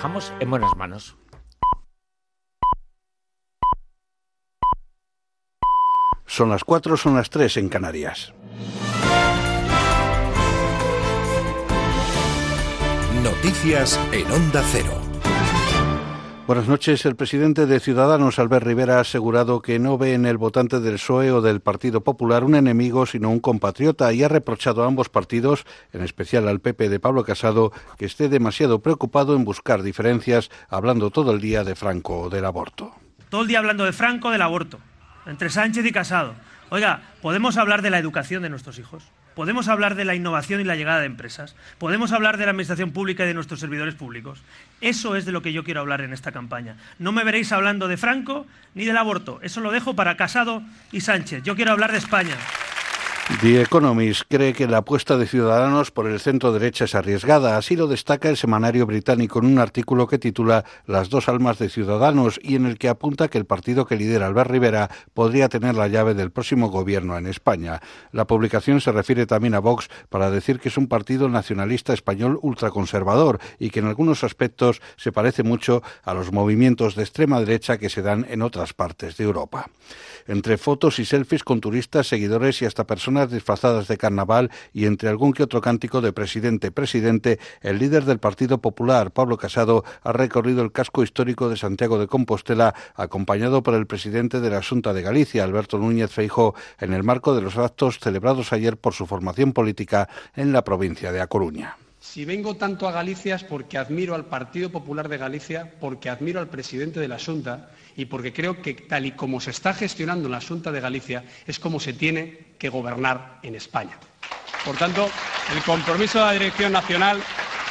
dejamos en buenas manos. Son las 4, son las 3 en Canarias. Noticias en Onda Cero. Buenas noches. El presidente de Ciudadanos, Albert Rivera, ha asegurado que no ve en el votante del PSOE o del Partido Popular un enemigo, sino un compatriota, y ha reprochado a ambos partidos, en especial al PP de Pablo Casado, que esté demasiado preocupado en buscar diferencias, hablando todo el día de Franco o del aborto. Todo el día hablando de Franco, del aborto, entre Sánchez y Casado. Oiga, ¿podemos hablar de la educación de nuestros hijos? Podemos hablar de la innovación y la llegada de empresas. Podemos hablar de la administración pública y de nuestros servidores públicos. Eso es de lo que yo quiero hablar en esta campaña. No me veréis hablando de Franco ni del aborto. Eso lo dejo para Casado y Sánchez. Yo quiero hablar de España. The Economist cree que la apuesta de Ciudadanos por el centro derecha es arriesgada. Así lo destaca el semanario británico en un artículo que titula Las dos almas de Ciudadanos y en el que apunta que el partido que lidera Albert Rivera podría tener la llave del próximo gobierno en España. La publicación se refiere también a Vox para decir que es un partido nacionalista español ultraconservador y que en algunos aspectos se parece mucho a los movimientos de extrema derecha que se dan en otras partes de Europa. Entre fotos y selfies con turistas, seguidores y hasta personas disfrazadas de carnaval y entre algún que otro cántico de presidente, presidente, el líder del Partido Popular, Pablo Casado, ha recorrido el casco histórico de Santiago de Compostela, acompañado por el presidente de la Junta de Galicia, Alberto Núñez Feijó, en el marco de los actos celebrados ayer por su formación política en la provincia de A Coruña. Si vengo tanto a Galicia es porque admiro al Partido Popular de Galicia, porque admiro al presidente de la Junta y porque creo que tal y como se está gestionando la Junta de Galicia es como se tiene que gobernar en España. Por tanto, el compromiso de la Dirección Nacional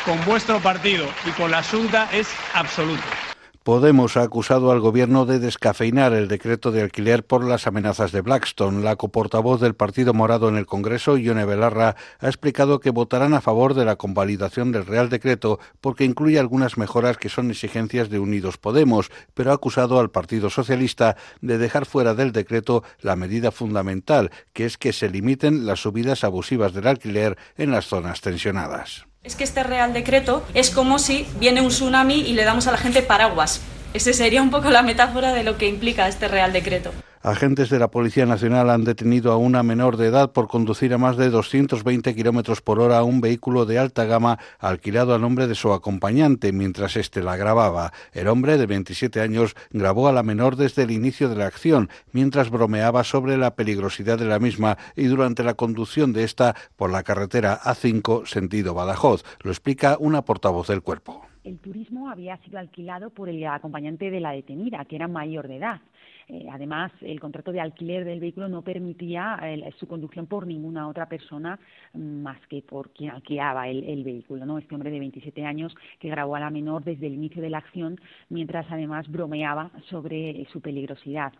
con vuestro partido y con la Junta es absoluto. Podemos ha acusado al gobierno de descafeinar el decreto de alquiler por las amenazas de Blackstone. La coportavoz del Partido Morado en el Congreso, Ione Belarra, ha explicado que votarán a favor de la convalidación del Real Decreto porque incluye algunas mejoras que son exigencias de Unidos Podemos, pero ha acusado al Partido Socialista de dejar fuera del decreto la medida fundamental, que es que se limiten las subidas abusivas del alquiler en las zonas tensionadas. Es que este Real Decreto es como si viene un tsunami y le damos a la gente paraguas. Esa sería un poco la metáfora de lo que implica este Real Decreto. Agentes de la Policía Nacional han detenido a una menor de edad por conducir a más de 220 kilómetros por hora un vehículo de alta gama alquilado a nombre de su acompañante mientras éste la grababa. El hombre de 27 años grabó a la menor desde el inicio de la acción mientras bromeaba sobre la peligrosidad de la misma y durante la conducción de esta por la carretera A5 sentido Badajoz. Lo explica una portavoz del cuerpo. El turismo había sido alquilado por el acompañante de la detenida, que era mayor de edad. Eh, además, el contrato de alquiler del vehículo no permitía el, su conducción por ninguna otra persona más que por quien alquilaba el, el, vehículo. ¿no? Este hombre de 27 años que grabó a la menor desde el inicio de la acción, mientras además bromeaba sobre su peligrosidad.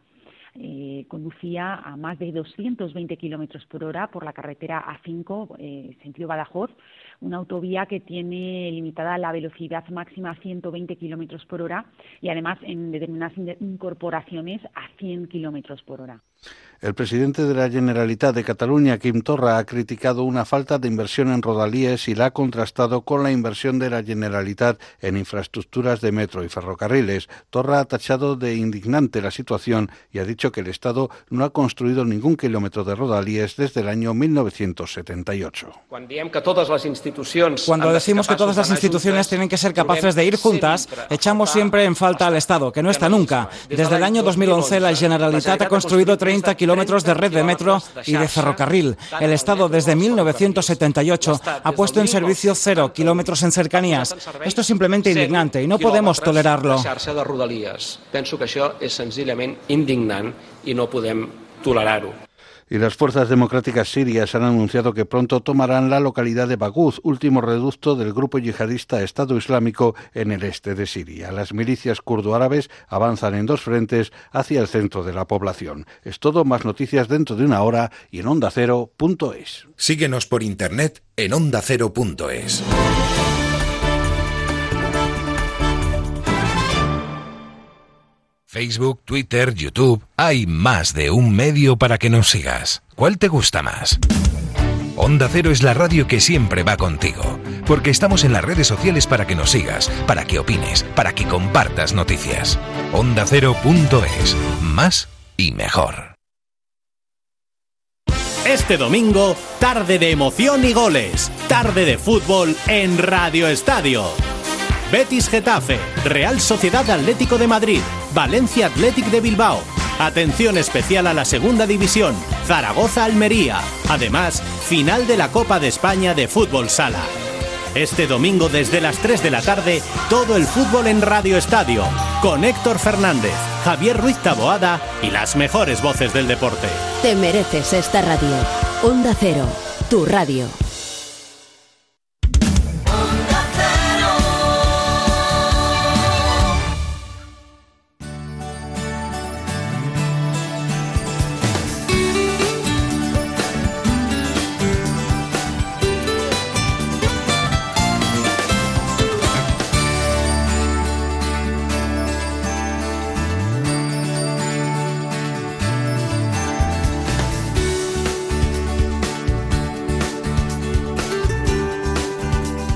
Eh, conducía a más de 220 kilómetros por hora por la carretera A5, eh, sentido Badajoz, una autovía que tiene limitada la velocidad máxima a 120 kilómetros por hora y además en determinadas incorporaciones a 100 kilómetros por hora. El presidente de la Generalitat de Cataluña, Quim Torra, ha criticado una falta de inversión en rodalíes y la ha contrastado con la inversión de la Generalitat en infraestructuras de metro y ferrocarriles. Torra ha tachado de indignante la situación y ha dicho que el Estado no ha construido ningún kilómetro de rodalíes desde el año 1978. Cuando decimos que todas las instituciones tienen que ser capaces de ir juntas, echamos siempre en falta al Estado, que no está nunca. Desde el año 2011, la Generalitat ha construido 30 kilómetros de red de metro y de ferrocarril. El Estado, desde 1978, ha puesto en servicio cero kilómetros en cercanías. Esto es simplemente indignante y no podemos tolerarlo. Penso que això és senzillament indignant i no podem tolerar-ho. Y las fuerzas democráticas sirias han anunciado que pronto tomarán la localidad de Baguz, último reducto del grupo yihadista Estado Islámico en el este de Siria. Las milicias kurdo-árabes avanzan en dos frentes hacia el centro de la población. Es todo, más noticias dentro de una hora y en ondacero.es. Síguenos por internet en ondacero.es. Facebook, Twitter, YouTube, hay más de un medio para que nos sigas. ¿Cuál te gusta más? Onda Cero es la radio que siempre va contigo, porque estamos en las redes sociales para que nos sigas, para que opines, para que compartas noticias. Onda Cero.es, más y mejor. Este domingo, tarde de emoción y goles, tarde de fútbol en Radio Estadio. Betis Getafe, Real Sociedad Atlético de Madrid, Valencia Athletic de Bilbao. Atención especial a la Segunda División, Zaragoza Almería. Además, final de la Copa de España de Fútbol Sala. Este domingo desde las 3 de la tarde, todo el fútbol en Radio Estadio, con Héctor Fernández, Javier Ruiz Taboada y las mejores voces del deporte. Te mereces esta radio. Onda Cero, tu radio.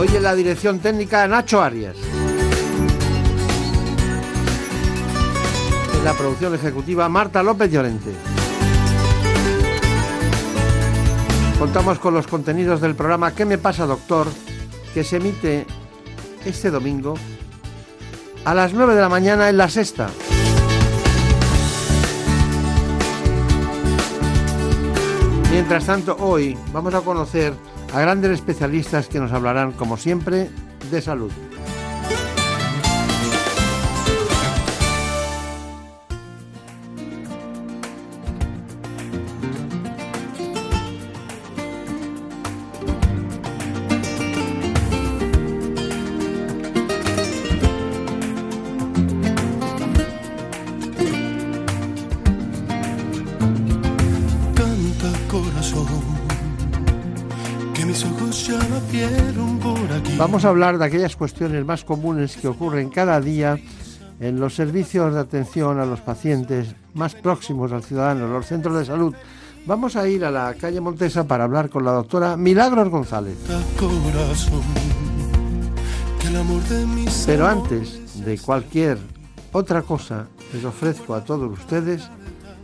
Hoy en la dirección técnica Nacho Arias. En la producción ejecutiva Marta López Llorente. Contamos con los contenidos del programa ¿Qué me pasa, doctor? que se emite este domingo a las 9 de la mañana en la sexta. Mientras tanto, hoy vamos a conocer a grandes especialistas que nos hablarán, como siempre, de salud. Vamos a hablar de aquellas cuestiones más comunes que ocurren cada día en los servicios de atención a los pacientes más próximos al ciudadano, los centros de salud. Vamos a ir a la calle Montesa para hablar con la doctora Milagros González. Pero antes de cualquier otra cosa, les ofrezco a todos ustedes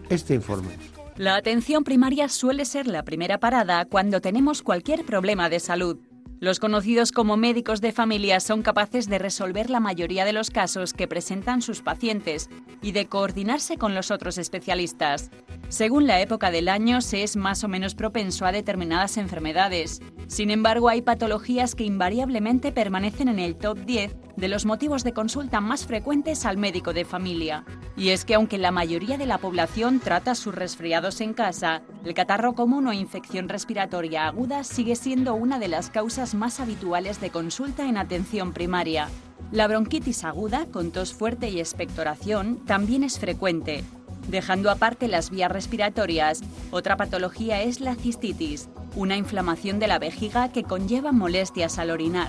este informe. La atención primaria suele ser la primera parada cuando tenemos cualquier problema de salud. Los conocidos como médicos de familia son capaces de resolver la mayoría de los casos que presentan sus pacientes y de coordinarse con los otros especialistas. Según la época del año, se es más o menos propenso a determinadas enfermedades. Sin embargo, hay patologías que invariablemente permanecen en el top 10 de los motivos de consulta más frecuentes al médico de familia. Y es que aunque la mayoría de la población trata sus resfriados en casa, el catarro común o infección respiratoria aguda sigue siendo una de las causas más habituales de consulta en atención primaria. La bronquitis aguda, con tos fuerte y expectoración, también es frecuente. Dejando aparte las vías respiratorias, otra patología es la cistitis, una inflamación de la vejiga que conlleva molestias al orinar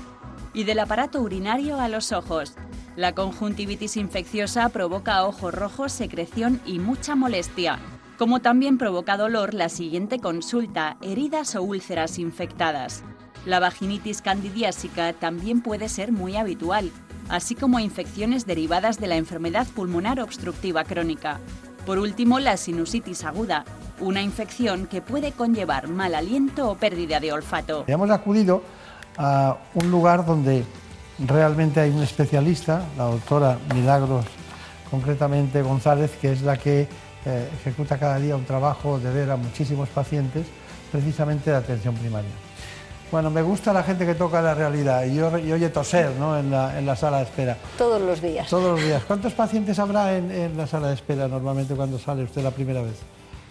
y del aparato urinario a los ojos. La conjuntivitis infecciosa provoca ojos rojos, secreción y mucha molestia, como también provoca dolor la siguiente consulta, heridas o úlceras infectadas. La vaginitis candidiásica también puede ser muy habitual, así como infecciones derivadas de la enfermedad pulmonar obstructiva crónica. Por último, la sinusitis aguda, una infección que puede conllevar mal aliento o pérdida de olfato. Hemos acudido a un lugar donde realmente hay un especialista, la doctora Milagros, concretamente González, que es la que eh, ejecuta cada día un trabajo de ver a muchísimos pacientes, precisamente de atención primaria. Bueno, me gusta la gente que toca la realidad y, yo, oye toser ¿no? en, la, en la sala de espera. Todos los días. Todos los días. ¿Cuántos pacientes habrá en, en la sala de espera normalmente cuando sale usted la primera vez?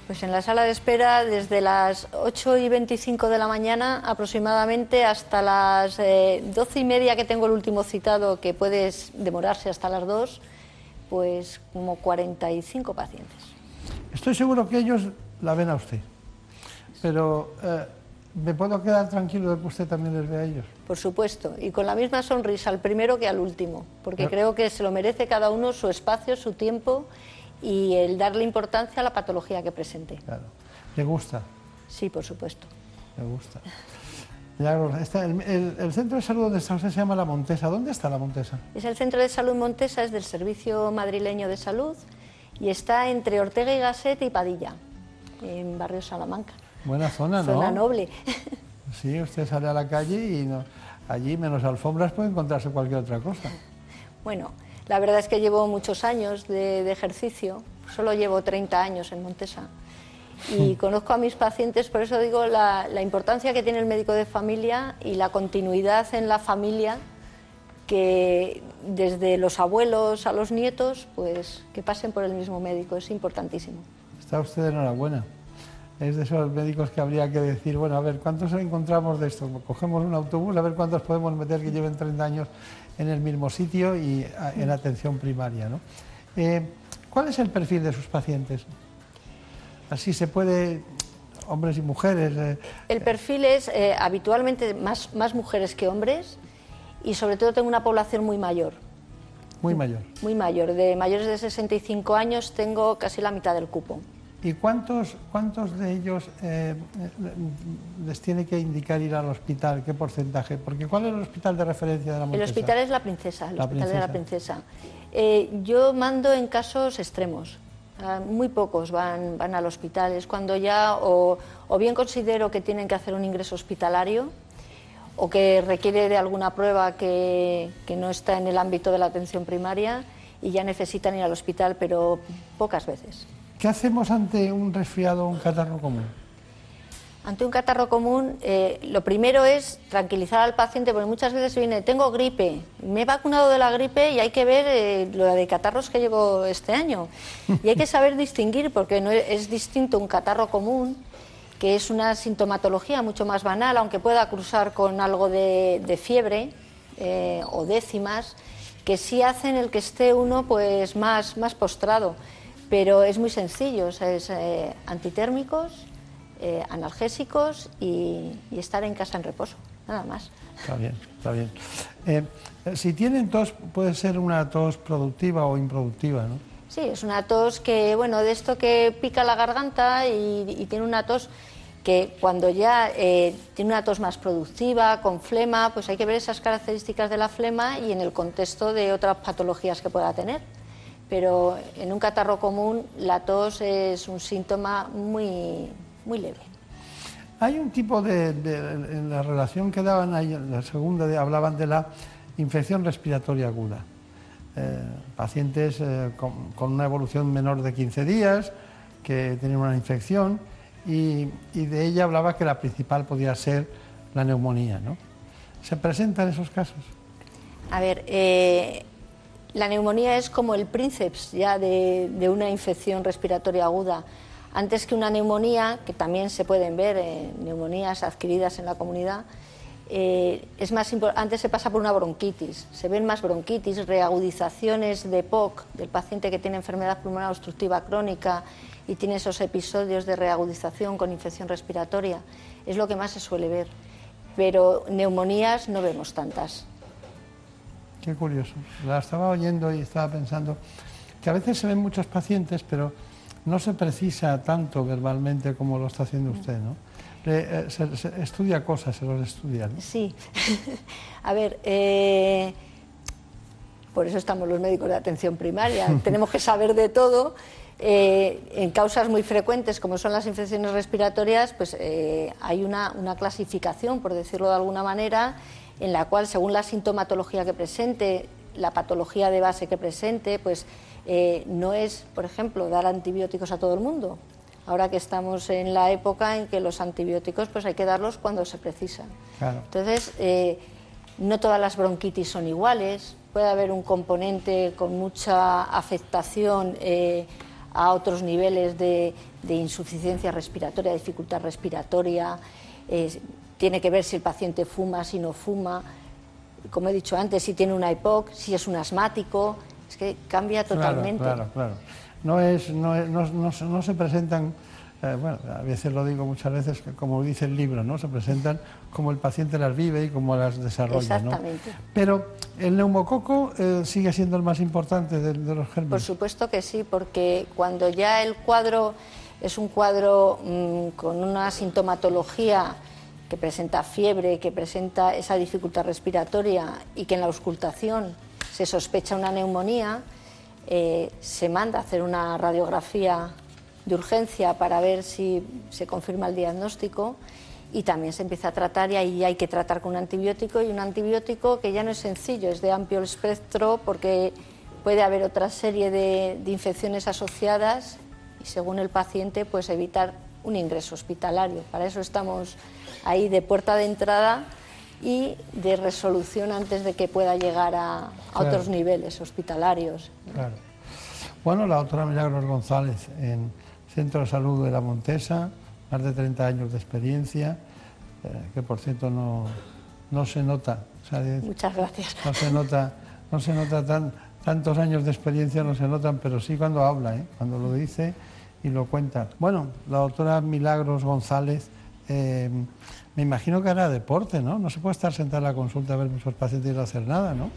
Pues en la sala de espera desde las 8 y 25 de la mañana aproximadamente hasta las eh, 12 y media que tengo el último citado, que puede demorarse hasta las 2, pues como 45 pacientes. Estoy seguro que ellos la ven a usted, pero eh, ¿me puedo quedar tranquilo de que usted también les ve a ellos? Por supuesto, y con la misma sonrisa al primero que al último, porque creo que se lo merece cada uno su espacio, su tiempo y el darle importancia a la patología que presente. Claro. ¿Le gusta? Sí, por supuesto. Me gusta. Está- el, el- el centro de salud donde está usted se llama La Montesa. ¿Dónde está La Montesa? Es el Centro de Salud Montesa, es del Servicio Madrileño de Salud y está entre Ortega y Gasset y Padilla, en barrio Salamanca. Buena zona, ¿no? Zona noble. Sí, usted sale a la calle y no, allí, menos alfombras, puede encontrarse cualquier otra cosa. Bueno, la verdad es que llevo muchos años de, de ejercicio, solo llevo 30 años en Montesa y conozco a mis pacientes, por eso digo la, la importancia que tiene el médico de familia y la continuidad en la familia que desde los abuelos a los nietos, pues que pasen por el mismo médico, es importantísimo. Está usted enhorabuena. Es de esos médicos que habría que decir, bueno, a ver, ¿cuántos encontramos de esto? Cogemos un autobús, a ver cuántos podemos meter que lleven 30 años en el mismo sitio y a- en atención primaria, ¿no? Eh, ¿Cuál es el perfil de sus pacientes? Así se puede, hombres y mujeres. eh, El perfil es eh, habitualmente más, más mujeres que hombres y sobre todo tengo una población muy mayor, muy mayor. muy mayor. De mayores de 65 años tengo casi la mitad del cupo. ¿Y cuántos, cuántos de ellos eh, les tiene que indicar ir al hospital? ¿Qué porcentaje? Porque ¿cuál es el hospital de referencia de la El Montesa? hospital es la princesa, el La hospital de la princesa. Eh, yo mando en casos extremos. Ah, muy pocos van, van al hospital. Es cuando ya o, o bien considero que tienen que hacer un ingreso hospitalario o que requiere de alguna prueba que, que no está en el ámbito de la atención primaria y ya necesitan ir al hospital, pero pocas veces. ¿Qué hacemos ante un resfriado o un catarro común? Ante un catarro común, eh, lo primero es tranquilizar al paciente, porque muchas veces viene, tengo gripe, me he vacunado de la gripe y hay que ver eh, lo de catarros que llevo este año. Y hay que saber distinguir, porque no es, distinto un catarro común, que es una sintomatología mucho más banal, aunque pueda cruzar con algo de, de fiebre eh, o décimas, que sí hacen el que esté uno pues más, más postrado. Pero es muy sencillo, o sea, es eh, antitérmicos, eh, analgésicos y, y estar en casa en reposo, nada más. Está bien, está bien. Eh, eh, si tienen tos, puede ser una tos productiva o improductiva, ¿no? Sí, es una tos que, bueno, de esto que pica la garganta y, y tiene una tos que cuando ya eh, tiene una tos más productiva, con flema, pues hay que ver esas características de la flema y en el contexto de otras patologías que pueda tener. Pero en un catarro común la tos es un síntoma muy, muy leve. Hay un tipo de, de- en la relación que daban ahí, en la segunda, de- hablaban de la infección respiratoria aguda. Eh, pacientes eh, con, con una evolución menor de 15 días que tienen una infección y, y de ella hablaba que la principal podía ser la neumonía. ¿no? ¿Se presentan esos casos? A ver, eh, la neumonía es como el prínceps ya de, una infección respiratoria aguda. Antes que una neumonía, que también se pueden ver eh, neumonías adquiridas en la comunidad, eh, es más antes se pasa por una bronquitis. Se ven más bronquitis, reagudizaciones de POC del paciente que tiene enfermedad pulmonar obstructiva crónica y tiene esos episodios de reagudización con infección respiratoria. Es lo que más se suele ver. Pero neumonías no vemos tantas. Qué curioso. La estaba oyendo y estaba pensando que a veces se ven muchos pacientes, pero no se precisa tanto verbalmente como lo está haciendo usted, ¿no? Le- eh, se, se estudia cosas, se los estudia, ¿no? Sí. A ver, eh, por eso estamos los médicos de atención primaria. Tenemos que saber de todo. Eh, en causas muy frecuentes, como son las infecciones respiratorias, pues hay una, una clasificación, por decirlo de alguna manera, en la cual, según la sintomatología que presente, la patología de base que presente, pues eh, no es, por ejemplo, dar antibióticos a todo el mundo. Ahora que estamos en la época en que los antibióticos pues hay que darlos cuando se precisan. Claro. Entonces, eh, no todas las bronquitis son iguales, puede haber un componente con mucha afectación eh, a otros niveles de, insuficiencia respiratoria, dificultad respiratoria, tiene que ver si el paciente fuma, si no fuma, como he dicho antes, si tiene una EPOC, si es un asmático, es que cambia totalmente. Claro, claro, No, es, no, no, se presentan, eh, bueno, a veces lo digo muchas veces, como dice el libro, ¿no? Se presentan como el paciente las vive y como las desarrolla, Exactamente. Pero el neumococo eh, sigue siendo el más importante de, los gérmenes. Por supuesto que sí, porque cuando ya el cuadro es un cuadro mm, con una sintomatología que presenta fiebre, que presenta esa dificultad respiratoria y que en la auscultación se sospecha una neumonía, eh, se manda a hacer una radiografía de urgencia para ver si se confirma el diagnóstico y también se empieza a tratar y ahí hay que tratar con un antibiótico y un antibiótico que ya no es sencillo, es de amplio espectro porque puede haber otra serie de, de infecciones asociadas y según el paciente pues evitar un ingreso hospitalario. Para eso estamos ahí de puerta de entrada y de resolución antes de que pueda llegar a, otros niveles hospitalarios. Claro. Bueno, la doctora Milagros González en Centro de Salud de la Montesa, más de 30 años de experiencia, eh, que por cierto no, no se nota. Muchas gracias. No se nota, no se nota tan, tantos años de experiencia, no se notan, pero sí cuando habla, ¿eh? cuando lo dice y lo cuenta. Bueno, la doctora Milagros González eh, me imagino que hará deporte, ¿no? No se puede estar sentada en la consulta a ver muchos pacientes y no hacer nada, ¿no?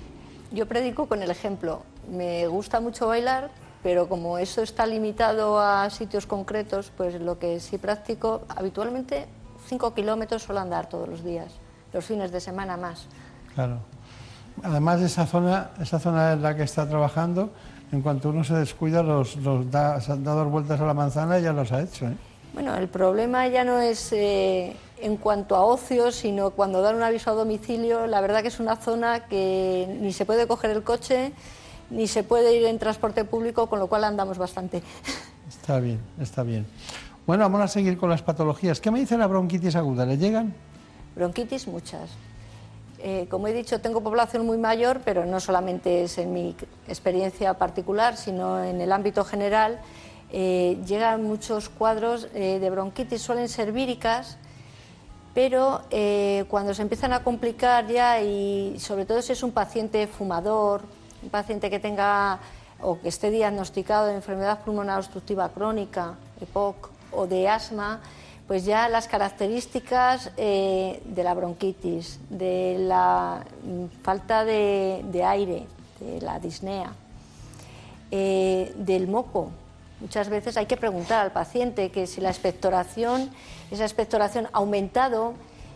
Yo predico con el ejemplo. Me gusta mucho bailar, pero como eso está limitado a sitios concretos, pues lo que sí practico habitualmente, 5 kilómetros suelo andar todos los días, los fines de semana más. Claro. Además, esa zona, esa zona en la que está trabajando, en cuanto uno se descuida, los, los da, da dos vueltas a la manzana y ya los ha hecho. ¿eh? Bueno, el problema ya no es eh, en cuanto a ocio, sino cuando dan un aviso a domicilio, la verdad que es una zona que ni se puede coger el coche, ni se puede ir en transporte público, con lo cual andamos bastante. Está bien, está bien. Bueno, vamos a seguir con las patologías. ¿Qué me dice la bronquitis aguda? ¿Le llegan? Bronquitis muchas. Eh, como he dicho, tengo población muy mayor, pero no solamente es en mi experiencia particular, sino en el ámbito general. Eh, llegan muchos cuadros eh, de bronquitis, suelen ser víricas, pero cuando se empiezan a complicar ya, y sobre todo si es un paciente fumador, un paciente que tenga o que esté diagnosticado de enfermedad pulmonar obstructiva crónica, EPOC, o de asma, pues ya las características de la bronquitis, de la mm, falta de, aire, de la disnea, del moco, Muchas veces hay que preguntar al paciente que si la expectoración, esa expectoración ha aumentado,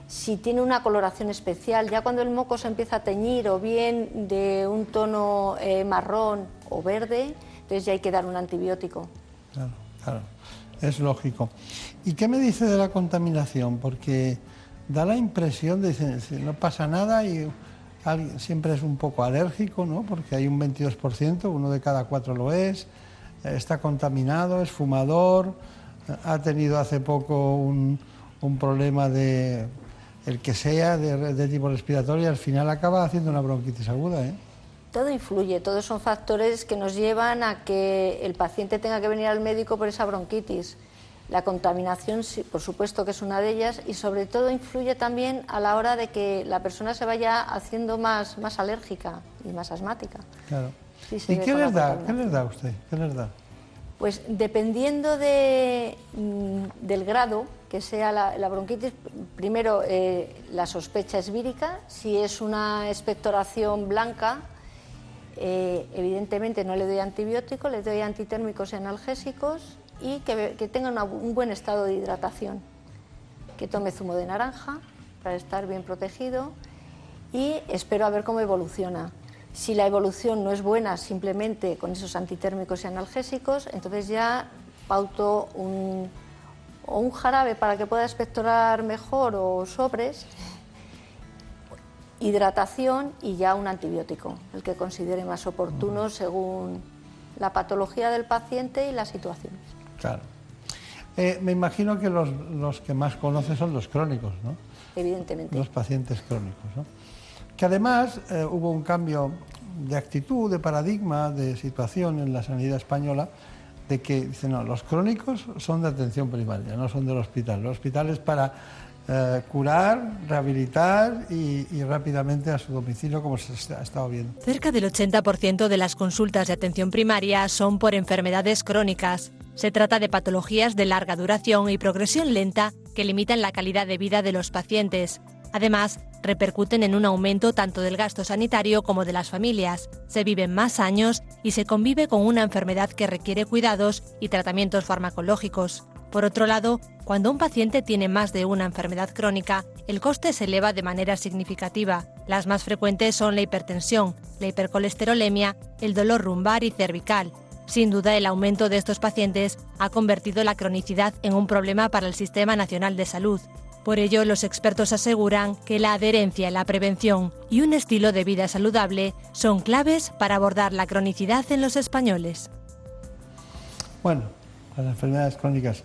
si tiene una coloración especial, ya cuando el moco se empieza a teñir o bien de un tono eh, marrón o verde, entonces ya hay que dar un antibiótico. Claro, claro, es lógico. ¿Y qué me dice de la contaminación? Porque da la impresión de que no pasa nada y siempre es un poco alérgico, ¿no? Porque hay un 22%, uno de cada cuatro lo es está contaminado, es fumador, ha tenido hace poco un, problema de el que sea de, tipo respiratorio y al final acaba haciendo una bronquitis aguda. ¿eh? Todo influye, todos son factores que nos llevan a que el paciente tenga que venir al médico por esa bronquitis. La contaminación, por supuesto que es una de ellas, y sobre todo influye también a la hora de que la persona se vaya haciendo más, más alérgica y más asmática. Claro. ¿Y qué les, da, qué les da a usted? ¿Qué les da? Pues dependiendo de, mm, del grado que sea la, bronquitis, primero eh, la sospecha es vírica, si es una expectoración blanca, eh, evidentemente no le doy antibiótico, le doy antitérmicos y analgésicos y que, tenga un buen estado de hidratación, que tome zumo de naranja para estar bien protegido y espero a ver cómo evoluciona. Si la evolución no es buena simplemente con esos antitérmicos y analgésicos, entonces ya pauto un, o un jarabe para que pueda expectorar mejor o sobres, hidratación y ya un antibiótico, el que considere más oportuno según la patología del paciente y la situación. Claro. Eh, me imagino que los, los, que más conoce son los crónicos, ¿no? Evidentemente. Los pacientes crónicos, ¿no? que además eh, hubo un cambio de actitud, de paradigma, de situación en la sanidad española de que dicen, no, los crónicos son de atención primaria, no son del hospital. El hospital es para eh, curar, rehabilitar y, y, rápidamente a su domicilio, como se ha estado viendo. Cerca del 80% de las consultas de atención primaria son por enfermedades crónicas. Se trata de patologías de larga duración y progresión lenta que limitan la calidad de vida de los pacientes. Además, repercuten en un aumento tanto del gasto sanitario como de las familias. Se viven más años y se convive con una enfermedad que requiere cuidados y tratamientos farmacológicos. Por otro lado, cuando un paciente tiene más de una enfermedad crónica, el coste se eleva de manera significativa. Las más frecuentes son la hipertensión, la hipercolesterolemia, el dolor lumbar y cervical. Sin duda, el aumento de estos pacientes ha convertido la cronicidad en un problema para el Sistema Nacional de Salud. Por ello, los expertos aseguran que la adherencia, la prevención y un estilo de vida saludable son claves para abordar la cronicidad en los españoles. Bueno, las enfermedades crónicas,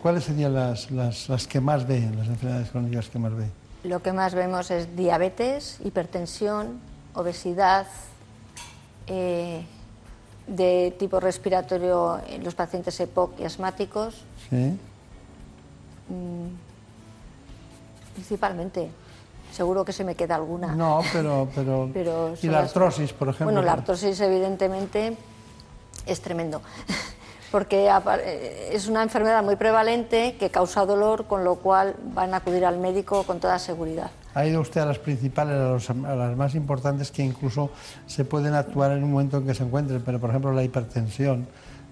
¿cuáles serían las, las, que más ven, las enfermedades crónicas que más ven? Lo que más vemos es diabetes, hipertensión, obesidad, eh, de tipo respiratorio en los pacientes EPOC y asmáticos. Sí. Mm, principalmente. Seguro que se me queda alguna. No, pero... pero, ¿Y la artrosis, por ejemplo? Bueno, la artrosis evidentemente es tremendo, porque eh, es una enfermedad muy prevalente que causa dolor, con lo cual van a acudir al médico con toda seguridad. Ha ido usted a las principales, a, las más importantes que incluso se pueden actuar en un momento en que se encuentren, pero por ejemplo la hipertensión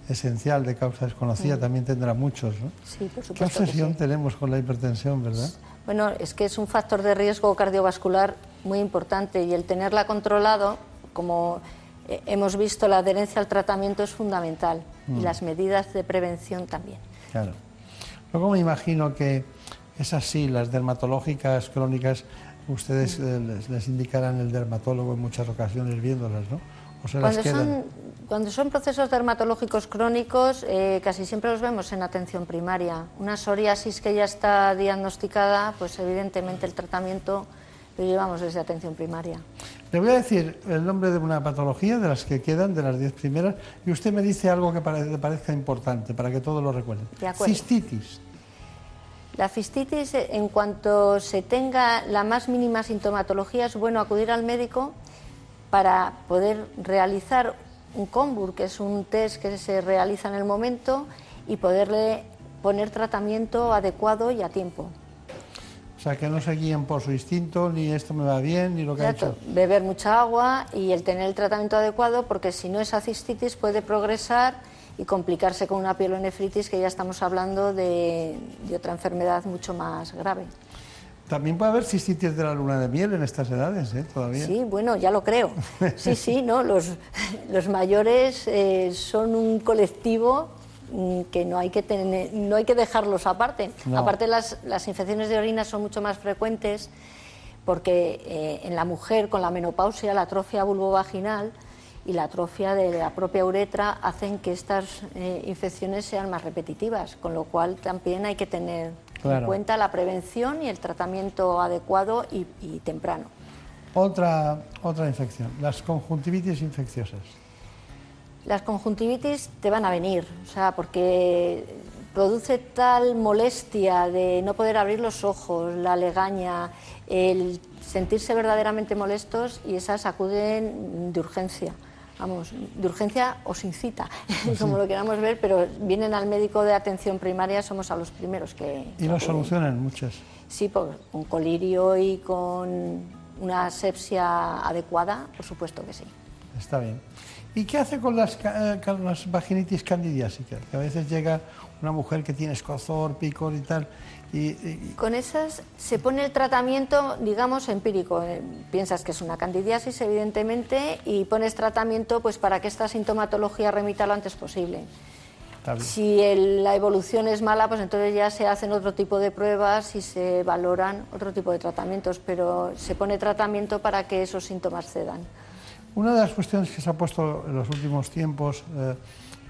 esencial de causa desconocida mm. también tendrá muchos. ¿no? Sí, por supuesto. ¿Qué obsesión tenemos con la hipertensión, verdad? Bueno, es que es un factor de riesgo cardiovascular muy importante y el tenerla controlado, como eh, hemos visto, la adherencia al tratamiento es fundamental y mm. las medidas de prevención también. Claro. Luego me imagino que es así, las dermatológicas crónicas, ustedes eh, les, indicarán el dermatólogo en muchas ocasiones viéndolas, ¿no? O se las quedan... Cuando son procesos dermatológicos crónicos, eh, casi siempre los vemos en atención primaria. Una psoriasis que ya está diagnosticada, pues evidentemente el tratamiento lo llevamos desde atención primaria. Le voy a decir el nombre de una patología, de las que quedan, de las diez primeras, y usted me dice algo que le parezca importante, para que todos lo recuerden. Cistitis. La cistitis, en cuanto se tenga la más mínima sintomatología, es bueno acudir al médico para poder realizar un COMBUR, que es un test que se realiza en el momento, y poderle poner tratamiento adecuado y a tiempo. O sea, que no se guíen por su instinto, ni esto me va bien, ni lo que ha hecho. Beber mucha agua y el tener el tratamiento adecuado, porque si no esa cistitis puede progresar y complicarse con una pielonefritis, que ya estamos hablando de otra enfermedad mucho más grave. También puede haber cistitis de la luna de miel en estas edades, ¿eh? Todavía. Sí, bueno, ya lo creo. Sí, sí, ¿no? Los, los mayores eh, son un colectivo que no hay que, tener, no hay que dejarlos aparte. Aparte, las, las, infecciones de orina son mucho más frecuentes porque eh, en la mujer con la menopausia, la atrofia vulvovaginal y la atrofia de la propia uretra hacen que estas eh, infecciones sean más repetitivas, con lo cual también hay que tener en cuenta la prevención y el tratamiento adecuado y, temprano. Otra, otra infección, las conjuntivitis infecciosas. Las conjuntivitis te van a venir, o sea, porque produce tal molestia de no poder abrir los ojos, la legaña, el sentirse verdaderamente molestos y esas acuden de urgencia vamos, de urgencia o sin cita, como lo queramos ver, pero vienen al médico de atención primaria, somos a los primeros que... ¿Y lo solucionan muchas? Sí, con colirio y con una sepsia adecuada, por supuesto que sí. Está bien. ¿Y qué hace con las, eh, con las vaginitis candidiásicas? Que a veces llega una mujer que tiene escozor, picor y tal, con esas se pone el tratamiento, digamos, empírico. Eh, piensas que es una candidiasis, evidentemente, y pones tratamiento pues, para que esta sintomatología remita lo antes posible. Si la evolución es mala, pues entonces ya se hacen otro tipo de pruebas y se valoran otro tipo de tratamientos, pero se pone tratamiento para que esos síntomas cedan. Una de las cuestiones que se ha puesto en los últimos tiempos eh,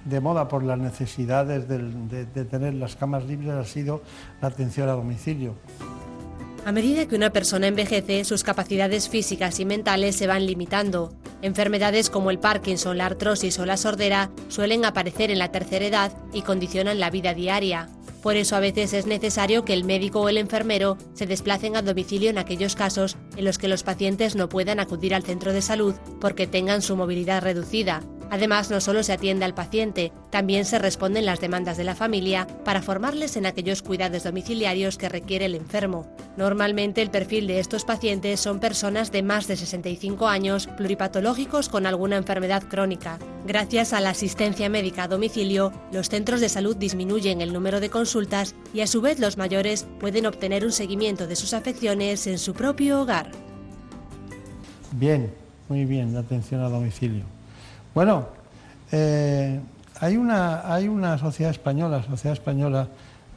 de moda por las necesidades de, tener las camas libres ha sido la atención a domicilio. A medida que una persona envejece, sus capacidades físicas y mentales se van limitando. Enfermedades como el Parkinson, la artrosis o la sordera suelen aparecer en la tercera edad y condicionan la vida diaria. Por eso a veces es necesario que el médico o el enfermero se desplacen a domicilio en aquellos casos en los que los pacientes no puedan acudir al centro de salud porque tengan su movilidad reducida. Además, no solo se atiende al paciente, también se responden las demandas de la familia para formarles en aquellos cuidados domiciliarios que requiere el enfermo. Normalmente el perfil de estos pacientes son personas de más de 65 años, pluripatológicos con alguna enfermedad crónica. Gracias a la asistencia médica a domicilio, los centros de salud disminuyen el número de consultas y a su vez los mayores pueden obtener un seguimiento de sus afecciones en su propio hogar. Bien, muy bien, atención a domicilio. Bueno, eh, hay, una, hay una sociedad española, Sociedad Española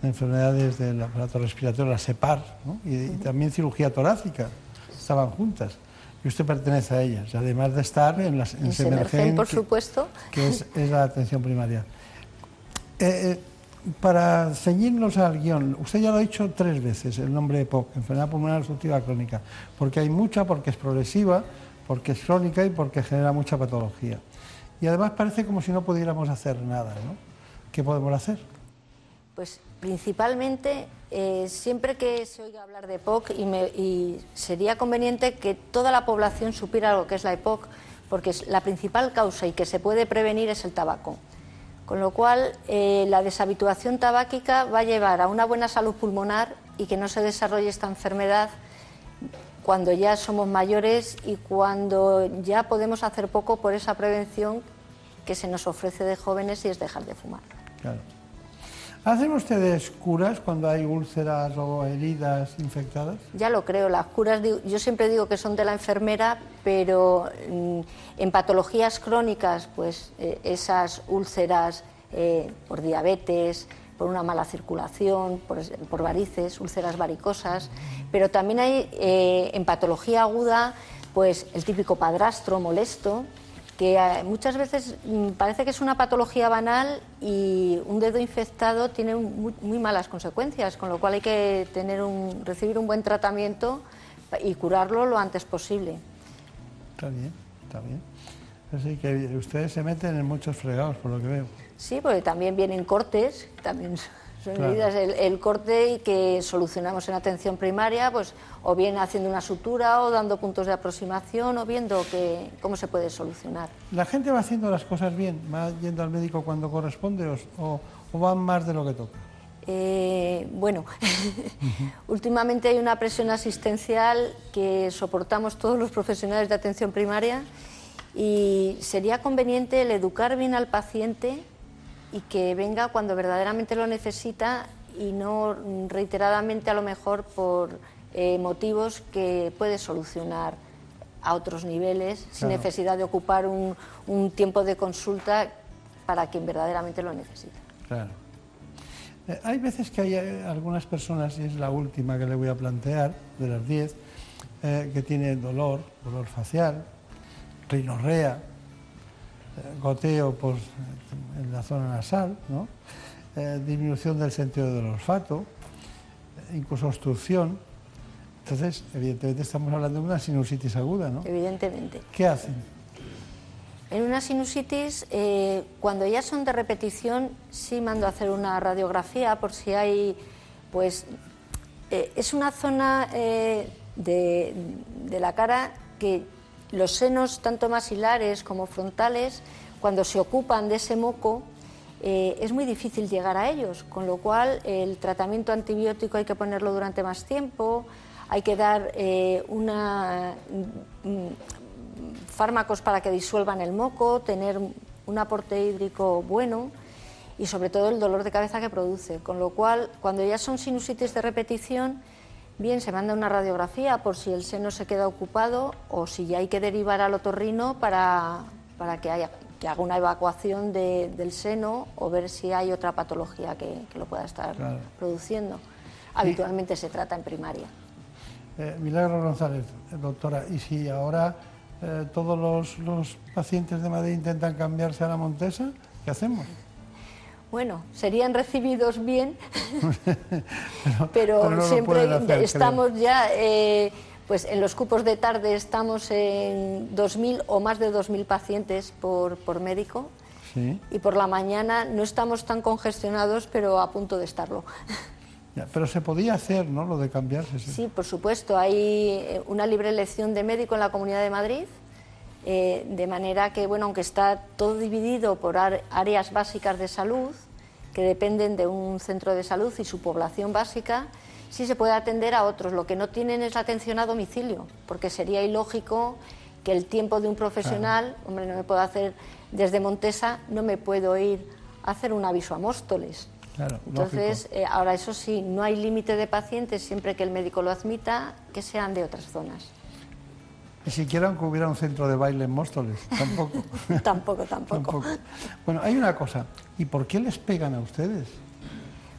de Enfermedades del Aparato Respiratorio, la SEPAR, y, también cirugía torácica, estaban juntas. Y usted pertenece a ellas, además de estar en las en, Semergen, por supuesto. Que es, la atención primaria. Eh, eh, para ceñirnos al guion, usted ya lo ha dicho tres veces, el nombre de POC, enfermedad pulmonar obstructiva crónica, porque hay mucha, porque es progresiva, porque es crónica y porque genera mucha patología y además parece como si no pudiéramos hacer nada. ¿no? ¿Qué podemos hacer? Pues principalmente eh, siempre que se oiga hablar de EPOC y, sería conveniente que toda la población supiera lo que es la EPOC, porque la principal causa y que se puede prevenir es el tabaco. Con lo cual, eh, la deshabituación tabáquica va a llevar a una buena salud pulmonar y que no se desarrolle esta enfermedad cuando ya somos mayores y cuando ya podemos hacer poco por esa prevención que se nos ofrece de jóvenes y es dejar de fumar. Claro. ¿Hacen ustedes curas cuando hay úlceras o heridas infectadas? Ya lo creo, las curas yo siempre digo que son de la enfermera, pero mm, en patologías crónicas, pues eh, esas úlceras eh, por diabetes, por una mala circulación, por, varices, úlceras varicosas, pero también hay eh, en patología aguda pues el típico padrastro molesto, que eh, muchas veces mm, parece que es una patología banal y un dedo infectado tiene muy, malas consecuencias, con lo cual hay que tener un, recibir un buen tratamiento y curarlo lo antes posible. Está bien, está bien. Así que ustedes se meten en muchos fregados, por lo que veo. Sí, porque también vienen cortes, también son medidas. El, corte y que solucionamos en atención primaria, pues o bien haciendo una sutura o dando puntos de aproximación o viendo que, cómo se puede solucionar. ¿La gente va haciendo las cosas bien? ¿Va yendo al médico cuando corresponde o, o van más de lo que toca? Eh, bueno, últimamente hay una presión asistencial que soportamos todos los profesionales de atención primaria y sería conveniente el educar bien al paciente y que venga cuando verdaderamente lo necesita y no reiteradamente a lo mejor por eh, motivos que puede solucionar a otros niveles sin necesidad de ocupar un, tiempo de consulta para quien verdaderamente lo necesita. Claro. Eh, hay veces que hay eh, algunas personas, y es la última que le voy a plantear, de las 10, que tiene dolor, dolor facial, rinorrea, goteo pues, en la zona nasal, eh, disminución del sentido del olfato, incluso obstrucción. Entonces, evidentemente estamos hablando de una sinusitis aguda, ¿no? Evidentemente. ¿Qué hacen? En una sinusitis, eh, cuando ya son de repetición, sí mando a hacer una radiografía por si hay, pues, eh, es una zona de, de la cara que los senos, tanto masilares como frontales, cuando se ocupan de ese moco, eh, es muy difícil llegar a ellos, con lo cual el tratamiento antibiótico hay que ponerlo durante más tiempo, hay que dar eh, una, mm, fármacos para que disuelvan el moco, tener un aporte hídrico bueno y sobre todo el dolor de cabeza que produce, con lo cual cuando ya son sinusitis de repetición, Bien, se manda una radiografía por si el seno se queda ocupado o si ya hay que derivar al otorrino para, para que, haya, que haga una evacuación del seno o ver si hay otra patología que, lo pueda estar produciendo. Habitualmente se trata en primaria. Eh, Milagro González, doctora, ¿y si ahora eh, todos los, los pacientes de Madrid intentan cambiarse a la Montesa, qué hacemos? Bueno, serían recibidos bien, pero, siempre estamos ya, eh, pues en los cupos de tarde estamos en 2.000 o más de 2.000 pacientes por, por médico. Y por la mañana no estamos tan congestionados, pero a punto de estarlo. pero se podía hacer, ¿no? Lo de cambiarse. Sí. por supuesto. Hay eh, una libre elección de médico en la Comunidad de Madrid, eh, de manera que, bueno, aunque está todo dividido por áreas básicas de salud, que dependen de un centro de salud y su población básica, sí se puede atender a otros. Lo que no tienen es la atención a domicilio, porque sería ilógico que el tiempo de un profesional, hombre, no me puedo hacer desde Montesa, no me puedo ir a hacer un aviso a Móstoles. Entonces, eh, ahora eso sí, no hay límite de pacientes siempre que el médico lo admita, que sean de otras zonas. Ni siquiera aunque hubiera un centro de baile en Móstoles, tampoco. tampoco, tampoco, Bueno, hay una cosa, ¿y por qué les pegan a ustedes?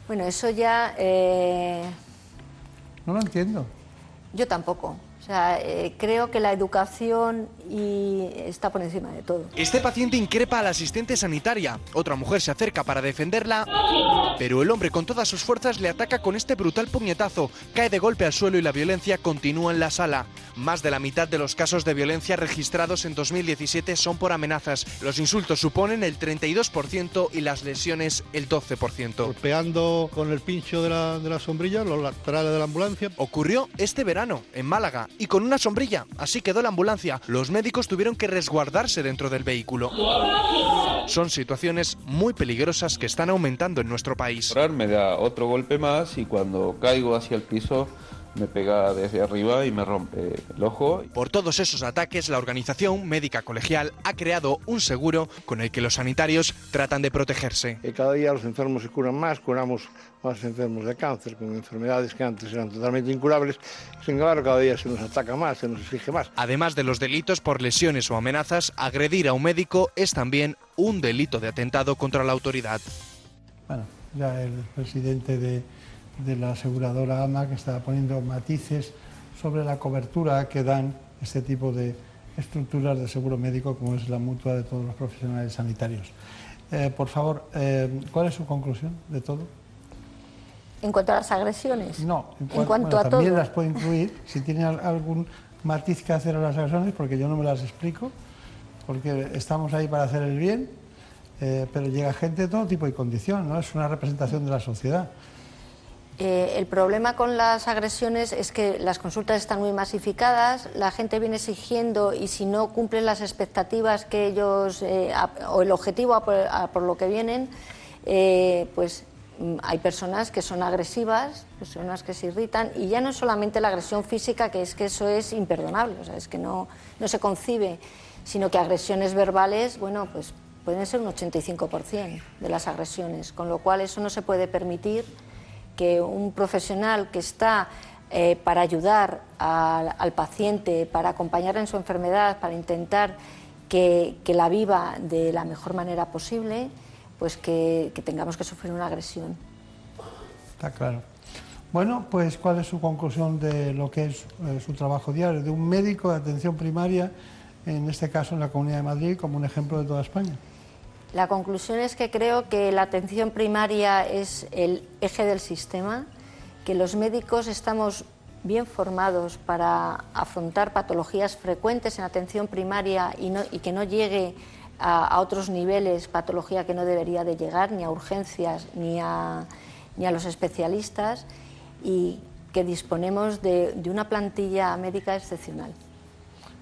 Bueno, eso ya... Eh, no lo entiendo. Yo tampoco. Sea, eh, creo que la educación y está por encima de todo. Este paciente increpa a la asistente sanitaria. Otra mujer se acerca para defenderla, pero el hombre con todas sus fuerzas le ataca con este brutal puñetazo. Cae de golpe al suelo y la violencia continúa en la sala. Más de la mitad de los casos de violencia registrados en 2017 son por amenazas. Los insultos suponen el 32% y las lesiones el 12%. Golpeando con el pincho de la, de la sombrilla los laterales de la ambulancia. Ocurrió este verano en Málaga y con una sombrilla. Así quedó la ambulancia. Los médicos tuvieron que resguardarse dentro del vehículo. Son situaciones muy peligrosas que están aumentando en nuestro país. Me da otro golpe más y cuando caigo hacia el piso me pega desde arriba y me rompe el ojo. Por todos esos ataques, la organización médica colegial ha creado un seguro con el que los sanitarios tratan de protegerse. cada día los enfermos se curan más, curamos más enfermos de cáncer con enfermedades que antes eran totalmente incurables. Sin embargo, cada día se nos ataca más, se nos exige más. Además de los delitos por lesiones o amenazas, agredir a un médico es también un delito de atentado contra la autoridad. Bueno, ya el presidente de de la aseguradora AMA que está poniendo matices sobre la cobertura que dan este tipo de estructuras de seguro médico como es la mutua de todos los profesionales sanitarios. Eh, por favor, eh, ¿cuál es su conclusión de todo? En cuanto a las agresiones. No, en, cuanto a también las puede incluir si tiene algún matiz que hacer a las agresiones, porque yo no me las explico, porque estamos ahí para hacer el bien, eh, pero llega gente de todo tipo y condición, ¿no? Es una representación de la sociedad. Eh, el problema con las agresiones es que las consultas están muy masificadas, la gente viene exigiendo y si no cumplen las expectativas que ellos eh, o el objetivo por, lo que vienen, eh, pues mm, hay personas que son agresivas, personas que se irritan y ya no es solamente la agresión física, que es que eso es imperdonable, o sea, es que no, no se concibe, sino que agresiones verbales, bueno, pues pueden ser un 85% de las agresiones, con lo cual eso no se puede permitir que un profesional que está eh, para ayudar al, paciente, para acompañar en su enfermedad, para intentar que, la viva de la mejor manera posible, pues que, tengamos que sufrir una agresión. Está claro. Bueno, pues ¿cuál es su conclusión de lo que es eh, su trabajo diario? De un médico de atención primaria, en este caso en la Comunidad de Madrid, como un ejemplo de toda España. La conclusión es que creo que la atención primaria es el eje del sistema, que los médicos estamos bien formados para afrontar patologías frecuentes en atención primaria y, que no llegue a, otros niveles, patología que no debería de llegar ni a urgencias ni a, ni a los especialistas y que disponemos de una plantilla médica excepcional.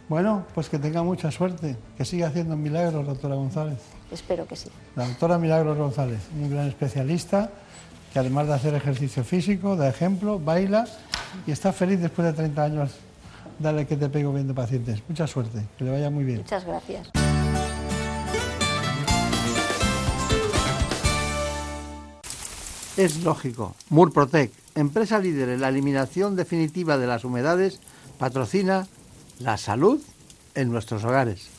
Bueno, pues que tenga mucha suerte, que siga haciendo milagros, doctora González. Espero que sí. La doctora Milagros González, un gran especialista que además de hacer ejercicio físico, da ejemplo, baila y está feliz después de 30 años. Dale que te pego viendo pacientes. Mucha suerte, que le vaya muy bien. Muchas gracias. Es lógico. Murprotec, empresa líder en la eliminación definitiva de las humedades, patrocina la salud en nuestros hogares.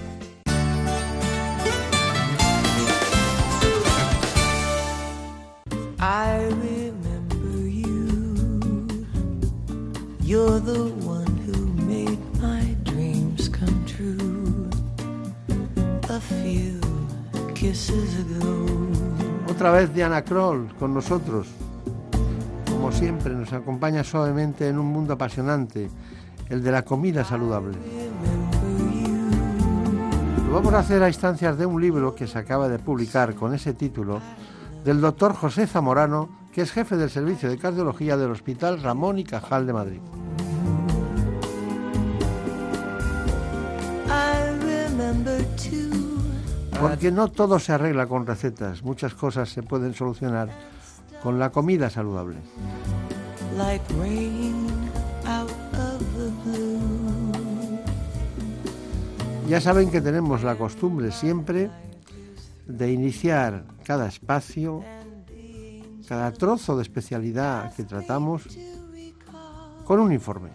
I remember you. You're the one who made my dreams come true. A few kisses ago. Otra vez Diana Kroll con nosotros. Como siempre, nos acompaña suavemente en un mundo apasionante, el de la comida saludable. Lo vamos a hacer a instancias de un libro que se acaba de publicar con ese título del doctor José Zamorano, que es jefe del servicio de cardiología del Hospital Ramón y Cajal de Madrid. Porque no todo se arregla con recetas, muchas cosas se pueden solucionar con la comida saludable. Ya saben que tenemos la costumbre siempre de iniciar cada espacio, cada trozo de especialidad que tratamos con un informe.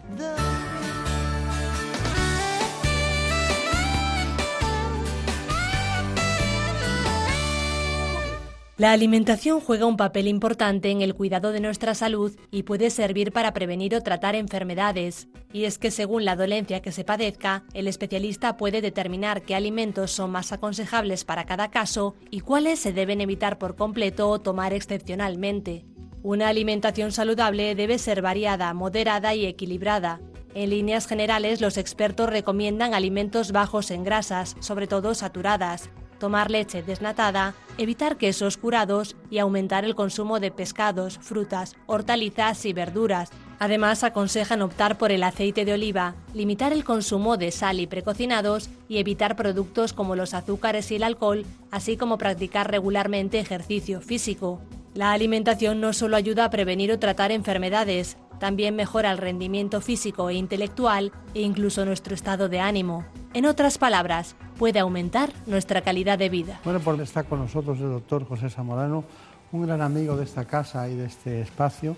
La alimentación juega un papel importante en el cuidado de nuestra salud y puede servir para prevenir o tratar enfermedades. Y es que según la dolencia que se padezca, el especialista puede determinar qué alimentos son más aconsejables para cada caso y cuáles se deben evitar por completo o tomar excepcionalmente. Una alimentación saludable debe ser variada, moderada y equilibrada. En líneas generales, los expertos recomiendan alimentos bajos en grasas, sobre todo saturadas, tomar leche desnatada, evitar quesos curados y aumentar el consumo de pescados, frutas, hortalizas y verduras. Además, aconsejan optar por el aceite de oliva, limitar el consumo de sal y precocinados y evitar productos como los azúcares y el alcohol, así como practicar regularmente ejercicio físico. La alimentación no solo ayuda a prevenir o tratar enfermedades, también mejora el rendimiento físico e intelectual e incluso nuestro estado de ánimo. En otras palabras, puede aumentar nuestra calidad de vida. Bueno, pues está con nosotros el doctor José Zamorano, un gran amigo de esta casa y de este espacio.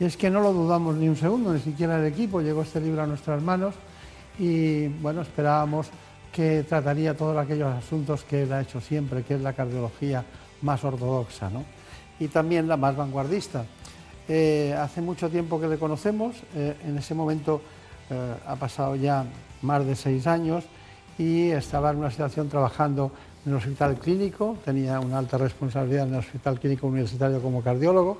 Y es que no lo dudamos ni un segundo, ni siquiera el equipo. Llegó este libro a nuestras manos y, bueno, esperábamos que trataría todos aquellos asuntos que él ha hecho siempre, que es la cardiología más ortodoxa, ¿no? Y también la más vanguardista. Eh, hace mucho tiempo que le conocemos, eh, en ese momento eh, ha pasado ya más de seis años y estaba en una situación trabajando en el hospital clínico, tenía una alta responsabilidad en el hospital clínico universitario como cardiólogo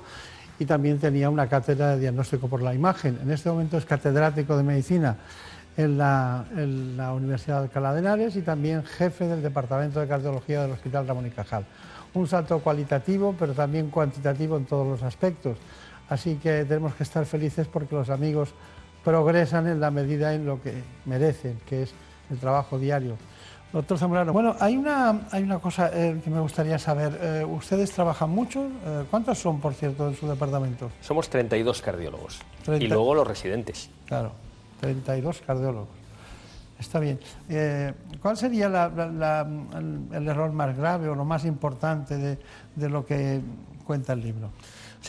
y también tenía una cátedra de diagnóstico por la imagen. En este momento es catedrático de medicina en la, en la Universidad de Alcalá de Henares y también jefe del Departamento de Cardiología del Hospital Ramón y Cajal. Un salto cualitativo, pero también cuantitativo en todos los aspectos. Así que tenemos que estar felices porque los amigos progresan en la medida en lo que merecen, que es el trabajo diario. Doctor Zamorano, bueno, hay una, hay una cosa eh, que me gustaría saber. Eh, ¿Ustedes trabajan mucho? Eh, ¿Cuántos son, por cierto, en su departamento? Somos 32 cardiólogos. 30. Y luego los residentes. Claro, 32 cardiólogos. Está bien. ¿Cuál sería la- la- la- el, el error más grave o lo más importante de, de lo que cuenta el libro?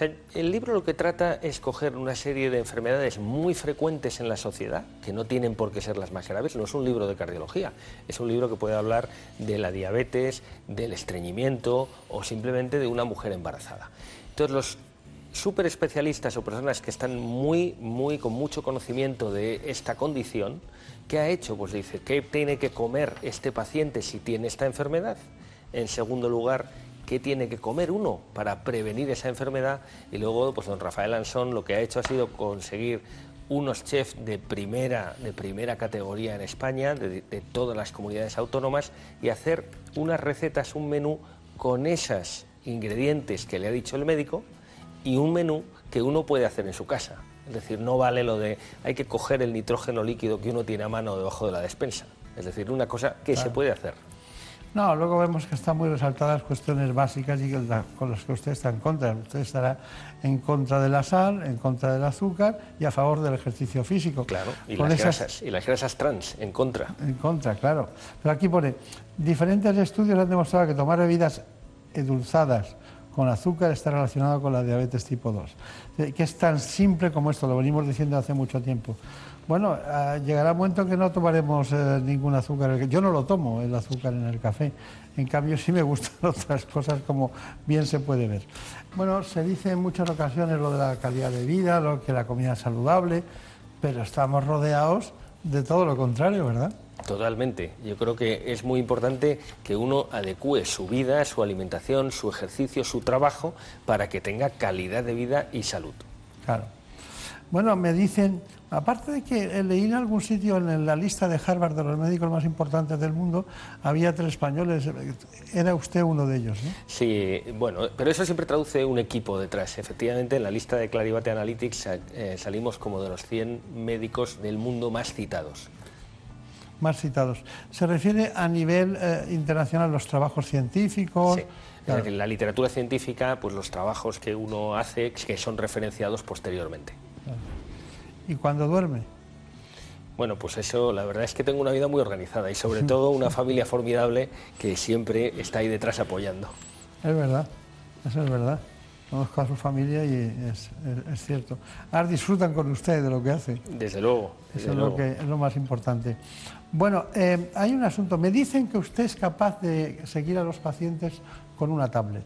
El libro lo que trata es coger una serie de enfermedades muy frecuentes en la sociedad, que no tienen por qué ser las más graves. No es un libro de cardiología, es un libro que puede hablar de la diabetes, del estreñimiento o simplemente de una mujer embarazada. Entonces, los super especialistas o personas que están muy, muy con mucho conocimiento de esta condición, ¿qué ha hecho? Pues dice, ¿qué tiene que comer este paciente si tiene esta enfermedad? En segundo lugar, ¿qué tiene que comer uno para prevenir esa enfermedad? Y luego, pues don Rafael Ansón lo que ha hecho ha sido conseguir unos chefs de primera, de primera categoría en España, de, de todas las comunidades autónomas, y hacer unas recetas, un menú con esos ingredientes que le ha dicho el médico y un menú que uno puede hacer en su casa. Es decir, no vale lo de hay que coger el nitrógeno líquido que uno tiene a mano debajo de la despensa. Es decir, una cosa que se puede hacer. No, luego vemos que están muy resaltadas cuestiones básicas y con las que usted está en contra. Usted estará en contra de la sal, en contra del azúcar y a favor del ejercicio físico. Claro, y Con las esas- grasas, y las grasas trans, en contra. En contra, claro. Pero aquí pone, diferentes estudios han demostrado que tomar bebidas edulzadas con azúcar está relacionado con la diabetes tipo 2. Eh, que es tan simple como esto, lo venimos diciendo hace mucho tiempo. Bueno, ah, llegará un momento que no tomaremos eh, ningún azúcar. Yo no lo tomo, el azúcar en el café. En cambio, sí me gustan otras cosas, como bien se puede ver. Bueno, se dice en muchas ocasiones lo de la calidad de vida, lo que la comida es saludable, pero estamos rodeados de todo lo contrario, ¿verdad? Totalmente. Yo creo que es muy importante que uno adecue su vida, su alimentación, su ejercicio, su trabajo para que tenga calidad de vida y salud. Claro. Bueno, me dicen, aparte de que leí en algún sitio en la lista de Harvard de los médicos más importantes del mundo, había tres españoles, era usted uno de ellos, ¿no? Sí, bueno, pero eso siempre traduce un equipo detrás. Efectivamente, en la lista de Clarivate Analytics eh, salimos como de los 100 médicos del mundo más citados más citados. ¿Se refiere a nivel eh, internacional los trabajos científicos? Sí. En la literatura científica, pues los trabajos que uno hace que son referenciados posteriormente. ¿Y cuando duerme? Bueno, pues eso, la verdad es que tengo una vida muy organizada y sobre todo una familia formidable que siempre está ahí detrás apoyando. Es verdad, eso es verdad. Conozco a su familia y es, cierto. Ahora disfrutan con usted de lo que hace. Desde luego. eso es, Lo que, es lo más importante. Bueno, eh, hay un asunto. Me dicen que usted es capaz de seguir a los pacientes con una tablet.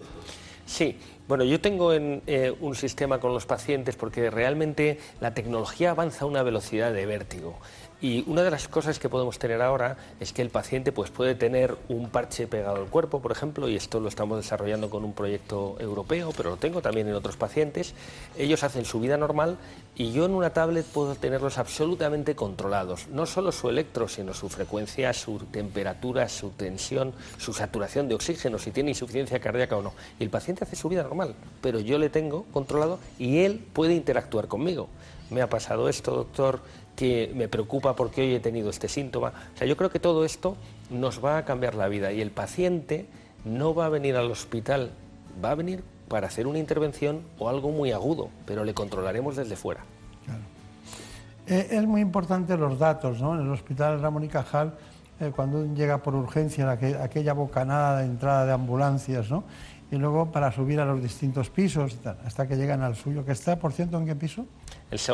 Sí, bueno, yo tengo en, eh, un sistema con los pacientes porque realmente la tecnología avanza a una velocidad de vértigo. Y una de las cosas que podemos tener ahora es que el paciente pues, puede tener un parche pegado al cuerpo, por ejemplo, y esto lo estamos desarrollando con un proyecto europeo, pero lo tengo también en otros pacientes. Ellos hacen su vida normal y yo en una tablet puedo tenerlos absolutamente controlados. No solo su electro, sino su frecuencia, su temperatura, su tensión, su saturación de oxígeno, si tiene insuficiencia cardíaca o no. Y el paciente hace su vida normal, pero yo le tengo controlado y él puede interactuar conmigo. Me ha pasado esto, doctor, que me preocupa porque hoy he tenido este síntoma. O sea, yo creo que todo esto nos va a cambiar la vida y el paciente no va a venir al hospital, va a venir para hacer una intervención o algo muy agudo, pero le controlaremos desde fuera. Eh, es muy importante los datos, ¿no? En el hospital Ramón y Cajal, eh, cuando llega por urgencia, aquella bocanada de entrada de ambulancias, ¿no? Y luego para subir a los distintos pisos, hasta que llegan al suyo, que está, por cierto, ¿en qué piso?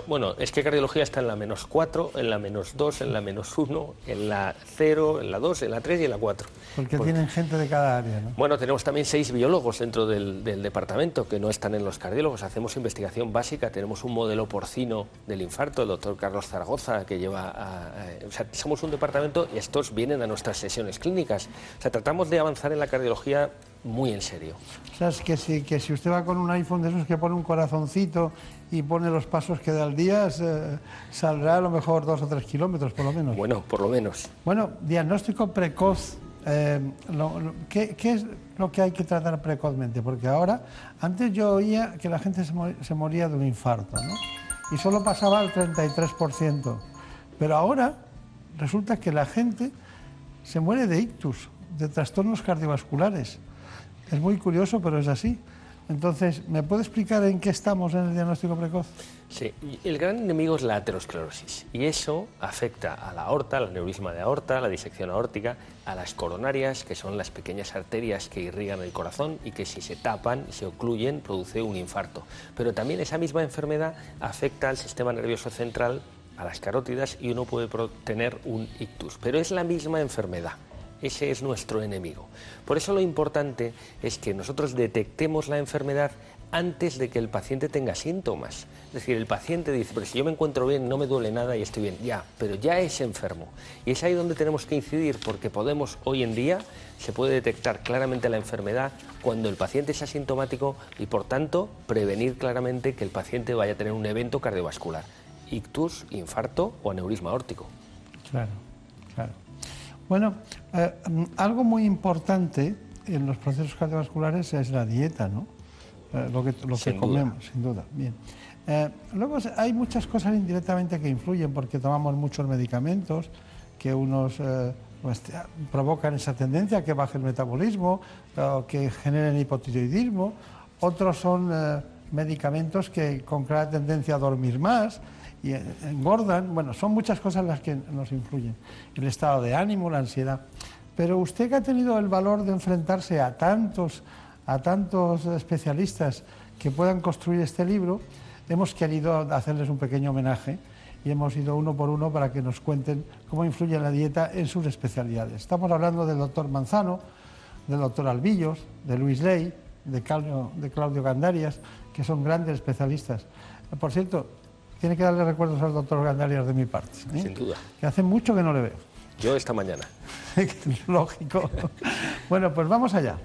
Bueno, es que cardiología está en la menos 4, en la menos 2, en la menos 1, en la 0, en la 2, en la 3 y en la 4. Porque tienen gente de cada área, ¿no? Bueno, tenemos también seis biólogos dentro del, departamento que no están en los cardiólogos. Hacemos investigación básica, tenemos un modelo porcino del infarto, el doctor Carlos Zaragoza, que lleva a, o sea, somos un departamento y estos vienen a nuestras sesiones clínicas. O sea, tratamos de avanzar en la cardiología muy en serio. O sea, es que si, que si usted va con un iPhone de esos que pone un corazoncito y pone los pasos que da al día, saldrá a lo mejor dos o tres kilómetros por lo menos. Bueno, por lo menos. Bueno, diagnóstico precoz. Eh, ¿qué, es lo que hay que tratar precozmente? Porque ahora, antes yo oía que la gente se, moría de un infarto, ¿no? Y solo pasaba al 33%. Pero ahora resulta que la gente se muere de ictus, de trastornos cardiovasculares. Es muy curioso, pero es así. Entonces, ¿me puede explicar en qué estamos en el diagnóstico precoz? Sí, el gran enemigo es la aterosclerosis y eso afecta a la aorta, al neurisma de aorta, la disección aórtica, a las coronarias, que son las pequeñas arterias que irrigan el corazón y que si se tapan, se ocluyen, produce un infarto. Pero también esa misma enfermedad afecta al sistema nervioso central, a las carótidas y uno puede tener un ictus. Pero es la misma enfermedad. Ese es nuestro enemigo. Por eso lo importante es que nosotros detectemos la enfermedad antes de que el paciente tenga síntomas. Es decir, el paciente dice, pero si yo me encuentro bien, no me duele nada y estoy bien. Ya, pero ya es enfermo. Y es ahí donde tenemos que incidir porque podemos, hoy en día, se puede detectar claramente la enfermedad cuando el paciente es asintomático y, por tanto, prevenir claramente que el paciente vaya a tener un evento cardiovascular, ictus, infarto o aneurisma órtico. Claro, claro. Bueno, eh, mm, algo muy importante en los procesos cardiovasculares es la dieta, ¿no? Eh, lo que, lo que comemos, sin duda. Bien. Eh, luego hay muchas cosas indirectamente que influyen porque tomamos muchos medicamentos que unos pues, provocan esa tendencia a que baje el metabolismo o que generen hipotiroidismo. Otros son medicamentos que con clara tendencia a dormir más y engordan. Bueno, son muchas cosas las que nos influyen. El estado de ánimo, la ansiedad. Pero usted que ha tenido el valor de enfrentarse a tantos, a tantos especialistas que puedan construir este libro, hemos querido hacerles un pequeño homenaje y hemos ido uno por uno para que nos cuenten cómo influye la dieta en sus especialidades. Estamos hablando del doctor Manzano, del doctor Albillos, de Luis Ley, de Claudio, de Claudio Gandarias, que son grandes especialistas. Por cierto, tiene que darle recuerdos al doctor Gandarias de mi parte. ¿eh? Sin duda. Que hace mucho que no le veo. Yo esta mañana. Lógico. bueno, pues vamos allá.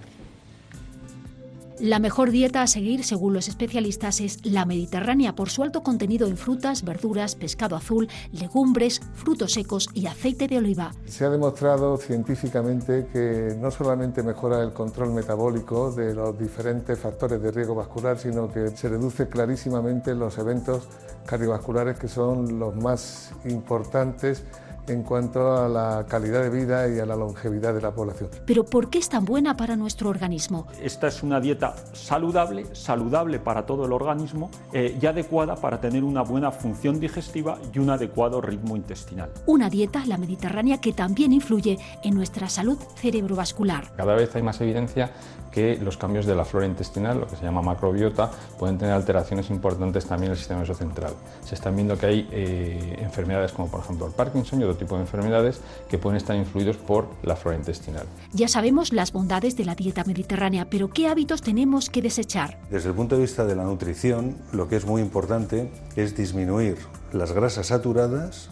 La mejor dieta a seguir, según los especialistas, es la mediterránea por su alto contenido en frutas, verduras, pescado azul, legumbres, frutos secos y aceite de oliva. Se ha demostrado científicamente que no solamente mejora el control metabólico de los diferentes factores de riesgo vascular, sino que se reduce clarísimamente los eventos cardiovasculares que son los más importantes en cuanto a la calidad de vida y a la longevidad de la población. Pero ¿por qué es tan buena para nuestro organismo? Esta es una dieta saludable, saludable para todo el organismo eh, y adecuada para tener una buena función digestiva y un adecuado ritmo intestinal. Una dieta, la mediterránea, que también influye en nuestra salud cerebrovascular. Cada vez hay más evidencia que los cambios de la flora intestinal, lo que se llama macrobiota, pueden tener alteraciones importantes también en el sistema nervioso central. Se están viendo que hay eh, enfermedades como por ejemplo el Parkinson y otro tipo de enfermedades que pueden estar influidos por la flora intestinal. Ya sabemos las bondades de la dieta mediterránea, pero ¿qué hábitos tenemos que desechar? Desde el punto de vista de la nutrición, lo que es muy importante es disminuir las grasas saturadas,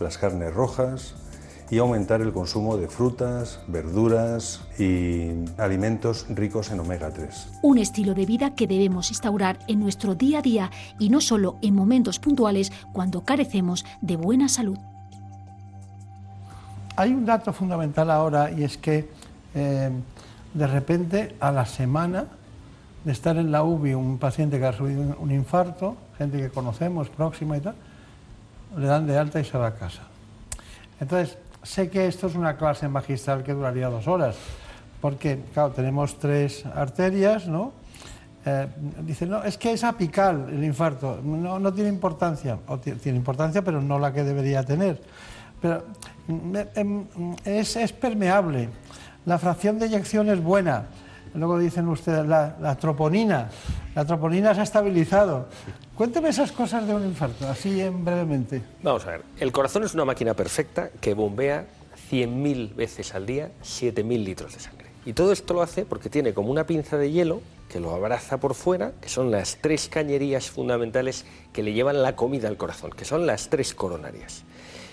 las carnes rojas, y aumentar el consumo de frutas, verduras y alimentos ricos en omega 3. Un estilo de vida que debemos instaurar en nuestro día a día y no solo en momentos puntuales cuando carecemos de buena salud. Hay un dato fundamental ahora y es que eh, de repente a la semana de estar en la UBI un paciente que ha sufrido un infarto, gente que conocemos próxima y tal, le dan de alta y se va a casa. Entonces, sé que esto es una clase magistral que duraría dos horas, porque, claro, tenemos tres arterias, ¿no? Eh, dicen, no, es que es apical el infarto, no, no tiene importancia, o tiene importancia, pero no la que debería tener. Pero em, es, es permeable, la fracción de eyección es buena. Luego dicen ustedes, la, troponina, la troponina se ha estabilizado. Cuénteme esas cosas de un infarto, así en brevemente. Vamos a ver, el corazón es una máquina perfecta que bombea 100.000 veces al día 7.000 litros de sangre. Y todo esto lo hace porque tiene como una pinza de hielo que lo abraza por fuera, que son las tres cañerías fundamentales que le llevan la comida al corazón, que son las tres coronarias.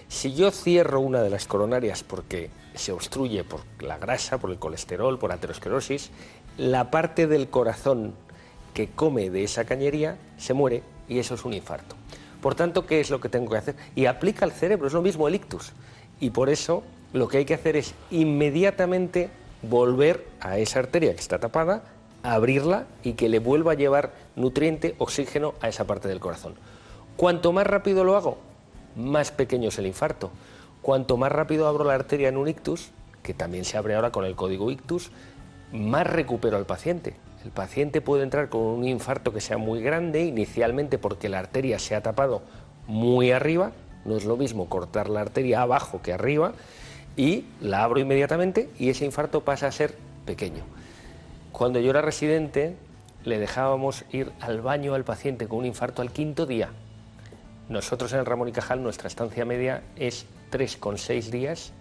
Si yo cierro una de las coronarias porque se obstruye por la grasa, por el colesterol, por aterosclerosis, la parte del corazón que come de esa cañería se muere y eso es un infarto. Por tanto, ¿qué es lo que tengo que hacer? Y aplica al cerebro, es lo mismo el ictus. Y por eso lo que hay que hacer es inmediatamente volver a esa arteria que está tapada, abrirla y que le vuelva a llevar nutriente, oxígeno a esa parte del corazón. Cuanto más rápido lo hago, más pequeño es el infarto. Cuanto más rápido abro la arteria en un ictus, que también se abre ahora con el código ictus, más recupero al paciente. El paciente puede entrar con un infarto que sea muy grande, inicialmente porque la arteria se ha tapado muy arriba, no es lo mismo cortar la arteria abajo que arriba, y la abro inmediatamente y ese infarto pasa a ser pequeño. Cuando yo era residente, le dejábamos ir al baño al paciente con un infarto al quinto día. Nosotros en el Ramón y Cajal, nuestra estancia media es 3,6 días,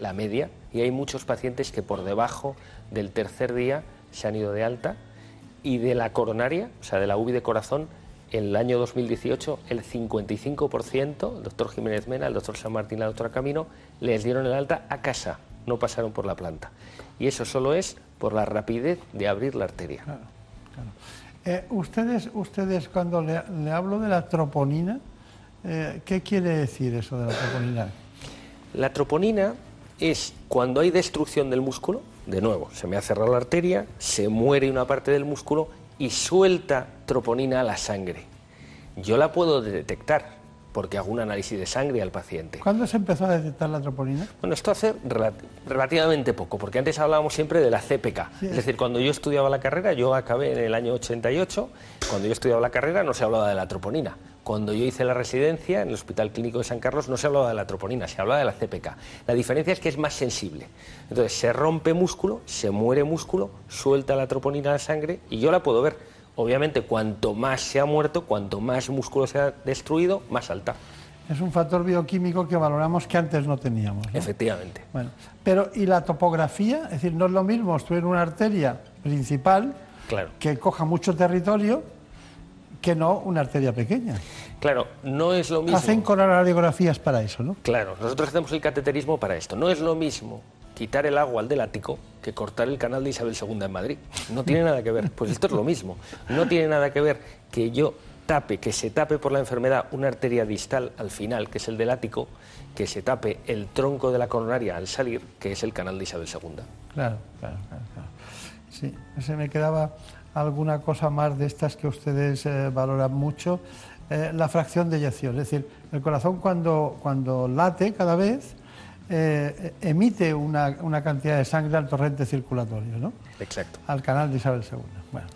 la media, y hay muchos pacientes que por debajo del tercer día se han ido de alta y de la coronaria, o sea, de la UBI de corazón, en el año 2018 el 55%, el doctor Jiménez Mena, el doctor San Martín, la doctora Camino, les dieron el alta a casa, no pasaron por la planta. Y eso solo es por la rapidez de abrir la arteria. Claro. Eh, ustedes, ustedes, cuando le, hablo de la troponina, eh, ¿qué quiere decir eso de la troponina? La troponina es cuando hay destrucción del músculo, de nuevo, se me ha cerrado la arteria, se muere una parte del músculo y suelta troponina a la sangre. Yo la puedo detectar, porque hago un análisis de sangre al paciente. ¿Cuándo se empezó a detectar la troponina? Bueno, esto hace relativamente poco, porque antes hablábamos siempre de la CPK. es decir, cuando yo estudiaba la carrera, yo acabé en el año 88, cuando yo estudiaba la carrera no se hablaba de la troponina. Cuando yo hice la residencia en el Hospital Clínico de San Carlos no se hablaba de la troponina, se hablaba de la CPK. La diferencia es que es más sensible. Entonces se rompe músculo, se muere músculo, suelta la troponina a la sangre y yo la puedo ver obviamente cuanto más se ha muerto, cuanto más músculo se ha destruido, más alta. Es un factor bioquímico que valoramos que antes no teníamos. Efectivamente. Bueno, pero ¿y la topografía? Es decir, no es lo mismo obstruir una arteria principal que coja mucho territorio que no una arteria pequeña. Claro, no es lo mismo. Hacen radiografías para eso, ¿no? Claro, nosotros hacemos el cateterismo para esto. No es lo mismo quitar el agua al del ático que cortar el canal de Isabel II en Madrid. No tiene nada que ver. Pues esto es lo mismo. No tiene nada que ver que yo tape, que se tape por la enfermedad una arteria distal al final, que es el del ático, que se tape el tronco de la coronaria al salir, que es el canal de Isabel II. Claro, claro, claro. Sí, se me quedaba alguna cosa más de estas que ustedes eh, valoran mucho. Eh, la fracción de eyección, es decir, el corazón cuando, cuando late cada vez, eh, emite una, una, cantidad de sangre al torrente circulatorio, ¿no? Exacto. Al canal de Isabel II. Bueno,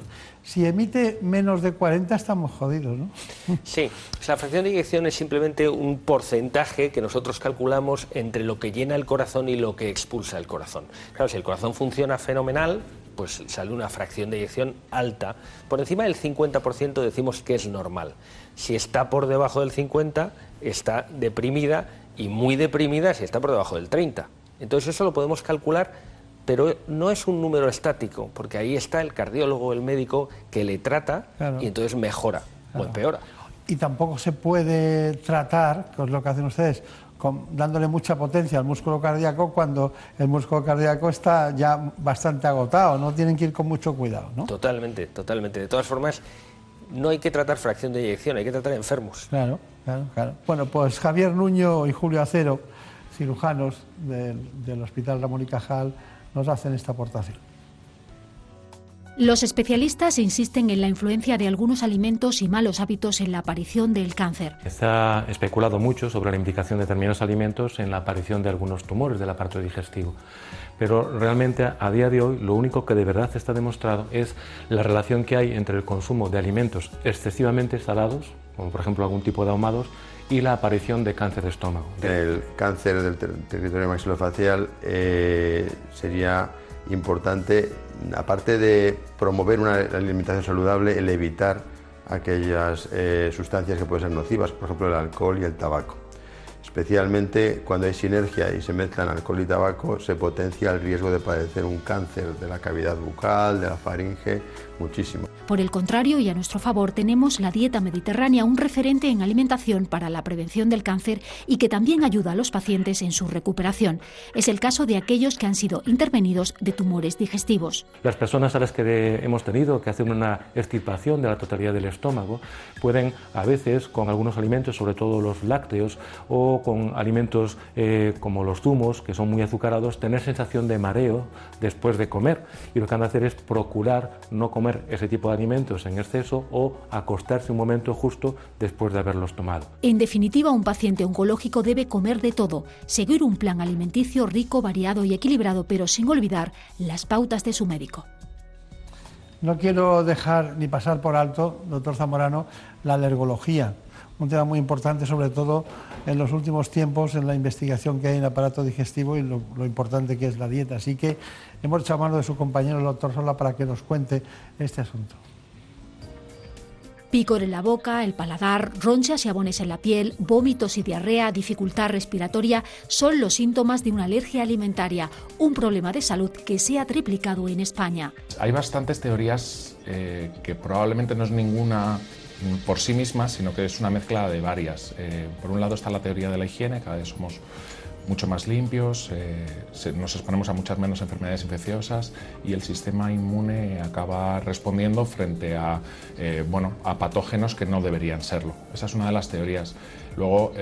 si emite menos de 40 estamos jodidos, ¿no? Sí, la fracción de eyección es simplemente un porcentaje que nosotros calculamos entre lo que llena el corazón y lo que expulsa el corazón. Claro, si el corazón funciona fenomenal, pues sale una fracción de eyección alta. Por encima del 50% decimos que es normal. Si está por debajo del 50, está deprimida y muy deprimida si está por debajo del 30. Entonces eso lo podemos calcular, pero no es un número estático, porque ahí está el cardiólogo, el médico, que le trata y entonces mejora o empeora. Y tampoco se puede tratar, que es lo que hacen ustedes, dándole mucha potencia al músculo cardíaco cuando el músculo cardíaco está ya bastante agotado, no tienen que ir con mucho cuidado, ¿no? Totalmente, totalmente. De todas formas, no hay que tratar fracción de eyección, hay que tratar enfermos. Claro, claro, claro. Bueno, pues Javier Nuño y Julio Acero, cirujanos del, Hospital Ramón y Cajal, nos hacen esta aportación. Los especialistas insisten en la influencia de algunos alimentos y malos hábitos en la aparición del cáncer. Se ha especulado mucho sobre la implicación de determinados alimentos en la aparición de algunos tumores del aparato digestivo pero realmente a día de hoy lo único que de verdad está demostrado es la relación que hay entre el consumo de alimentos excesivamente salados, como por ejemplo algún tipo de ahumados, y la aparición de cáncer de estómago. El cáncer del territorio maxilofacial eh, sería importante, aparte de promover una alimentación saludable, el evitar aquellas eh, sustancias que pueden ser nocivas, por ejemplo el alcohol y el tabaco. Especialmente cuando hay sinergia y se mezclan alcohol y tabaco, se potencia el riesgo de padecer un cáncer de la cavidad bucal, de la faringe, muchísimo. Por el contrario, y a nuestro favor, tenemos la dieta mediterránea, un referente en alimentación para la prevención del cáncer y que también ayuda a los pacientes en su recuperación. Es el caso de aquellos que han sido intervenidos de tumores digestivos. Las personas a las que hemos tenido que hacer una extirpación de la totalidad del estómago pueden a veces con algunos alimentos, sobre todo los lácteos o con alimentos eh, como los zumos, que son muy azucarados, tener sensación de mareo después de comer. Y lo que han de hacer es procurar no comer ese tipo de alimentos en exceso o acostarse un momento justo después de haberlos tomado. En definitiva, un paciente oncológico debe comer de todo, seguir un plan alimenticio rico, variado y equilibrado, pero sin olvidar las pautas de su médico. No quiero dejar ni pasar por alto, doctor Zamorano, la alergología, un tema muy importante, sobre todo en los últimos tiempos, en la investigación que hay en el aparato digestivo y lo, lo importante que es la dieta. Así que hemos echado mano de su compañero, el doctor Sola, para que nos cuente este asunto. Picor en la boca, el paladar, ronchas y abones en la piel, vómitos y diarrea, dificultad respiratoria son los síntomas de una alergia alimentaria, un problema de salud que se ha triplicado en España. Hay bastantes teorías eh, que probablemente no es ninguna por sí misma, sino que es una mezcla de varias. Eh, por un lado está la teoría de la higiene, cada vez somos mucho más limpios, eh, nos exponemos a muchas menos enfermedades infecciosas y el sistema inmune acaba respondiendo frente a, eh, bueno, a patógenos que no deberían serlo. Esa es una de las teorías. Luego,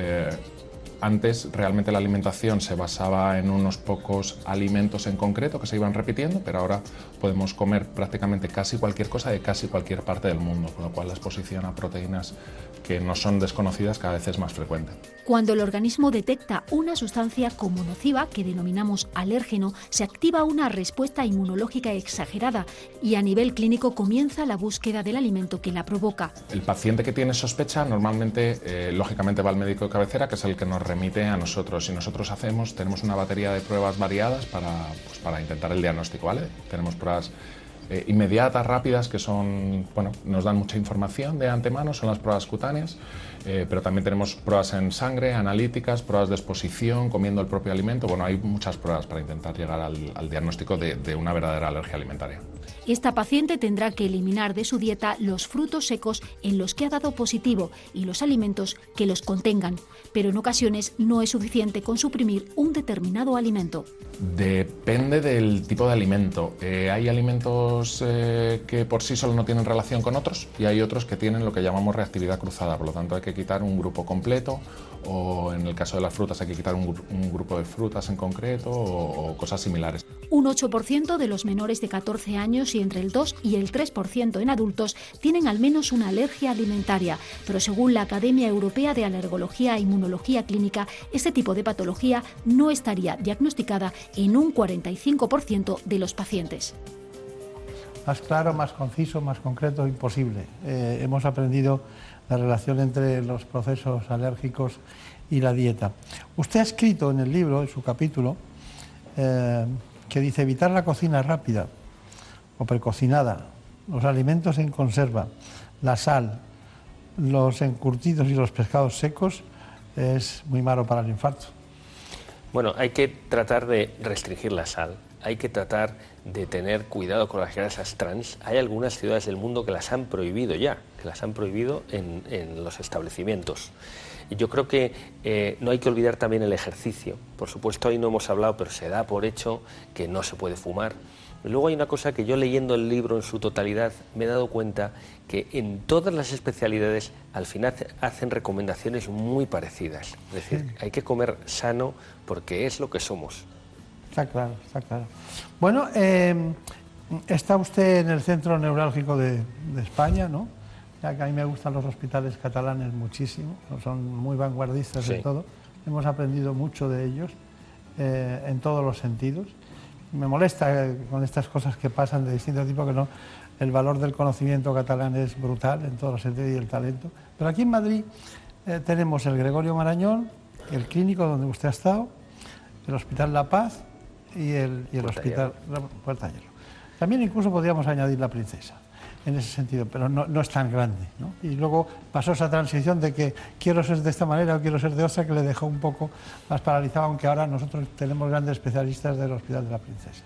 antes realmente la alimentación se basaba en unos pocos alimentos en concreto que se iban repitiendo, pero ahora podemos comer prácticamente casi cualquier cosa de casi cualquier parte del mundo, con lo cual la exposición a proteínas que no son desconocidas cada vez es más frecuente. Cuando el organismo detecta una sustancia como nociva, que denominamos alérgeno, se activa una respuesta inmunológica exagerada y a nivel clínico comienza la búsqueda del alimento que la provoca. El paciente que tiene sospecha normalmente, eh, lógicamente, va al médico de cabecera, que es el que nos remite a nosotros. Y nosotros hacemos, tenemos una batería de pruebas variadas para, pues, para intentar el diagnóstico. ¿vale? Tenemos pruebas eh, inmediatas, rápidas, que son, bueno, nos dan mucha información de antemano, son las pruebas cutáneas. Eh, pero también tenemos pruebas en sangre, analíticas, pruebas de exposición, comiendo el propio alimento. Bueno, hay muchas pruebas para intentar llegar al, diagnóstico de una verdadera alergia alimentaria. Esta paciente tendrá que eliminar de su dieta los frutos secos en los que ha dado positivo y los alimentos que los contengan, pero en ocasiones no es suficiente con suprimir un determinado alimento. Depende del tipo de alimento. Eh, hay alimentos eh, que por sí solo no tienen relación con otros y hay otros que tienen lo que llamamos reactividad cruzada, por lo tanto hay que quitar un grupo completo o en el caso de las frutas hay que quitar un, grupo de frutas en concreto o, cosas similares. Un 8% de los menores de 14 años y entre el 2 y el 3% en adultos tienen al menos una alergia alimentaria, pero según la Academia Europea de Alergología e Inmunología Clínica, este tipo de patología no estaría diagnosticada en un 45% de los pacientes más claro, más conciso, más concreto, imposible. Eh, hemos aprendido la relación entre los procesos alérgicos y la dieta. Usted ha escrito en el libro, en su capítulo, eh, que dice evitar la cocina rápida o precocinada, los alimentos en conserva, la sal, los encurtidos y los pescados secos es muy malo para el infarto. Bueno, hay que tratar de restringir la sal, hay que tratar de tener cuidado con las grasas trans. Hay algunas ciudades del mundo que las han prohibido ya, que las han prohibido en, los establecimientos. Y yo creo que eh, no hay que olvidar también el ejercicio. Por supuesto, ahí no hemos hablado, pero se da por hecho que no se puede fumar. Luego hay una cosa que yo leyendo el libro en su totalidad me he dado cuenta que en todas las especialidades al final hacen recomendaciones muy parecidas. Es decir, hay que comer sano porque es lo que somos. Está claro, está claro. Bueno, eh, está usted en el centro neurálgico de, España, ¿no? Ya que a mí me gustan los hospitales catalanes muchísimo, son muy vanguardistas de todo. Hemos aprendido mucho de ellos eh, en todos los sentidos. Me molesta eh, con estas cosas que pasan de distinto tipo que no. El valor del conocimiento catalán es brutal en todos los sentidos y el talento. Pero aquí en Madrid tenemos el Gregorio Marañón, el clínico donde usted ha estado, el Hospital La Paz y el, y el hospital Puerta Hierro. También incluso podríamos añadir la princesa en ese sentido, pero no, es tan grande. ¿no? Y luego pasó esa transición de que quiero ser de esta manera o quiero ser de otra, que le dejó un poco más paralizado, aunque ahora nosotros tenemos grandes especialistas del Hospital de la Princesa,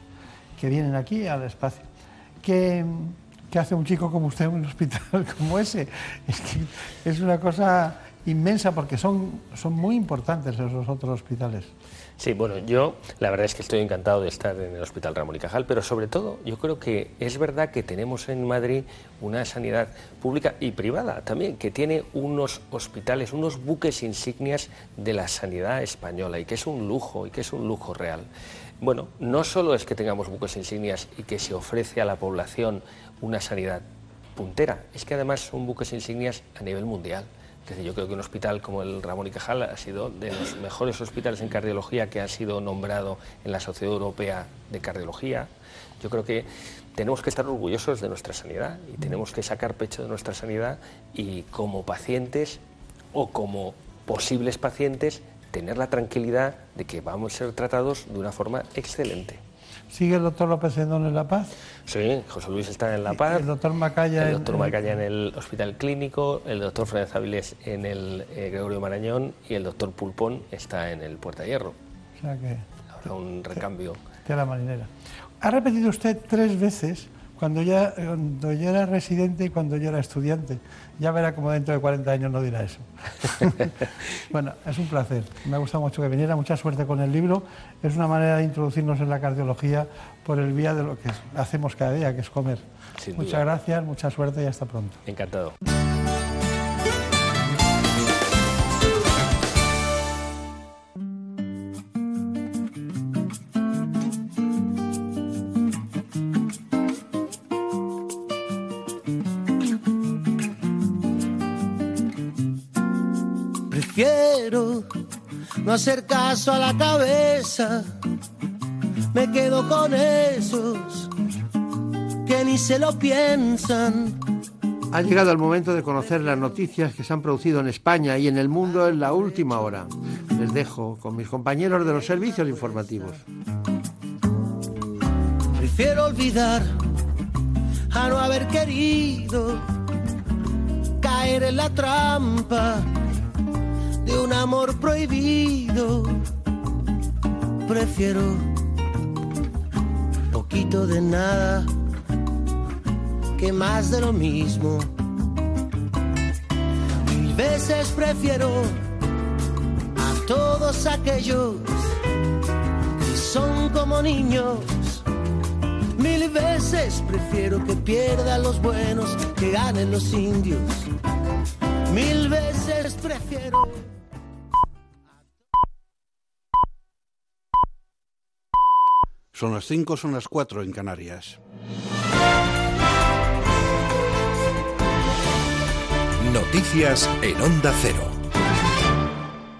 que vienen aquí al espacio. ¿Qué, qué hace un chico como usted en un hospital como ese? Es que es una cosa inmensa porque son, son muy importantes esos otros hospitales. Sí, bueno, yo la verdad es que estoy encantado de estar en el Hospital Ramón y Cajal, pero sobre todo yo creo que es verdad que tenemos en Madrid una sanidad pública y privada también, que tiene unos hospitales, unos buques insignias de la sanidad española y que es un lujo y que es un lujo real. Bueno, no solo es que tengamos buques insignias y que se ofrece a la población una sanidad puntera, es que además son buques insignias a nivel mundial yo creo que un hospital como el Ramón y Cajal ha sido de los mejores hospitales en cardiología que ha sido nombrado en la Sociedad Europea de Cardiología. Yo creo que tenemos que estar orgullosos de nuestra sanidad y tenemos que sacar pecho de nuestra sanidad y como pacientes o como posibles pacientes tener la tranquilidad de que vamos a ser tratados de una forma excelente. ¿Sigue el doctor López Endón en La Paz? Sí, José Luis está en La Paz. El doctor Macaya. El doctor Macaya en el Hospital Clínico, el doctor Fernández Avilés en el eh, Gregorio Marañón y el doctor Pulpón está en el Puerta Hierro. O sea que. Habrá un recambio. De la marinera. Ha repetido usted tres veces cuando ya, cuando yo era residente y cuando yo era estudiante. Ya verá como dentro de 40 años no dirá eso. bueno, es un placer. Me ha gustado mucho que viniera. Mucha suerte con el libro. Es una manera de introducirnos en la cardiología por el vía de lo que hacemos cada día, que es comer. Muchas gracias, mucha suerte y hasta pronto. Encantado. No hacer caso a la cabeza. Me quedo con esos que ni se lo piensan. Ha llegado el momento de conocer las noticias que se han producido en España y en el mundo en la última hora. Les dejo con mis compañeros de los servicios informativos. Prefiero olvidar a no haber querido caer en la trampa de un amor prohibido. Prefiero poquito de nada que más de lo mismo. Mil veces prefiero a todos aquellos que son como niños. Mil veces prefiero que pierdan los buenos, que ganen los indios. Mil veces prefiero... Son las 5, son las 4 en Canarias. Noticias en Onda Cero.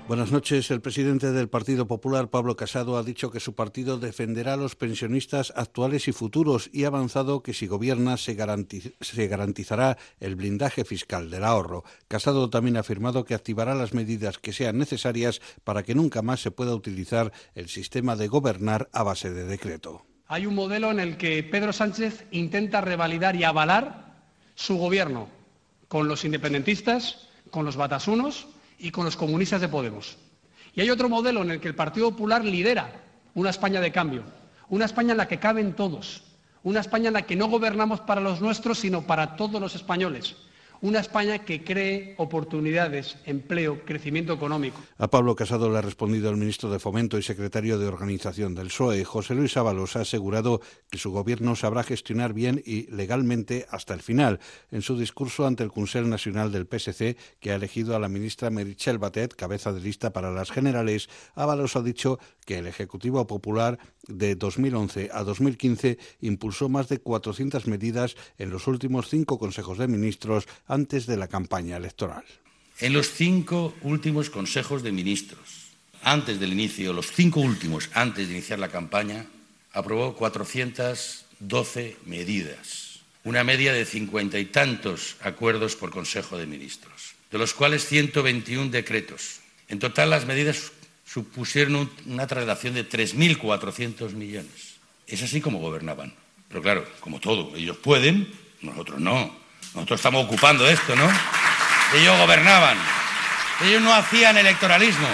Buenas noches. El presidente del Partido Popular, Pablo Casado, ha dicho que su partido defenderá a los pensionistas actuales y futuros y ha avanzado que si gobierna se, se, garantizará el blindaje fiscal del ahorro. Casado también ha afirmado que activará las medidas que sean necesarias para que nunca más se pueda utilizar el sistema de gobernar a base de decreto. Hay un modelo en el que Pedro Sánchez intenta revalidar y avalar su gobierno con los independentistas, con los batasunos y con los comunistas de Podemos. Y hay otro modelo en el que el Partido Popular lidera una España de cambio, una España en la que caben todos, una España en la que no gobernamos para los nuestros, sino para todos los españoles, una España que cree oportunidades, empleo, crecimiento económico. A Pablo Casado le ha respondido el ministro de Fomento y secretario de Organización del PSOE, José Luis Ábalos, ha asegurado que su gobierno sabrá gestionar bien y legalmente hasta el final. En su discurso ante el Consejo Nacional del PSC, que ha elegido a la ministra Meritxell Batet, cabeza de lista para las generales, Ábalos ha dicho que el Ejecutivo Popular de 2011 a 2015 impulsó más de 400 medidas en los últimos cinco consejos de ministros antes de la campaña electoral. En los cinco últimos consejos de ministros, antes del inicio, los cinco últimos antes de iniciar la campaña, aprobó 412 medidas, una media de cincuenta y tantos acuerdos por Consejo de Ministros, de los cuales 121 decretos. En total, las medidas supusieron una traslación de 3.400 millones. Es así como gobernaban. Pero claro, como todo, ellos pueden, nosotros no. Nosotros estamos ocupando esto, ¿no? Ellos gobernaban. Ellos no hacían electoralismo.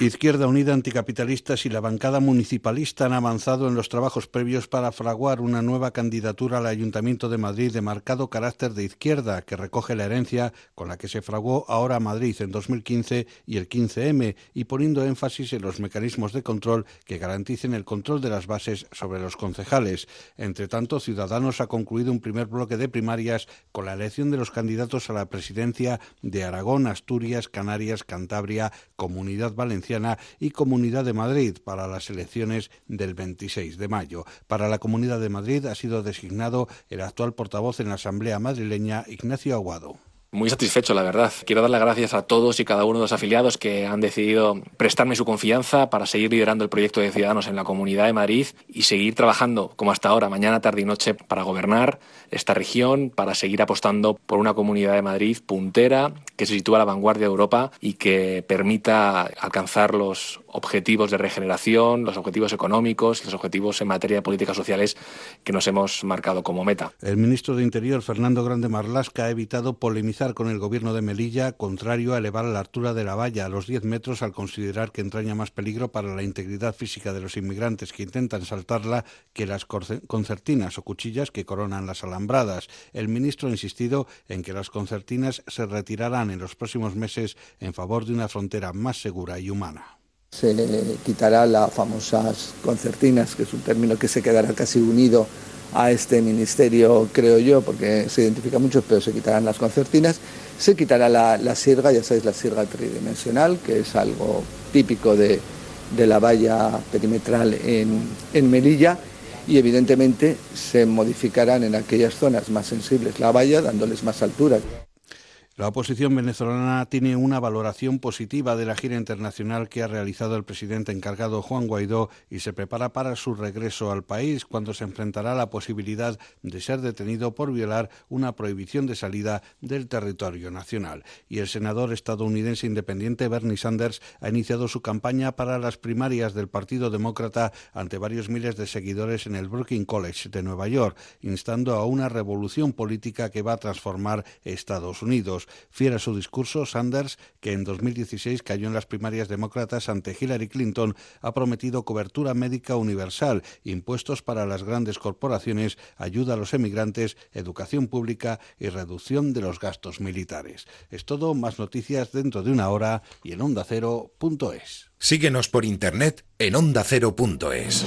Izquierda Unida Anticapitalistas y la bancada municipalista han avanzado en los trabajos previos para fraguar una nueva candidatura al Ayuntamiento de Madrid de marcado carácter de izquierda, que recoge la herencia con la que se fraguó ahora Madrid en 2015 y el 15M, y poniendo énfasis en los mecanismos de control que garanticen el control de las bases sobre los concejales. Entre tanto, Ciudadanos ha concluido un primer bloque de primarias con la elección de los candidatos a la presidencia de Aragón, Asturias, Canarias, Cantabria, Comunidad Valenciana, y Comunidad de Madrid para las elecciones del 26 de mayo. Para la Comunidad de Madrid ha sido designado el actual portavoz en la Asamblea madrileña, Ignacio Aguado. Muy satisfecho, la verdad. Quiero dar las gracias a todos y cada uno de los afiliados que han decidido prestarme su confianza para seguir liderando el proyecto de Ciudadanos en la Comunidad de Madrid y seguir trabajando, como hasta ahora, mañana, tarde y noche, para gobernar esta región, para seguir apostando por una Comunidad de Madrid puntera, que se sitúa a la vanguardia de Europa y que permita alcanzar los objetivos de regeneración, los objetivos económicos, los objetivos en materia de políticas sociales que nos hemos marcado como meta. El ministro de Interior, Fernando Grande Marlasca, ha evitado polemizar con el gobierno de Melilla, contrario a elevar la altura de la valla a los 10 metros al considerar que entraña más peligro para la integridad física de los inmigrantes que intentan saltarla que las concertinas o cuchillas que coronan las El ministro ha insistido en que las concertinas se retirarán en los próximos meses en favor de una frontera más segura y humana. Se quitará las famosas concertinas, que es un término que se quedará casi unido a este ministerio, creo yo, porque se identifica mucho, pero se quitarán las concertinas. Se quitará la, sirga, ya sabéis, la sirga tridimensional, que es algo típico de, la valla perimetral en Melilla y evidentemente se modificarán en aquellas zonas más sensibles la valla, dándoles más altura. La oposición venezolana tiene una valoración positiva de la gira internacional que ha realizado el presidente encargado Juan Guaidó y se prepara para su regreso al país cuando se enfrentará a la posibilidad de ser detenido por violar una prohibición de salida del territorio nacional. Y el senador estadounidense independiente Bernie Sanders ha iniciado su campaña para las primarias del Partido Demócrata ante varios miles de seguidores en el Brooklyn College de Nueva York, instando a una revolución política que va a transformar Estados Unidos. Fiel a su discurso, Sanders, que en 2016 cayó en las primarias demócratas ante Hillary Clinton, ha prometido cobertura médica universal, impuestos para las grandes corporaciones, ayuda a los emigrantes, educación pública y reducción de los gastos militares. Es todo, más noticias dentro de una hora y en ondacero.es. Síguenos por internet en ondacero.es.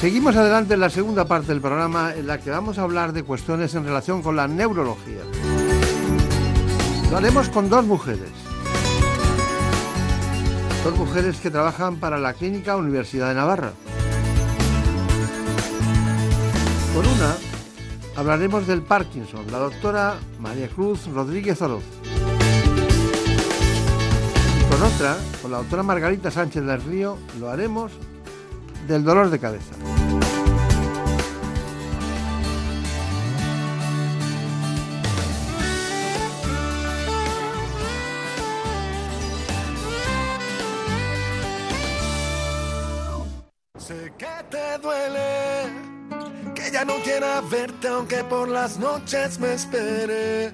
Seguimos adelante en la segunda parte del programa en la que vamos a hablar de cuestiones en relación con la neurología. Lo haremos con dos mujeres. Dos mujeres que trabajan para la Clínica Universidad de Navarra. Con una hablaremos del Parkinson, la doctora María Cruz Rodríguez Oroz. Y con otra, con la doctora Margarita Sánchez del Río, lo haremos del dolor de cabeza. Sé que te duele, que ya no quiera verte aunque por las noches me esperes.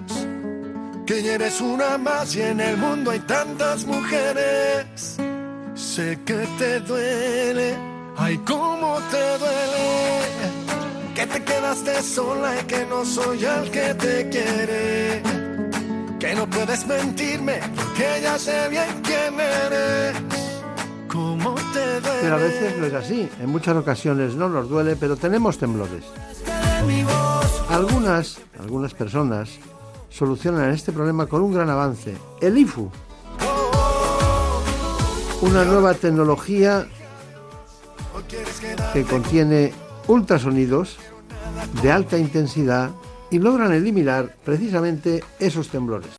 Que ya eres una más y en el mundo hay tantas mujeres. Sé que te duele, ay cómo te duele. Que te quedaste sola y que no soy el que te quiere. Que no puedes mentirme, que ya sé bien quién eres. ¿Cómo te duele? Pero a veces no es así. En muchas ocasiones no nos duele, pero tenemos temblores. Algunas, algunas personas solucionan este problema con un gran avance. El IFU. Una nueva tecnología que contiene ultrasonidos de alta intensidad y logran eliminar precisamente esos temblores.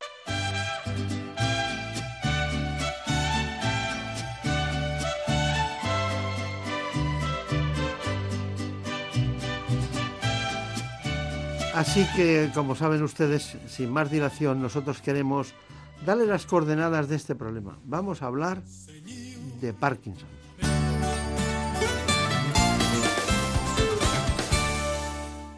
Así que, como saben ustedes, sin más dilación, nosotros queremos darle las coordenadas de este problema. Vamos a hablar de Parkinson.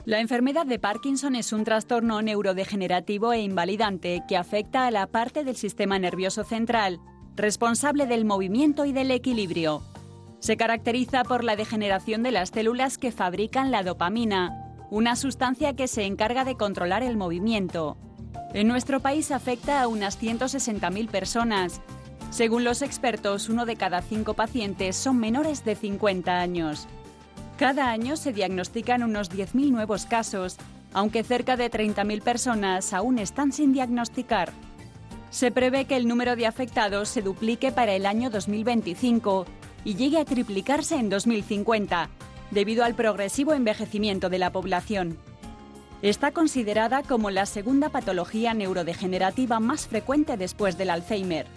La enfermedad de Parkinson es un trastorno neurodegenerativo e invalidante que afecta a la parte del sistema nervioso central, responsable del movimiento y del equilibrio. Se caracteriza por la degeneración de las células que fabrican la dopamina, una sustancia que se encarga de controlar el movimiento. En nuestro país afecta a unas 160.000 personas. Según los expertos, uno de cada cinco pacientes son menores de 50 años. Cada año se diagnostican unos 10.000 nuevos casos, aunque cerca de 30.000 personas aún están sin diagnosticar. Se prevé que el número de afectados se duplique para el año 2025 y llegue a triplicarse en 2050, debido al progresivo envejecimiento de la población. Está considerada como la segunda patología neurodegenerativa más frecuente después del Alzheimer.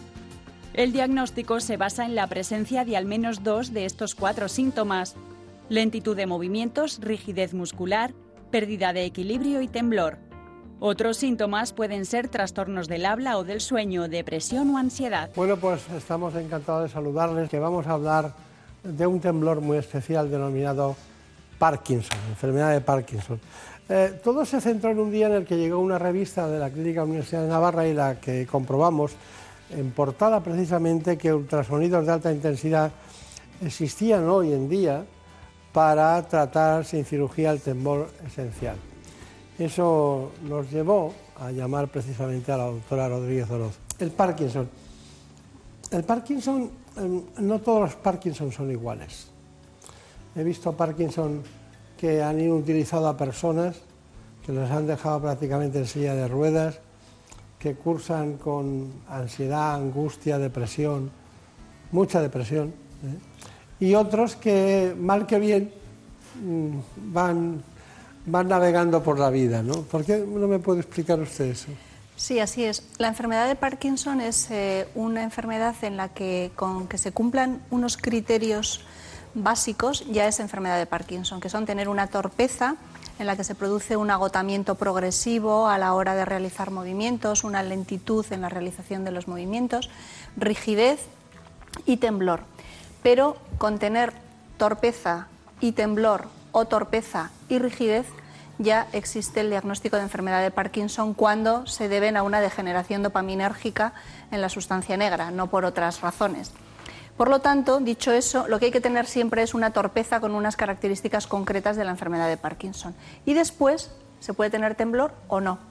El diagnóstico se basa en la presencia de al menos dos de estos cuatro síntomas. Lentitud de movimientos, rigidez muscular, pérdida de equilibrio y temblor. Otros síntomas pueden ser trastornos del habla o del sueño, depresión o ansiedad. Bueno, pues estamos encantados de saludarles, que vamos a hablar de un temblor muy especial denominado Parkinson, enfermedad de Parkinson. Eh, todo se centró en un día en el que llegó una revista de la Clínica Universidad de Navarra y la que comprobamos en portada precisamente que ultrasonidos de alta intensidad existían hoy en día para tratar sin cirugía el temblor esencial. Eso nos llevó a llamar precisamente a la doctora Rodríguez Oroz. El Parkinson. El Parkinson, em, no todos los Parkinson son iguales. He visto Parkinson que han ido utilizado a personas que los han dejado prácticamente en silla de ruedas, que cursan con ansiedad, angustia, depresión, mucha depresión, ¿eh? Y otros que, mal que bien, mm, van, van navegando por la vida. ¿no? ¿Por qué no me puede explicar usted eso? Sí, así es. La enfermedad de Parkinson es eh, una enfermedad en la que con que se cumplan unos criterios básicos ya es enfermedad de Parkinson, que son tener una torpeza en la que se produce un agotamiento progresivo a la hora de realizar movimientos, una lentitud en la realización de los movimientos, rigidez y temblor. Pero con tener torpeza y temblor o torpeza y rigidez ya existe el diagnóstico de enfermedad de Parkinson cuando se deben a una degeneración dopaminérgica en la sustancia negra, no por otras razones. Por lo tanto, dicho eso, lo que hay que tener siempre es una torpeza con unas características concretas de la enfermedad de Parkinson. Y después se puede tener temblor o no.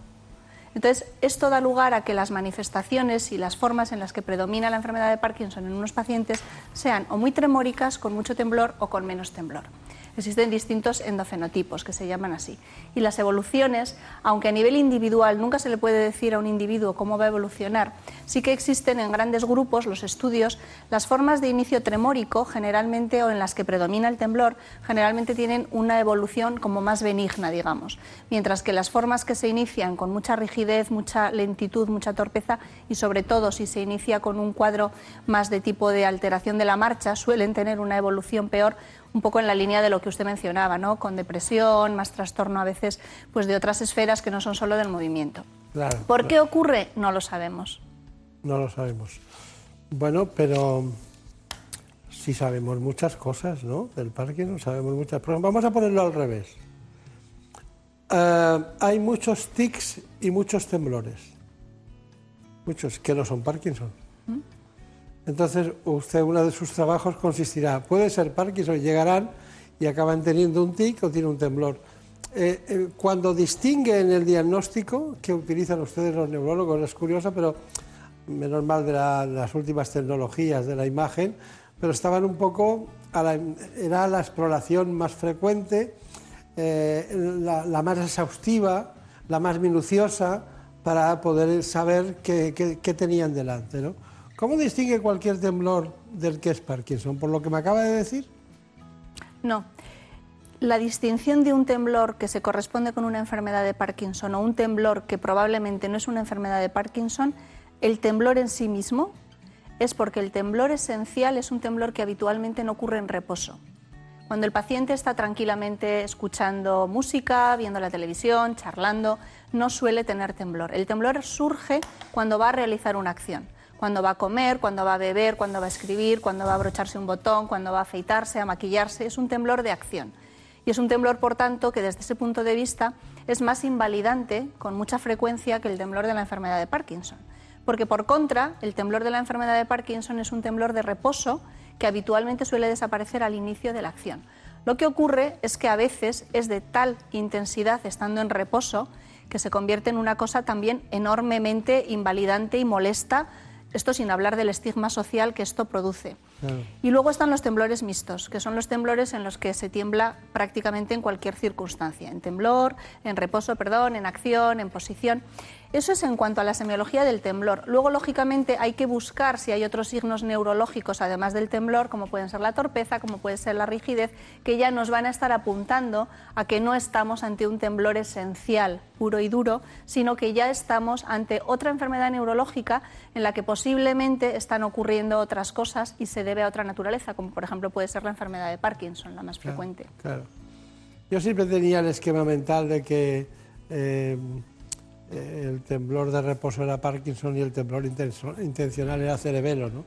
Entonces, esto da lugar a que las manifestaciones y las formas en las que predomina la enfermedad de Parkinson en unos pacientes sean o muy tremóricas, con mucho temblor, o con menos temblor. Existen distintos endofenotipos que se llaman así. Y las evoluciones, aunque a nivel individual nunca se le puede decir a un individuo cómo va a evolucionar, sí que existen en grandes grupos los estudios, las formas de inicio tremórico generalmente o en las que predomina el temblor, generalmente tienen una evolución como más benigna, digamos, mientras que las formas que se inician con mucha rigidez, mucha lentitud, mucha torpeza y sobre todo si se inicia con un cuadro más de tipo de alteración de la marcha, suelen tener una evolución peor un poco en la línea de lo que usted mencionaba, ¿no? Con depresión, más trastorno a veces pues de otras esferas que no son solo del movimiento. ¿Por qué ocurre? No lo sabemos. No lo sabemos. Bueno, pero sí sabemos muchas cosas, ¿no? Del Parkinson sabemos muchas. Pero vamos a ponerlo al revés. Eh, hay muchos tics y muchos temblores. Muchos que no son Parkinson. Entonces, usted, uno de sus trabajos consistirá, puede ser Parkinson, llegarán y acaban teniendo un tic o tiene un temblor. Eh, eh, cuando distinguen el diagnóstico que utilizan ustedes los neurólogos, es curioso, pero menos mal de, las últimas tecnologías de la imagen, pero estaban un poco, era la exploración más frecuente, eh, la, más exhaustiva, la más minuciosa, para poder saber qué, qué tenían delante. ¿no? ¿Cómo distingue cualquier temblor del que es Parkinson? ¿Por lo que me acaba de decir? No. La distinción de un temblor que se corresponde con una enfermedad de Parkinson o un temblor que probablemente no es una enfermedad de Parkinson, el temblor en sí mismo es porque el temblor esencial es un temblor que habitualmente no ocurre en reposo. Cuando el paciente está tranquilamente escuchando música, viendo la televisión, charlando, no suele tener temblor. El temblor surge cuando va a realizar una acción cuando va a comer, cuando va a beber, cuando va a escribir, cuando va a abrocharse un botón, cuando va a afeitarse, a maquillarse. Es un temblor de acción. Y es un temblor, por tanto, que desde ese punto de vista es más invalidante con mucha frecuencia que el temblor de la enfermedad de Parkinson. Porque, por contra, el temblor de la enfermedad de Parkinson es un temblor de reposo que habitualmente suele desaparecer al inicio de la acción. Lo que ocurre es que a veces es de tal intensidad estando en reposo que se convierte en una cosa también enormemente invalidante y molesta esto sin hablar del estigma social que esto produce. Y luego están los temblores mixtos, que son los temblores en los que se tiembla prácticamente en cualquier circunstancia, en temblor, en reposo, perdón, en acción, en posición. Eso es en cuanto a la semiología del temblor. Luego, lógicamente, hay que buscar si hay otros signos neurológicos, además del temblor, como pueden ser la torpeza, como puede ser la rigidez, que ya nos van a estar apuntando a que no estamos ante un temblor esencial, puro y duro, sino que ya estamos ante otra enfermedad neurológica en la que posiblemente están ocurriendo otras cosas y se debe a otra naturaleza, como por ejemplo puede ser la enfermedad de Parkinson, la más frecuente. Claro. Yo siempre tenía el esquema mental de que eh, el temblor de reposo era Parkinson y el temblor intencional era cerebelo, ¿no?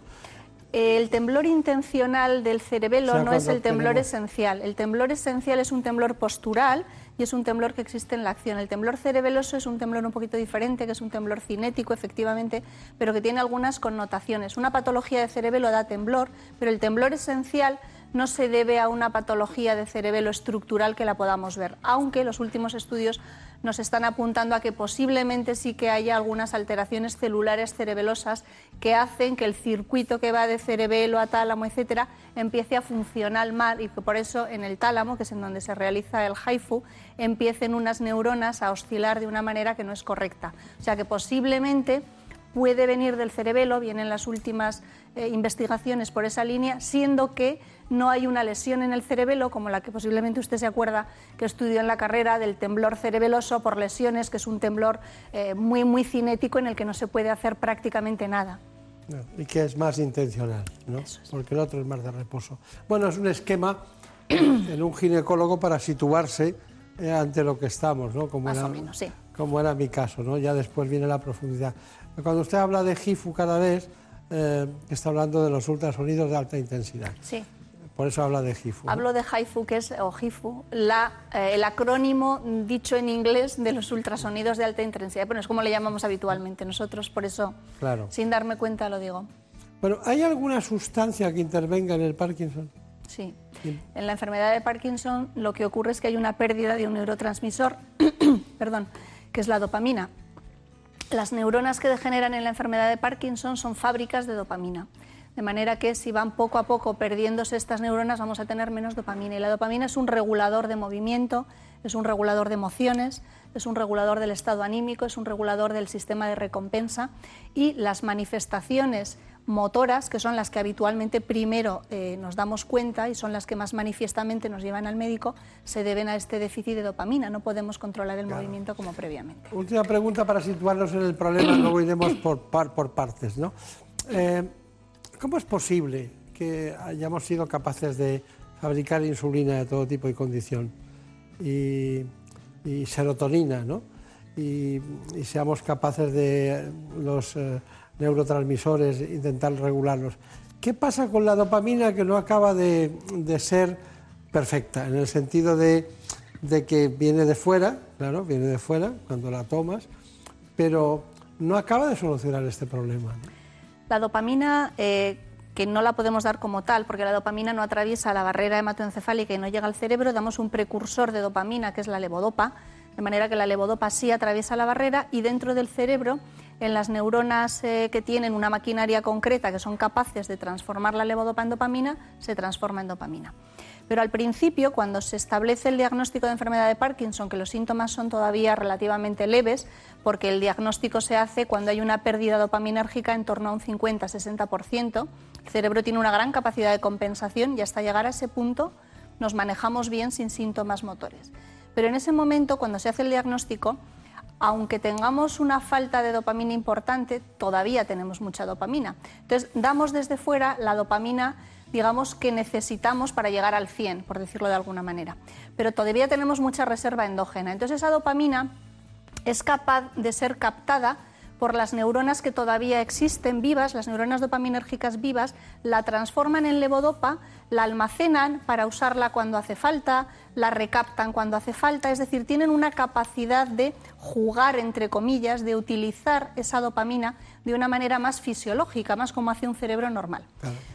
El temblor intencional del cerebelo no es el temblor esencial. El temblor esencial es un temblor postural y es un temblor que existe en la acción. El temblor cerebeloso es un temblor un poquito diferente, que es un temblor cinético, efectivamente, pero que tiene algunas connotaciones. Una patología de cerebelo da temblor, pero el temblor esencial no se debe a una patología de cerebelo estructural que la podamos ver, aunque los últimos estudios nos están apuntando a que posiblemente sí que haya algunas alteraciones celulares cerebelosas que hacen que el circuito que va de cerebelo a tálamo, etcétera, empiece a funcionar mal y que por eso en el tálamo, que es en donde se realiza el HIFU, empiecen unas neuronas a oscilar de una manera que no es correcta. O sea que posiblemente puede venir del cerebelo, vienen las últimas eh, investigaciones por esa línea, siendo que no hay una lesión en el cerebelo, como la que posiblemente usted se acuerda que estudió en la carrera del temblor cerebeloso por lesiones, que es un temblor eh, muy, muy cinético en el que no se puede hacer prácticamente nada. y que es más intencional, ¿no? porque el otro es más de reposo. Bueno, es un esquema en un ginecólogo para situarse eh, ante lo que estamos, ¿no? Como era, menos, sí. Como era mi caso, ¿no? Ya después viene la profundidad. Cuando usted habla de GIFU cada vez, eh, está hablando de los ultrasonidos de alta intensidad. Sí. Por eso habla de HIFU. Hablo de HIFU, que es, o HIFU, la, eh, el acrónimo dicho en inglés de los ultrasonidos de alta intensidad. Bueno, es como le llamamos habitualmente nosotros, por eso, claro. sin darme cuenta, lo digo. Bueno, ¿hay alguna sustancia que intervenga en el Parkinson? Sí. En la enfermedad de Parkinson lo que ocurre es que hay una pérdida de un neurotransmisor, perdón, que es la dopamina. Las neuronas que degeneran en la enfermedad de Parkinson son fábricas de dopamina. De manera que si van poco a poco perdiéndose estas neuronas vamos a tener menos dopamina. Y la dopamina es un regulador de movimiento, es un regulador de emociones, es un regulador del estado anímico, es un regulador del sistema de recompensa y las manifestaciones motoras, que son las que habitualmente primero eh, nos damos cuenta y son las que más manifiestamente nos llevan al médico, se deben a este déficit de dopamina. No podemos controlar el movimiento como previamente. Última pregunta para situarnos en el problema, luego iremos por, por partes. ¿no? Eh, ¿Cómo es posible que hayamos sido capaces de fabricar insulina de todo tipo y condición y, serotonina, ¿no? Y, seamos capaces de los eh, neurotransmisores intentar regularlos? ¿Qué pasa con la dopamina que no acaba de, ser perfecta, en el sentido de, que viene de fuera, claro, viene de fuera cuando la tomas, pero no acaba de solucionar este problema? La dopamina, eh, que no la podemos dar como tal, porque la dopamina no atraviesa la barrera hematoencefálica y no llega al cerebro, damos un precursor de dopamina, que es la levodopa, de manera que la levodopa sí atraviesa la barrera y dentro del cerebro, en las neuronas eh, que tienen una maquinaria concreta, que son capaces de transformar la levodopa en dopamina, se transforma en dopamina. Pero al principio, cuando se establece el diagnóstico de enfermedad de Parkinson, que los síntomas son todavía relativamente leves, porque el diagnóstico se hace cuando hay una pérdida dopaminérgica en torno a un 50-60%, el cerebro tiene una gran capacidad de compensación y hasta llegar a ese punto nos manejamos bien sin síntomas motores. Pero en ese momento, cuando se hace el diagnóstico, aunque tengamos una falta de dopamina importante, todavía tenemos mucha dopamina. Entonces, damos desde fuera la dopamina digamos, que necesitamos para llegar al 100, por decirlo de alguna manera. Pero todavía tenemos mucha reserva endógena. Entonces esa dopamina es capaz de ser captada por las neuronas que todavía existen vivas, las neuronas dopaminérgicas vivas, la transforman en levodopa, la almacenan para usarla cuando hace falta, la recaptan cuando hace falta, es decir, tienen una capacidad de jugar, entre comillas, de utilizar esa dopamina de una manera más fisiológica, más como hace un cerebro normal.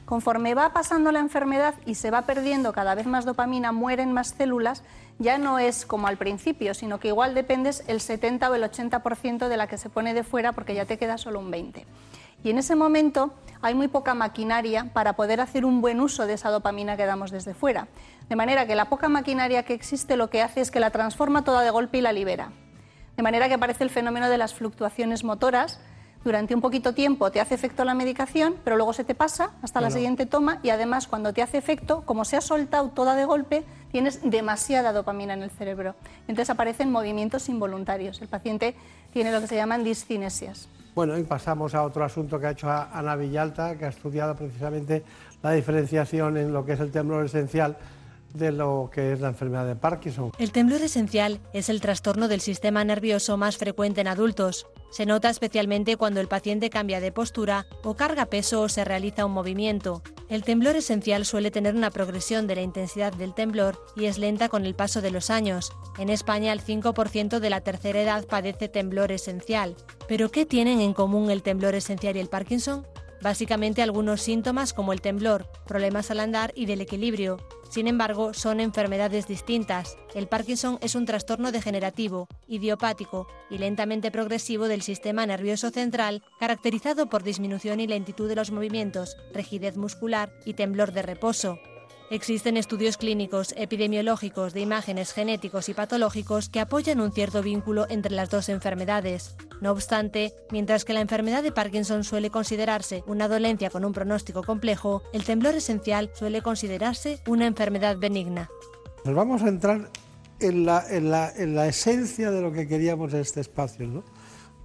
Conforme va pasando la enfermedad y se va perdiendo cada vez más dopamina, mueren más células, ya no es como al principio, sino que igual dependes el 70 o el 80% de la que se pone de fuera porque ya te queda solo un 20. Y en ese momento hay muy poca maquinaria para poder hacer un buen uso de esa dopamina que damos desde fuera. De manera que la poca maquinaria que existe lo que hace es que la transforma toda de golpe y la libera. De manera que aparece el fenómeno de las fluctuaciones motoras. Durante un poquito tiempo te hace efecto la medicación, pero luego se te pasa hasta la siguiente toma y además cuando te hace efecto, como se ha soltado toda de golpe, tienes demasiada dopamina en el cerebro. Entonces aparecen movimientos involuntarios. El paciente tiene lo que se llaman discinesias. Bueno, y pasamos a otro asunto que ha hecho Ana Villalta, que ha estudiado precisamente la diferenciación en lo que es el temblor esencial de lo que es la enfermedad de Parkinson. El temblor esencial es el trastorno del sistema nervioso más frecuente en adultos. Se nota especialmente cuando el paciente cambia de postura o carga peso o se realiza un movimiento. El temblor esencial suele tener una progresión de la intensidad del temblor y es lenta con el paso de los años. En España el 5% de la tercera edad padece temblor esencial. ¿Pero qué tienen en común el temblor esencial y el Parkinson? Básicamente algunos síntomas como el temblor, problemas al andar y del equilibrio. Sin embargo, son enfermedades distintas. El Parkinson es un trastorno degenerativo, idiopático y lentamente progresivo del sistema nervioso central, caracterizado por disminución y lentitud de los movimientos, rigidez muscular y temblor de reposo. Existen estudios clínicos, epidemiológicos, de imágenes genéticos y patológicos que apoyan un cierto vínculo entre las dos enfermedades. No obstante, mientras que la enfermedad de Parkinson suele considerarse una dolencia con un pronóstico complejo, el temblor esencial suele considerarse una enfermedad benigna. Nos vamos a entrar en la, en la- en la esencia de lo que queríamos en este espacio, ¿no?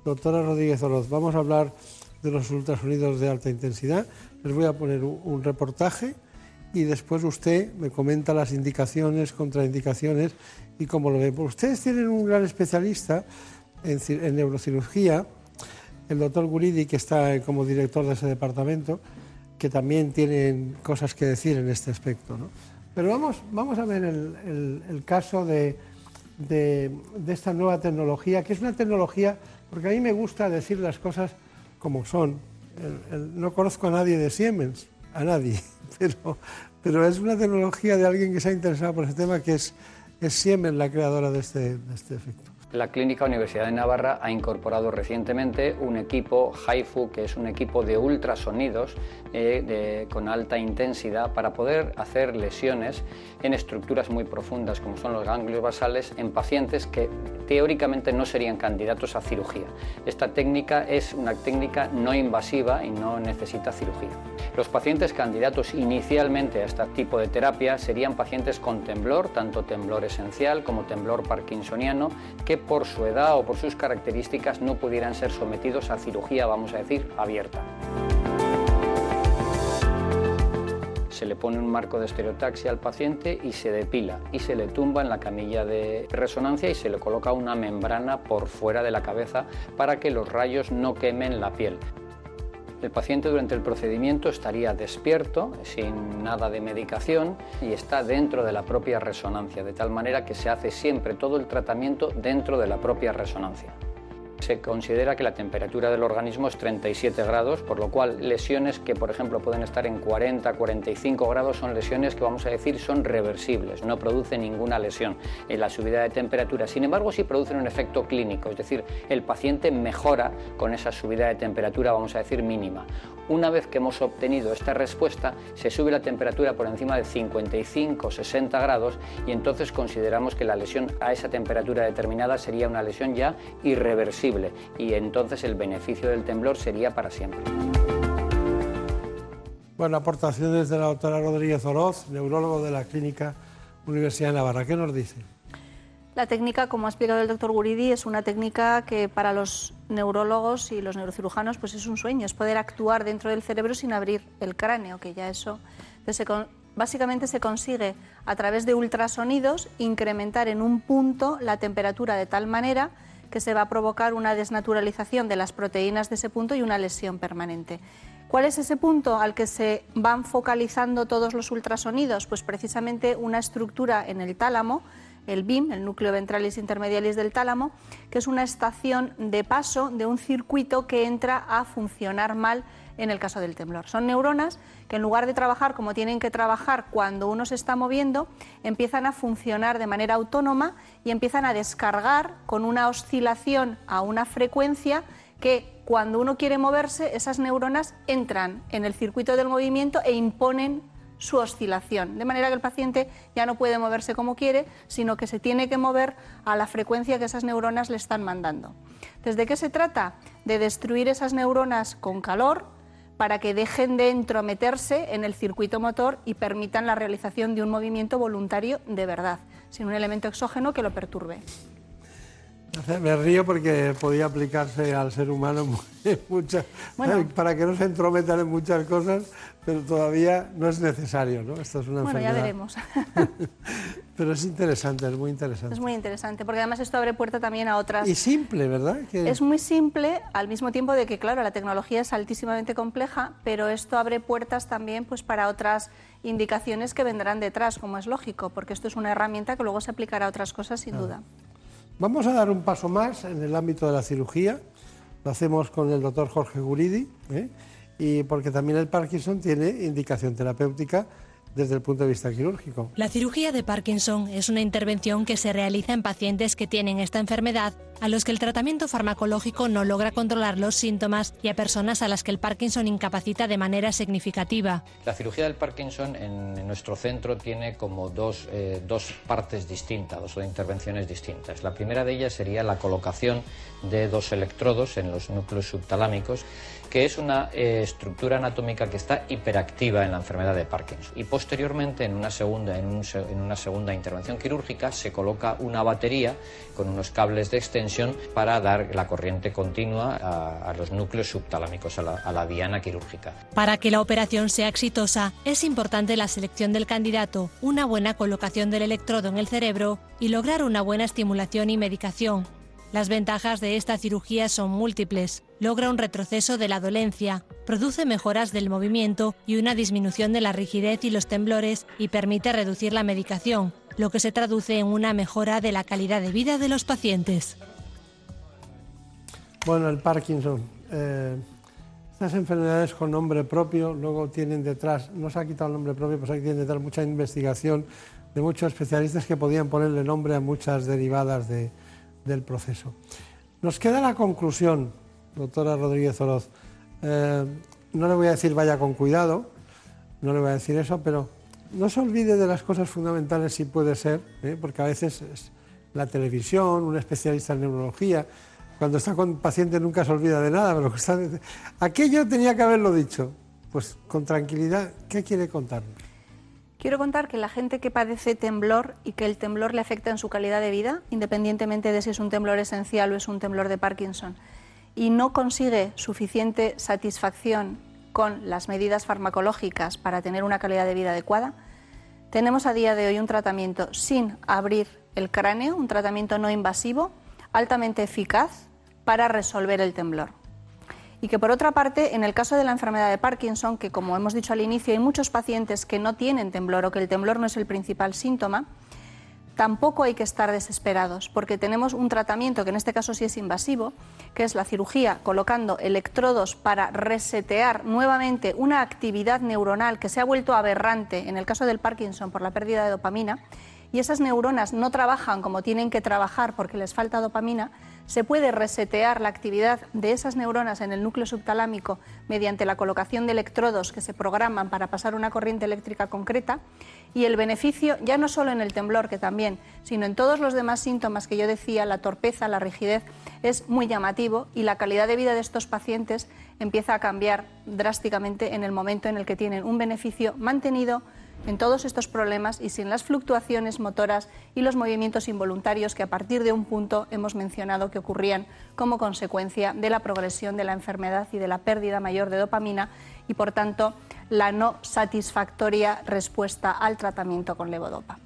Doctora Rodríguez Oroz, vamos a hablar de los ultrasonidos de alta intensidad. Les voy a poner un, un reportaje y después usted me comenta las indicaciones, contraindicaciones y cómo lo ve. Pues ustedes tienen un gran especialista en, en neurocirugía, el doctor Guridi, que está como director de ese departamento, que también tienen cosas que decir en este aspecto. ¿no? Pero vamos, vamos a ver el, caso de, esta nueva tecnología, que es una tecnología, porque a mí me gusta decir las cosas como son. No conozco a nadie de Siemens, a nadie, pero, pero es una tecnología de alguien que se ha interesado por ese tema, que es, Siemens la creadora de este, de este efecto. La Clínica Universidad de Navarra ha incorporado recientemente un equipo HIFU, que es un equipo de ultrasonidos eh, con alta intensidad para poder hacer lesiones en estructuras muy profundas, como son los ganglios basales, en pacientes que teóricamente no serían candidatos a cirugía. Esta técnica es una técnica no invasiva y no necesita cirugía. Los pacientes candidatos inicialmente a este tipo de terapia serían pacientes con temblor, tanto temblor esencial como temblor parkinsoniano, que por su edad o por sus características no pudieran ser sometidos a cirugía, vamos a decir, abierta. Se le pone un marco de estereotaxia al paciente y se depila y se le tumba en la camilla de resonancia y se le coloca una membrana por fuera de la cabeza para que los rayos no quemen la piel. El paciente durante el procedimiento estaría despierto, sin nada de medicación, y está dentro de la propia resonancia, de tal manera que se hace siempre todo el tratamiento dentro de la propia resonancia. Se considera que la temperatura del organismo es 37 grados, por lo cual lesiones que, por ejemplo, pueden estar en 40, 45 grados son lesiones que vamos a decir son reversibles, no producen ninguna lesión en la subida de temperatura. Sin embargo, sí producen un efecto clínico, es decir, el paciente mejora con esa subida de temperatura, vamos a decir, mínima. Una vez que hemos obtenido esta respuesta, se sube la temperatura por encima de 55 60 grados y entonces consideramos que la lesión a esa temperatura determinada sería una lesión ya irreversible y entonces el beneficio del temblor sería para siempre. Bueno, aportaciones de la doctora Rodríguez Oroz, neurólogo de la Clínica Universidad de Navarra. ¿Qué nos dice? La técnica, como ha explicado el doctor Guridi, es una técnica que para los neurólogos y los neurocirujanos pues es un sueño, es poder actuar dentro del cerebro sin abrir el cráneo, que ya eso... Entonces, se con- básicamente se consigue a través de ultrasonidos incrementar en un punto la temperatura de tal manera que se va a provocar una desnaturalización de las proteínas de ese punto y una lesión permanente. ¿Cuál es ese punto al que se van focalizando todos los ultrasonidos? Pues precisamente una estructura en el tálamo, el BIM, el núcleo ventralis intermedialis del tálamo, que es una estación de paso de un circuito que entra a funcionar mal en el caso del temblor. Son neuronas que en lugar de trabajar como tienen que trabajar cuando uno se está moviendo, empiezan a funcionar de manera autónoma y empiezan a descargar con una oscilación a una frecuencia que cuando uno quiere moverse, esas neuronas entran en el circuito del movimiento e imponen su oscilación, de manera que el paciente ya no puede moverse como quiere, sino que se tiene que mover a la frecuencia que esas neuronas le están mandando. ¿Desde qué se trata? De destruir esas neuronas con calor para que dejen de entrometerse en el circuito motor y permitan la realización de un movimiento voluntario de verdad, sin un elemento exógeno que lo perturbe. Me río porque podía aplicarse al ser humano muchas, para que no se entrometan en muchas cosas, pero todavía no es necesario, ¿no? Esto es una bueno, ya veremos. pero es interesante, es muy interesante. Es muy interesante, porque además esto abre puerta también a otras... Y simple, ¿verdad? Es muy simple, al mismo tiempo de que, claro, la tecnología es altísimamente compleja, pero esto abre puertas también pues, para otras indicaciones que vendrán detrás, como es lógico, porque esto es una herramienta que luego se aplicará a otras cosas sin duda. Vamos a dar un paso más en el ámbito de la cirugía. Lo hacemos con el doctor Jorge Guridi, ¿eh? y porque también el Parkinson tiene indicación terapéutica desde el punto de vista quirúrgico. La cirugía de Parkinson es una intervención que se realiza en pacientes que tienen esta enfermedad, a los que el tratamiento farmacológico no logra controlar los síntomas y a personas a las que el Parkinson incapacita de manera significativa. La cirugía del Parkinson en, nuestro centro tiene como dos, eh, dos partes distintas, dos intervenciones distintas. La primera de ellas sería la colocación de dos electrodos en los núcleos subtalámicos que es una eh, estructura anatómica que está hiperactiva en la enfermedad de Parkinson. Y posteriormente, en una segunda, en, una segunda intervención quirúrgica, se coloca una batería con unos cables de extensión para dar la corriente continua a, los núcleos subtalámicos, a la, a la diana quirúrgica. Para que la operación sea exitosa, es importante la selección del candidato, una buena colocación del electrodo en el cerebro y lograr una buena estimulación y medicación. Las ventajas de esta cirugía son múltiples. Logra un retroceso de la dolencia, produce mejoras del movimiento y una disminución de la rigidez y los temblores y permite reducir la medicación, lo que se traduce en una mejora de la calidad de vida de los pacientes. Bueno, el Parkinson. Eh, estas enfermedades con nombre propio luego tienen detrás, no se ha quitado el nombre propio, pero tienen detrás mucha investigación de muchos especialistas que podían ponerle nombre a muchas derivadas de, del proceso. Nos queda la conclusión, doctora Rodríguez Oroz. Eh, no le voy a decir vaya con cuidado, no le voy a decir eso, pero no se olvide de las cosas fundamentales si puede ser, ¿eh? porque a veces la televisión, un especialista en neurología, cuando está con paciente nunca se olvida de nada, pero está... aquello tenía que haberlo dicho. Pues con tranquilidad, ¿qué quiere contarnos? Quiero contar que la gente que padece temblor y que el temblor le afecta en su calidad de vida, independientemente de si es un temblor esencial o es un temblor de Parkinson, y no consigue suficiente satisfacción con las medidas farmacológicas para tener una calidad de vida adecuada, tenemos a día de hoy un tratamiento sin abrir el cráneo, un tratamiento no invasivo, altamente eficaz para resolver el temblor y que por otra parte, en el caso de la enfermedad de Parkinson, que como hemos dicho al inicio, hay muchos pacientes que no tienen temblor o que el temblor no es el principal síntoma, tampoco hay que estar desesperados, porque tenemos un tratamiento que en este caso sí es invasivo, que es la cirugía colocando electrodos para resetear nuevamente una actividad neuronal que se ha vuelto aberrante en el caso del Parkinson por la pérdida de dopamina, y esas neuronas no trabajan como tienen que trabajar porque les falta dopamina, se puede resetear la actividad de esas neuronas en el núcleo subtalámico mediante la colocación de electrodos que se programan para pasar una corriente eléctrica concreta y el beneficio ya no solo en el temblor, que también, sino en todos los demás síntomas que yo decía, la torpeza, la rigidez, es muy llamativo y la calidad de vida de estos pacientes empieza a cambiar drásticamente en el momento en el que tienen un beneficio mantenido, en todos estos problemas y sin las fluctuaciones motoras y los movimientos involuntarios que a partir de un punto hemos mencionado que ocurrían como consecuencia de la progresión de la enfermedad y de la pérdida mayor de dopamina y por tanto la no satisfactoria respuesta al tratamiento con levodopa.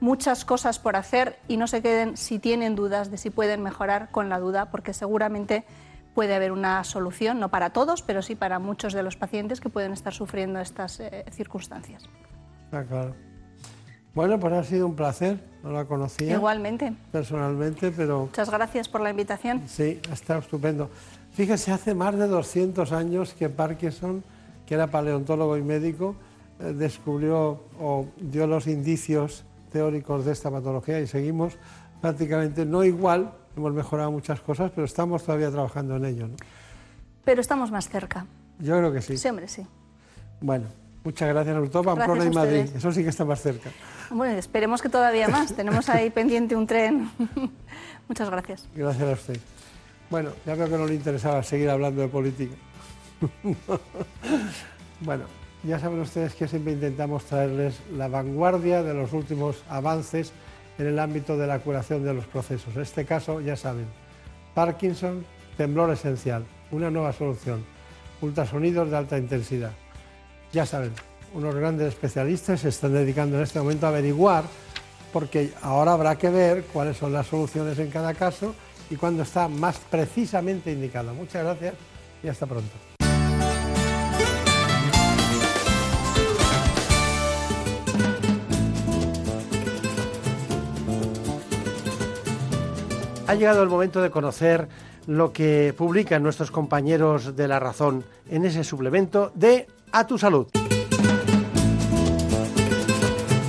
Muchas cosas por hacer y no se queden si tienen dudas de si pueden mejorar con la duda porque seguramente puede haber una solución, no para todos, pero sí para muchos de los pacientes que pueden estar sufriendo estas eh, circunstancias. Ah, claro. Bueno, pues ha sido un placer, no la conocía. Igualmente. Personalmente, pero... Muchas gracias por la invitación. Sí, ha estado estupendo. Fíjese, hace más de 200 años que Parkinson, que era paleontólogo y médico, eh, descubrió o dio los indicios teóricos de esta patología y seguimos prácticamente no igual, hemos mejorado muchas cosas, pero estamos todavía trabajando en ello. ¿no? Pero estamos más cerca. Yo creo que sí. Hombre, sí. Bueno, Muchas gracias, sobre todo Pamplona y Madrid. Eso sí que está más cerca. Bueno, esperemos que todavía más. Tenemos ahí pendiente un tren. Muchas gracias. Gracias a usted. Bueno, ya veo que no le interesaba seguir hablando de política. bueno, ya saben ustedes que siempre intentamos traerles la vanguardia de los últimos avances en el ámbito de la curación de los procesos. En este caso, ya saben, Parkinson, temblor esencial, una nueva solución, ultrasonidos de alta intensidad. Ya saben, unos grandes especialistas se están dedicando en este momento a averiguar, porque ahora habrá que ver cuáles son las soluciones en cada caso y cuándo está más precisamente indicado. Muchas gracias y hasta pronto. Ha llegado el momento de conocer lo que publican nuestros compañeros de La Razón en ese suplemento de A tu Salud.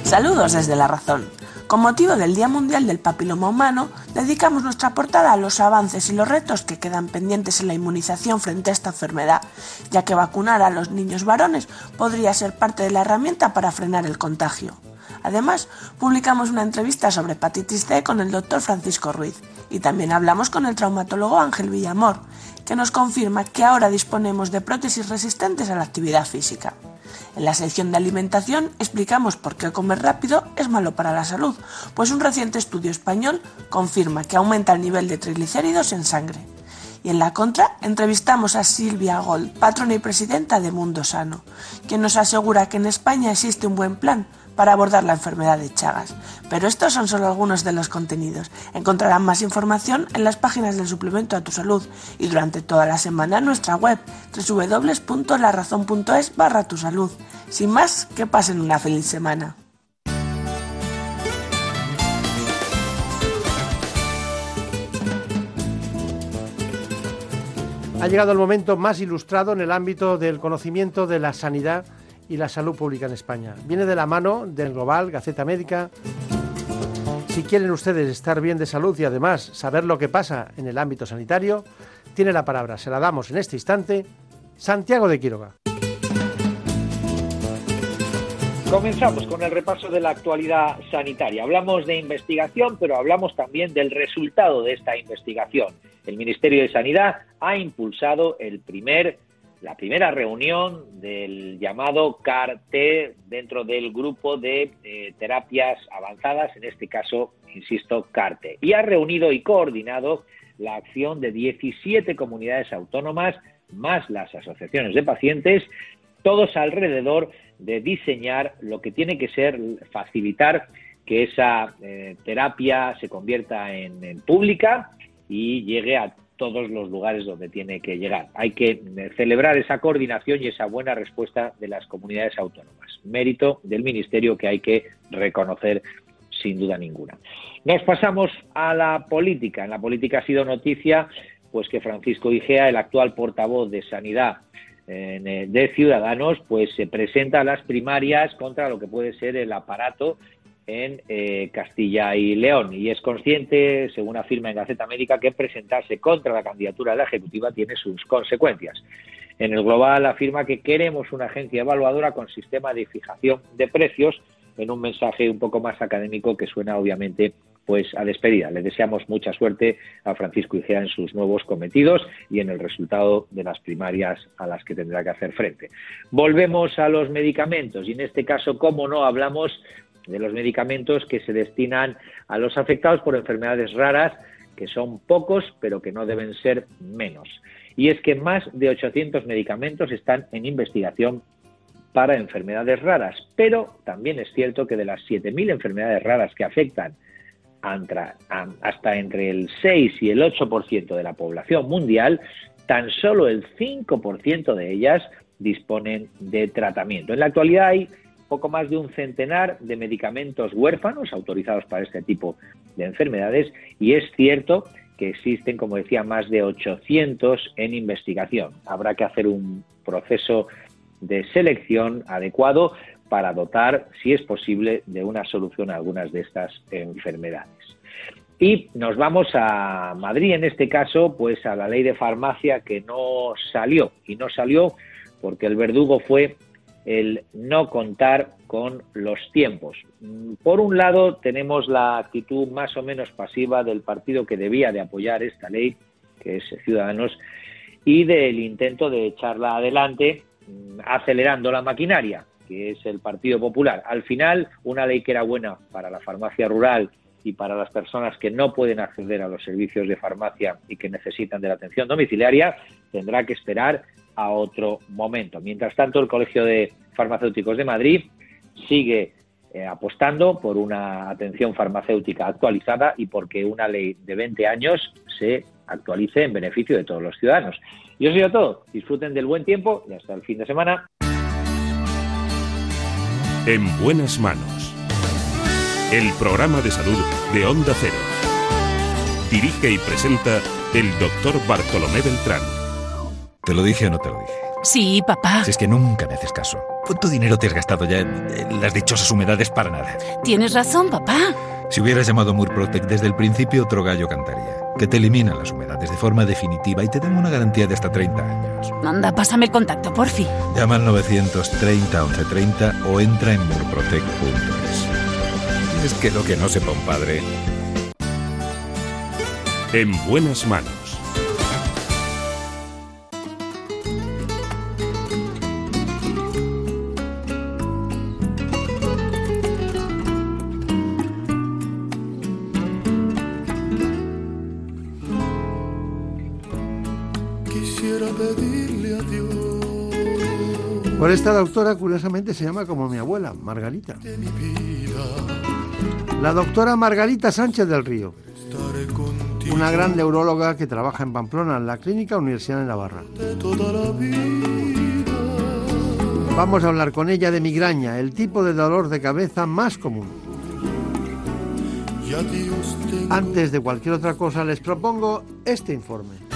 Saludos desde La Razón. Con motivo del Día Mundial del Papiloma Humano, dedicamos nuestra portada a los avances y los retos que quedan pendientes en la inmunización frente a esta enfermedad, ya que vacunar a los niños varones podría ser parte de la herramienta para frenar el contagio. Además, publicamos una entrevista sobre hepatitis C con el doctor Francisco Ruiz y también hablamos con el traumatólogo Ángel Villamor, que nos confirma que ahora disponemos de prótesis resistentes a la actividad física. En la sección de alimentación explicamos por qué comer rápido es malo para la salud, pues un reciente estudio español confirma que aumenta el nivel de triglicéridos en sangre. Y en la contra entrevistamos a Silvia Gold, patrona y presidenta de Mundo Sano, quien nos asegura que en España existe un buen plan para abordar la enfermedad de Chagas. Pero estos son solo algunos de los contenidos. Encontrarán más información en las páginas del suplemento a tu salud y durante toda la semana en nuestra web www.larazón.es barra tu salud. Sin más, que pasen una feliz semana. Ha llegado el momento más ilustrado en el ámbito del conocimiento de la sanidad y la salud pública en España. Viene de la mano del Global, Gaceta Médica. Si quieren ustedes estar bien de salud y además saber lo que pasa en el ámbito sanitario, tiene la palabra, se la damos en este instante, Santiago de Quiroga. Comenzamos con el repaso de la actualidad sanitaria. Hablamos de investigación, pero hablamos también del resultado de esta investigación. El Ministerio de Sanidad ha impulsado el primer la primera reunión del llamado CAR-T dentro del grupo de eh, terapias avanzadas, en este caso, insisto, CAR-T. Y ha reunido y coordinado la acción de 17 comunidades autónomas, más las asociaciones de pacientes, todos alrededor de diseñar lo que tiene que ser facilitar que esa eh, terapia se convierta en pública y llegue a todos los lugares donde tiene que llegar. Hay que eh, celebrar esa coordinación y esa buena respuesta de las comunidades autónomas. Mérito del Ministerio que hay que reconocer sin duda ninguna. Nos pasamos a la política. En la política ha sido noticia pues que Francisco Igea, el actual portavoz de Sanidad eh, de Ciudadanos, pues se presenta a las primarias contra lo que puede ser el aparato en eh, Castilla y León y es consciente, según afirma en Gaceta Médica, que presentarse contra la candidatura de la Ejecutiva tiene sus consecuencias. En el global afirma que queremos una agencia evaluadora con sistema de fijación de precios en un mensaje un poco más académico que suena obviamente pues a despedida. Le deseamos mucha suerte a Francisco Igea en sus nuevos cometidos y en el resultado de las primarias a las que tendrá que hacer frente. Volvemos a los medicamentos y en este caso, como no, hablamos de los medicamentos que se destinan a los afectados por enfermedades raras, que son pocos, pero que no deben ser menos. Y es que más de 800 medicamentos están en investigación para enfermedades raras, pero también es cierto que de las 7.000 enfermedades raras que afectan hasta entre el 6 y el 8% de la población mundial, tan solo el 5% de ellas disponen de tratamiento. En la actualidad hay poco más de un centenar de medicamentos huérfanos autorizados para este tipo de enfermedades y es cierto que existen, como decía, más de 800 en investigación. Habrá que hacer un proceso de selección adecuado para dotar, si es posible, de una solución a algunas de estas enfermedades. Y nos vamos a Madrid, en este caso, pues a la ley de farmacia que no salió. Y no salió porque el verdugo fue el no contar con los tiempos. Por un lado, tenemos la actitud más o menos pasiva del partido que debía de apoyar esta ley, que es Ciudadanos, y del intento de echarla adelante mm, acelerando la maquinaria, que es el Partido Popular. Al final, una ley que era buena para la farmacia rural y para las personas que no pueden acceder a los servicios de farmacia y que necesitan de la atención domiciliaria, tendrá que esperar a otro momento. Mientras tanto, el Colegio de Farmacéuticos de Madrid sigue eh, apostando por una atención farmacéutica actualizada y porque una ley de 20 años se actualice en beneficio de todos los ciudadanos. Y eso ha todo. Disfruten del buen tiempo y hasta el fin de semana. En buenas manos. El programa de salud de Onda Cero. Dirige y presenta el doctor Bartolomé Beltrán. ¿Te lo dije o no te lo dije? Sí, papá. Si es que nunca me haces caso. ¿Cuánto dinero te has gastado ya en, las dichosas humedades para nada? Tienes razón, papá. Si hubieras llamado Murprotec desde el principio, otro gallo cantaría. Que te elimina las humedades de forma definitiva y te dan una garantía de hasta 30 años. Anda, pásame el contacto, por fin. Llama al 930 1130 o entra en murprotec.es. Es que lo que no sepa un padre. En buenas manos. Por esta doctora, curiosamente, se llama como mi abuela, Margarita. La doctora Margarita Sánchez del Río. Una gran neuróloga que trabaja en Pamplona, en la Clínica Universidad de Navarra. Vamos a hablar con ella de migraña, el tipo de dolor de cabeza más común. Antes de cualquier otra cosa, les propongo este informe.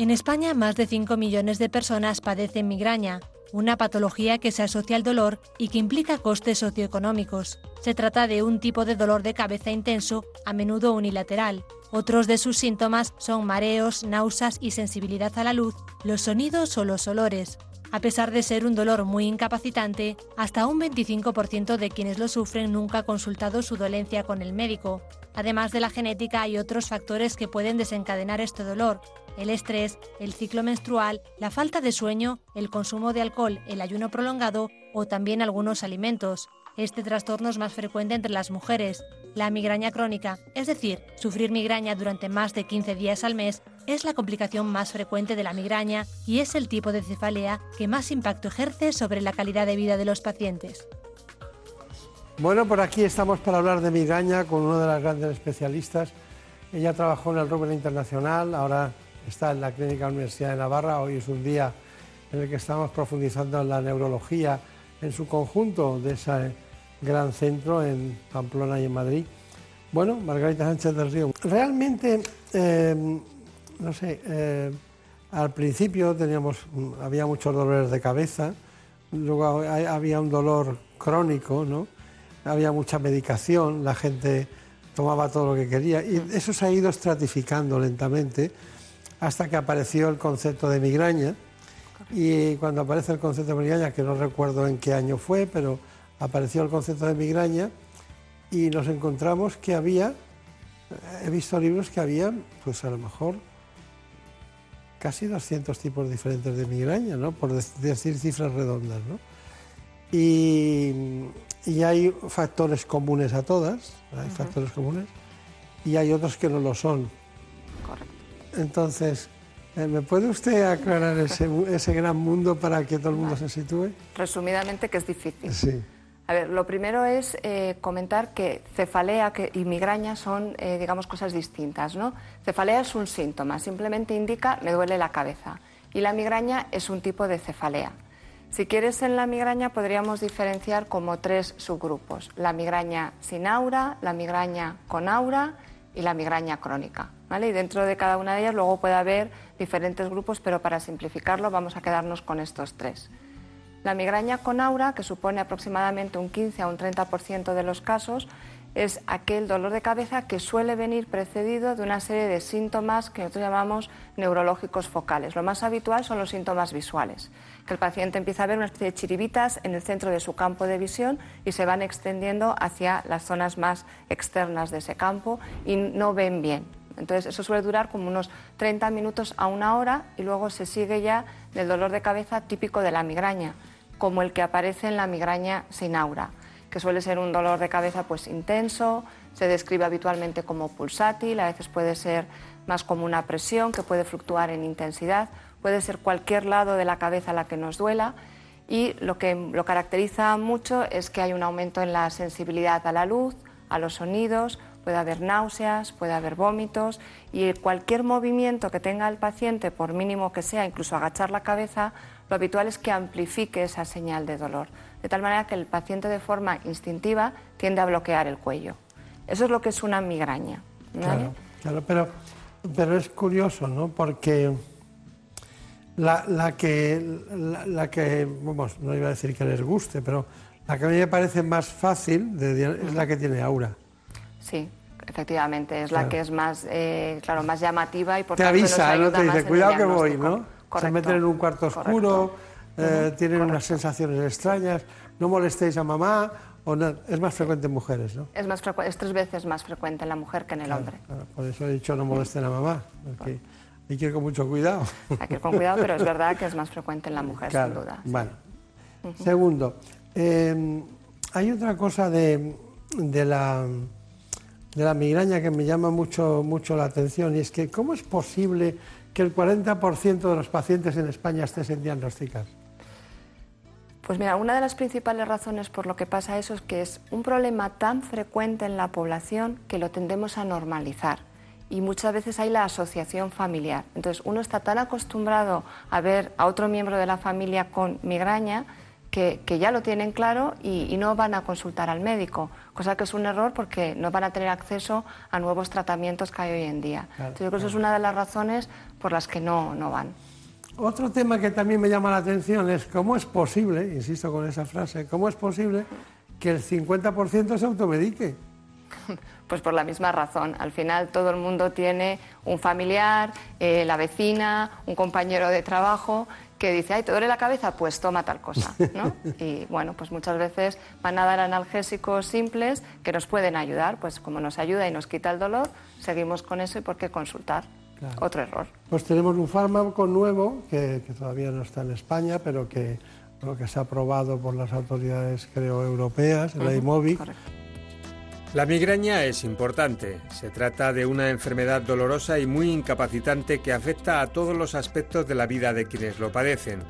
En España, más de 5 millones de personas padecen migraña, una patología que se asocia al dolor y que implica costes socioeconómicos. Se trata de un tipo de dolor de cabeza intenso, a menudo unilateral. Otros de sus síntomas son mareos, náuseas y sensibilidad a la luz, los sonidos o los olores. A pesar de ser un dolor muy incapacitante, hasta un 25% de quienes lo sufren nunca ha consultado su dolencia con el médico. Además de la genética, hay otros factores que pueden desencadenar este dolor. El estrés, el ciclo menstrual, la falta de sueño, el consumo de alcohol, el ayuno prolongado o también algunos alimentos. Este trastorno es más frecuente entre las mujeres. La migraña crónica, es decir, sufrir migraña durante más de 15 días al mes, es la complicación más frecuente de la migraña y es el tipo de cefalea que más impacto ejerce sobre la calidad de vida de los pacientes. Bueno, por aquí estamos para hablar de migraña con una de las grandes especialistas. Ella trabajó en el Rubén Internacional, ahora está en la Clínica Universidad de Navarra. Hoy es un día en el que estamos profundizando en la neurología en su conjunto de ese gran centro en Pamplona y en Madrid. Bueno, Margarita Sánchez del Río. Realmente, eh, no sé, eh, al principio teníamos, había muchos dolores de cabeza, luego había un dolor crónico, ¿no? Había mucha medicación, la gente tomaba todo lo que quería y eso se ha ido estratificando lentamente hasta que apareció el concepto de migraña. Y cuando aparece el concepto de migraña, que no recuerdo en qué año fue, pero apareció el concepto de migraña y nos encontramos que había, he visto libros que había, pues a lo mejor casi 200 tipos diferentes de migraña, ¿no? Por dec- decir cifras redondas, ¿no? Y, y hay factores comunes a todas, hay factores comunes, y hay otros que no lo son. Entonces, eh, ¿me puede usted aclarar ese, ese gran mundo para que todo el mundo se sitúe? Resumidamente, que es difícil. Sí. A ver, lo primero es eh, comentar que cefalea que- y migraña son, eh, digamos, cosas distintas, ¿no? Cefalea es un síntoma, simplemente indica me duele la cabeza. Y la migraña es un tipo de cefalea. Si quieres, en la migraña podríamos diferenciar como tres subgrupos. La migraña sin aura, la migraña con aura y la migraña crónica. Y dentro de cada una de ellas luego puede haber diferentes grupos, pero para simplificarlo vamos a quedarnos con estos tres. La migraña con aura, que supone aproximadamente un 15 a un 30% de los casos, es aquel dolor de cabeza que suele venir precedido de una serie de síntomas que nosotros llamamos neurológicos focales. Lo más habitual son los síntomas visuales, que el paciente empieza a ver una especie de chiribitas en el centro de su campo de visión y se van extendiendo hacia las zonas más externas de ese campo y no ven bien. Entonces, eso suele durar como unos 30 minutos a una hora y luego se sigue ya del dolor de cabeza típico de la migraña, como el que aparece en la migraña sin aura que suele ser un dolor de cabeza pues intenso, se describe habitualmente como pulsátil, a veces puede ser más como una presión que puede fluctuar en intensidad, puede ser cualquier lado de la cabeza la que nos duela y lo que lo caracteriza mucho es que hay un aumento en la sensibilidad a la luz, a los sonidos, puede haber náuseas, puede haber vómitos y cualquier movimiento que tenga el paciente, por mínimo que sea, incluso agachar la cabeza, lo habitual es que amplifique esa señal de dolor de tal manera que el paciente de forma instintiva tiende a bloquear el cuello. Eso es lo que es una migraña. Claro, pero, pero es curioso, ¿no? Porque la, que, la, que, vamos, no iba a decir que les guste, pero la que a mí me parece más fácil es la que tiene aura. Sí, efectivamente, es la que es más, eh, claro, más llamativa y por Te avisa, ¿no? Te dice, cuidado que voy, ¿no? Se meten en un cuarto oscuro eh, tienen unas sensaciones extrañas, no molestéis a mamá, o no, es más frecuente en mujeres, ¿no? Es, más es tres veces más frecuente en la mujer que en el hombre. por eso he dicho no molesten a mamá, hay que ir con mucho cuidado. Hay que ir con cuidado, pero es verdad que es más frecuente en la mujer, sin duda. Bueno. Segundo, em, hay otra cosa de, de, la, de la migraña que me llama mucho, mucho la atención y es que ¿cómo es posible que el 40% de los pacientes en España estén sin diagnosticar? Pues mira, una de las principales razones por lo que pasa eso es que es un problema tan frecuente en la población que lo tendemos a normalizar y muchas veces hay la asociación familiar. Entonces uno está tan acostumbrado a ver a otro miembro de la familia con migraña que, ya lo tienen claro y, no van a consultar al médico, cosa que es un error porque no van a tener acceso a nuevos tratamientos que hay hoy en día. Entonces yo creo que eso es una de las razones por las que no, no van. Otro tema que también me llama la atención es cómo es posible, insisto con esa frase, cómo es posible que el 50% se automedique. Pues por la misma razón. Al final todo el mundo tiene un familiar, eh, la vecina, un compañero de trabajo que dice, ay, ¿te duele la cabeza? Pues toma tal cosa, ¿no? Y bueno, pues muchas veces van a dar analgésicos simples que nos pueden ayudar, pues como nos ayuda y nos quita el dolor, seguimos con eso y por qué consultar. Otro error. Pues tenemos un fármaco nuevo que, todavía no está en España, pero que, que se ha aprobado por las autoridades, creo, europeas, la IMOVIC. La migraña es importante. Se trata de una enfermedad dolorosa y muy incapacitante que afecta a todos los aspectos de la vida de quienes lo padecen,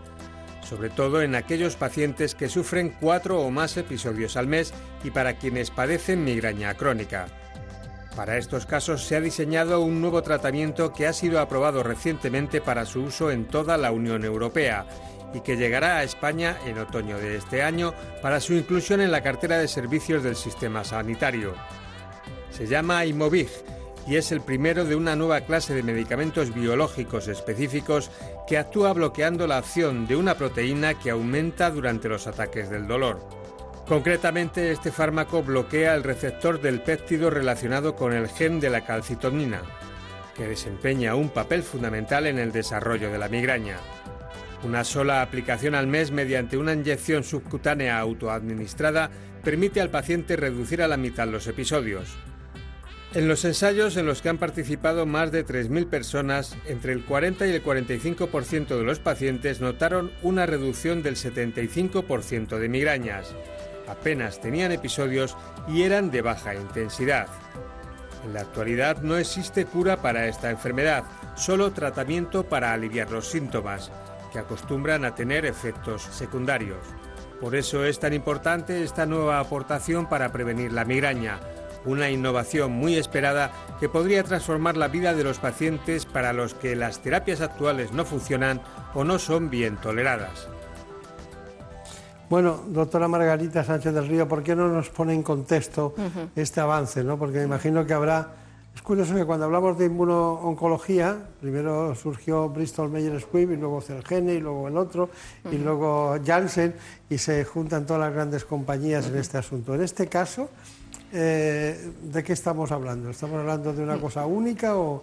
sobre todo en aquellos pacientes que sufren cuatro o más episodios al mes y para quienes padecen migraña crónica. Para estos casos se ha diseñado un nuevo tratamiento que ha sido aprobado recientemente para su uso en toda la Unión Europea y que llegará a España en otoño de este año para su inclusión en la cartera de servicios del sistema sanitario. Se llama Imovig y es el primero de una nueva clase de medicamentos biológicos específicos que actúa bloqueando la acción de una proteína que aumenta durante los ataques del dolor. Concretamente, este fármaco bloquea el receptor del péptido relacionado con el gen de la calcitonina, que desempeña un papel fundamental en el desarrollo de la migraña. Una sola aplicación al mes mediante una inyección subcutánea autoadministrada permite al paciente reducir a la mitad los episodios. En los ensayos en los que han participado más de 3.000 personas, entre el 40 y el 45% de los pacientes notaron una reducción del 75% de migrañas apenas tenían episodios y eran de baja intensidad. En la actualidad no existe cura para esta enfermedad, solo tratamiento para aliviar los síntomas, que acostumbran a tener efectos secundarios. Por eso es tan importante esta nueva aportación para prevenir la migraña, una innovación muy esperada que podría transformar la vida de los pacientes para los que las terapias actuales no funcionan o no son bien toleradas. Bueno, doctora Margarita Sánchez del Río, ¿por qué no nos pone en contexto este avance? ¿no? Porque me imagino que habrá... Es curioso que cuando hablamos de inmunooncología, primero surgió Bristol Myers Squibb y luego Celgene y luego el otro y luego Janssen y se juntan todas las grandes compañías en este asunto. En este caso, eh, ¿de qué estamos hablando? ¿Estamos hablando de una Mm. cosa única o...?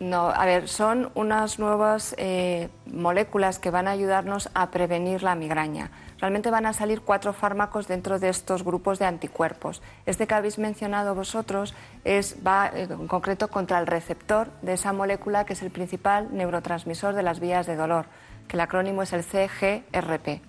No, a ver, son unas nuevas eh, moléculas que van a ayudarnos a prevenir la migraña. Realmente van a salir cuatro fármacos dentro de estos grupos de anticuerpos. Este que habéis mencionado vosotros es, va eh, en concreto contra el receptor de esa molécula que es el principal neurotransmisor de las vías de dolor, que el acrónimo es el CGRP.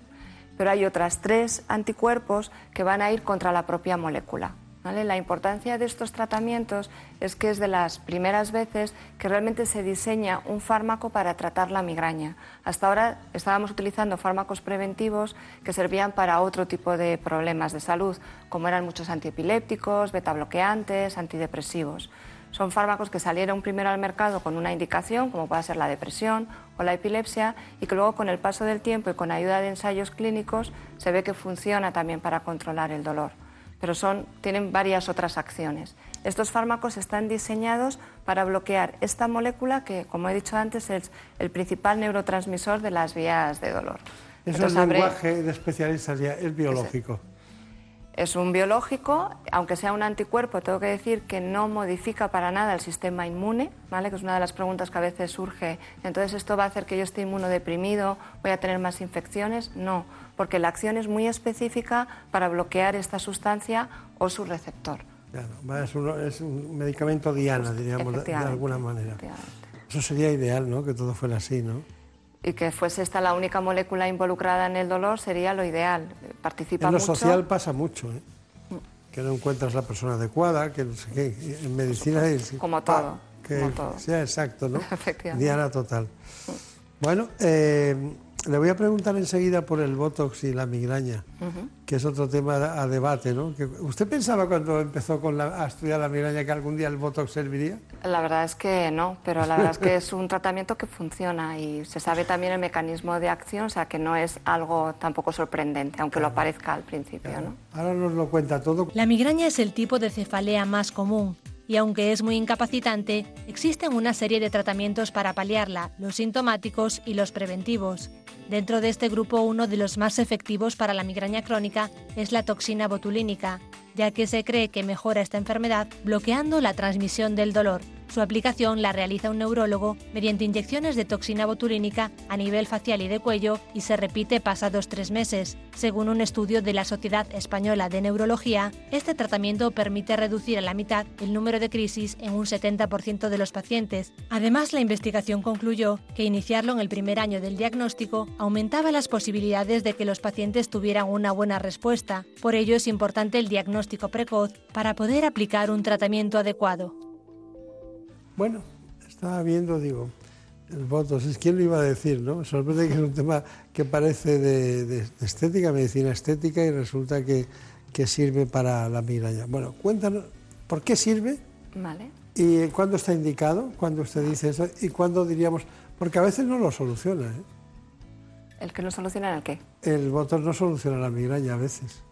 Pero hay otras tres anticuerpos que van a ir contra la propia molécula. La importancia de estos tratamientos es que es de las primeras veces que realmente se diseña un fármaco para tratar la migraña. Hasta ahora estábamos utilizando fármacos preventivos que servían para otro tipo de problemas de salud, como eran muchos antiepilépticos, betabloqueantes, antidepresivos. Son fármacos que salieron primero al mercado con una indicación, como puede ser la depresión o la epilepsia, y que luego con el paso del tiempo y con ayuda de ensayos clínicos se ve que funciona también para controlar el dolor pero son, tienen varias otras acciones. Estos fármacos están diseñados para bloquear esta molécula que, como he dicho antes, es el principal neurotransmisor de las vías de dolor. Es Entonces, el lenguaje de especialistas ya, es biológico. Es un biológico, aunque sea un anticuerpo, tengo que decir que no modifica para nada el sistema inmune, ¿vale? que es una de las preguntas que a veces surge. Entonces, ¿esto va a hacer que yo esté inmunodeprimido? ¿Voy a tener más infecciones? No, porque la acción es muy específica para bloquear esta sustancia o su receptor. Claro, es, un, es un medicamento diana, diríamos, de- alguna manera. Eso sería ideal, ¿no? Que todo fuera así, ¿no? Y que fuese esta la única molécula involucrada en el dolor sería lo ideal. Participa En lo mucho. social pasa mucho, ¿eh? Que no encuentras la persona adecuada, que no sé qué. En medicina es... Como todo, Que como todo. sea exacto, ¿no? Diana total. Bueno, eh, le voy a preguntar enseguida por el Botox y la migraña, que es otro tema a debate, ¿no? Que ¿Usted pensaba cuando empezó con la- a estudiar la migraña que algún día el Botox serviría? La verdad es que no, pero la verdad es que es un tratamiento que funciona y se sabe también el mecanismo de acción, o sea que no es algo tampoco sorprendente, aunque lo parezca al principio, ¿no? Ahora nos lo cuenta todo. La migraña es el tipo de cefalea más común y aunque es muy incapacitante, existen una serie de tratamientos para paliarla, los sintomáticos y los preventivos. Dentro de este grupo, uno de los más efectivos para la migraña crónica es la toxina botulínica, ya que se cree que mejora esta enfermedad bloqueando la transmisión del dolor. Su aplicación la realiza un neurólogo mediante inyecciones de toxina botulínica a nivel facial y de cuello y se repite pasados tres meses. Según un estudio de la Sociedad Española de Neurología, este tratamiento permite reducir a la mitad el número de crisis en un 70% de los pacientes. Además, la investigación concluyó que iniciarlo en el primer año del diagnóstico aumentaba las posibilidades de que los pacientes tuvieran una buena respuesta. Por ello es importante el diagnóstico precoz para poder aplicar un tratamiento adecuado. Bueno, estaba viendo, digo, el es quién lo iba a decir, ¿no? Sorprende que es un tema que parece de, estética, medicina estética, y resulta que, que sirve para la migraña. Bueno, cuéntanos, ¿por qué sirve? Vale. ¿Y cuándo está indicado? ¿Cuándo usted dice eso? ¿Y cuándo diríamos? Porque a veces no lo soluciona, ¿eh? ¿El que no soluciona el qué? El Botox no soluciona la migraña a veces.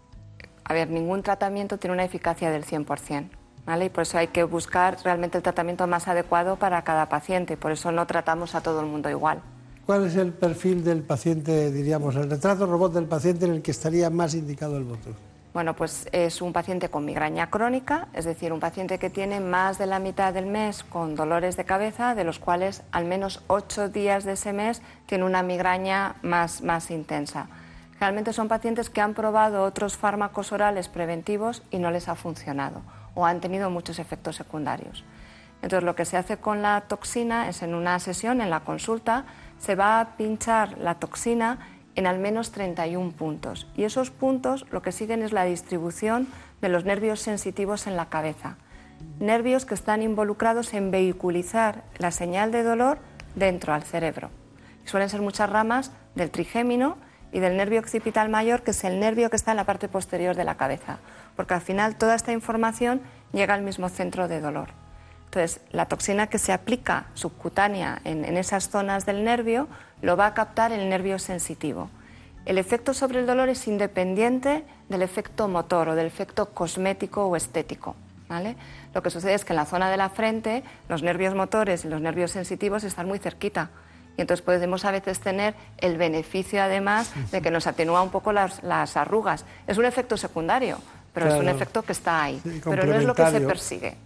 A ver, ningún tratamiento tiene una eficacia del 100%, ¿vale? Y por eso hay que buscar realmente el tratamiento más adecuado para cada paciente, por eso no tratamos a todo el mundo igual. ¿Cuál es el perfil del paciente, diríamos, el retrato robot del paciente en el que estaría más indicado el Botox? Bueno, pues es un paciente con migraña crónica, es decir, un paciente que tiene más de la mitad del mes con dolores de cabeza, de los cuales al menos ocho días de ese mes tiene una migraña más, más intensa. Realmente son pacientes que han probado otros fármacos orales preventivos y no les ha funcionado o han tenido muchos efectos secundarios. Entonces, lo que se hace con la toxina es en una sesión, en la consulta, se va a pinchar la toxina en al menos 31 puntos. Y esos puntos lo que siguen es la distribución de los nervios sensitivos en la cabeza. Nervios que están involucrados en vehiculizar la señal de dolor dentro al cerebro. Suelen ser muchas ramas del trigémino y del nervio occipital mayor, que es el nervio que está en la parte posterior de la cabeza, porque al final toda esta información llega al mismo centro de dolor. Entonces, la toxina que se aplica subcutánea en, en esas zonas del nervio lo va a captar el nervio sensitivo. El efecto sobre el dolor es independiente del efecto motor o del efecto cosmético o estético. ¿vale? Lo que sucede es que en la zona de la frente los nervios motores y los nervios sensitivos están muy cerquita. Y entonces podemos a veces tener el beneficio además de que nos atenúa un poco las, las arrugas. Es un efecto secundario, pero es un Claro. efecto que está ahí, Sí, pero no es lo que se persigue.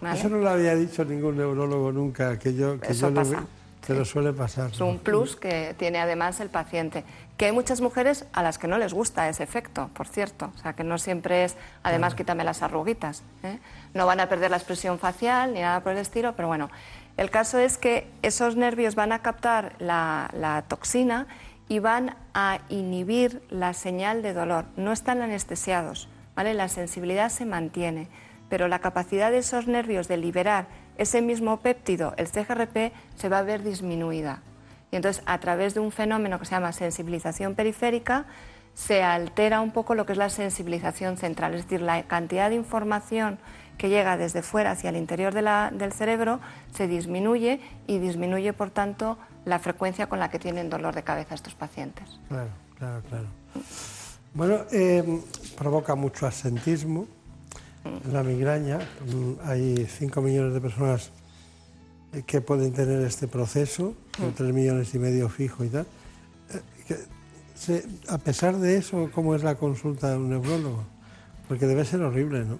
¿vale? Eso no lo había dicho ningún neurólogo nunca, que yo, que Eso yo lo pasa, vi- pero suele pasar. Es un plus que tiene además el paciente. Que hay muchas mujeres a las que no les gusta ese efecto, por cierto. O sea, que no siempre es, además, quítame las arruguitas. ¿eh? No van a perder la expresión facial ni nada por el estilo, pero bueno. El caso es que esos nervios van a captar la, la toxina y van a inhibir la señal de dolor. No están anestesiados, ¿vale? La sensibilidad se mantiene, pero la capacidad de esos nervios de liberar ese mismo péptido, el CGRP, se va a ver disminuida. Y entonces, a través de un fenómeno que se llama sensibilización periférica, se altera un poco lo que es la sensibilización central, es decir, la cantidad de información que llega desde fuera hacia el interior de la- del cerebro se disminuye y disminuye, por tanto, la frecuencia con la que tienen dolor de cabeza estos pacientes. Claro, claro, claro. Bueno, eh, provoca mucho absentismo, la migraña. Mm, Hay 5 millones de personas que pueden tener este proceso, con 3 millones y medio fijo y tal. Eh, a pesar de eso, ¿cómo es la consulta de un neurólogo? Porque debe ser horrible, ¿no?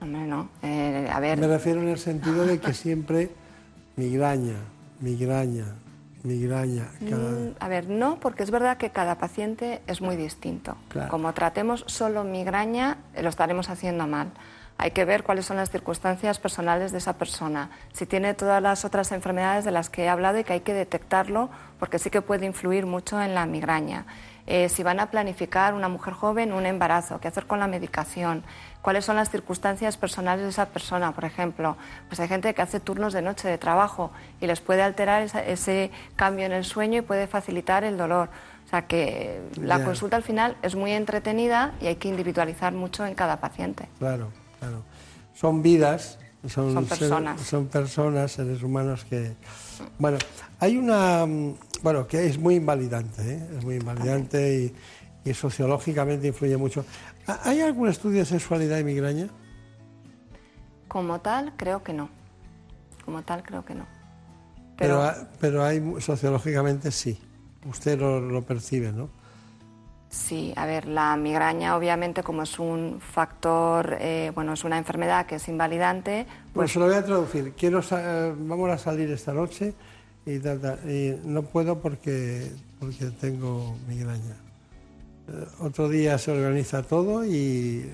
Hombre, no. Eh, a ver, Me refiero en el sentido de que siempre migraña, migraña, migraña. Cada... Mm, A ver, no, porque es verdad que cada paciente es muy distinto. Claro. Como tratemos solo migraña, eh, lo estaremos haciendo mal. Hay que ver cuáles son las circunstancias personales de esa persona, si tiene todas las otras enfermedades de las que he hablado y que hay que detectarlo, porque sí que puede influir mucho en la migraña. Eh, si van a planificar una mujer joven un embarazo, qué hacer con la medicación, cuáles son las circunstancias personales de esa persona, por ejemplo. Pues hay gente que hace turnos de noche de trabajo y les puede alterar esa- ese cambio en el sueño y puede facilitar el dolor. O sea que la consulta al final es muy entretenida y hay que individualizar mucho en cada paciente. Claro, claro. Son vidas, son, Son ser- personas. son personas, seres humanos que... Bueno, hay una... Bueno, que es muy invalidante, ¿eh? es muy invalidante y, y sociológicamente influye mucho. ¿Ha- ¿Hay algún estudio de sexualidad y migraña? Como tal, creo que no. Como tal, creo que no. Pero, Pero- pero hay sociológicamente sí. Usted lo, lo percibe, ¿no? Sí, a ver, la migraña obviamente como es un factor, eh, bueno, es una enfermedad que es invalidante, Pues pues se lo voy a traducir. Quiero eh, vamos a salir esta noche y, no puedo porque, porque tengo migraña. Eh, otro día se organiza todo y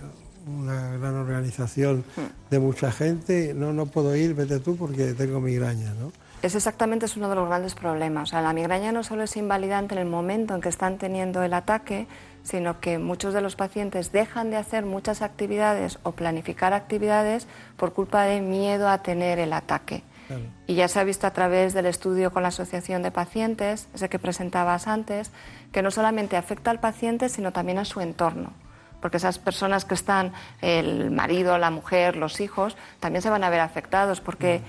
una gran organización de mucha gente. No, no puedo ir, vete tú porque tengo migraña, ¿no? es exactamente es uno de los grandes problemas. O sea, la migraña no solo es invalidante en el momento en que están teniendo el ataque, sino que muchos de los pacientes dejan de hacer muchas actividades o planificar actividades por culpa de miedo a tener el ataque. Y ya se ha visto a través del estudio con la Asociación de Pacientes, ese que presentabas antes, que no solamente afecta al paciente, sino también a su entorno. Porque esas personas que están, el marido, la mujer, los hijos, también se van a ver afectados porque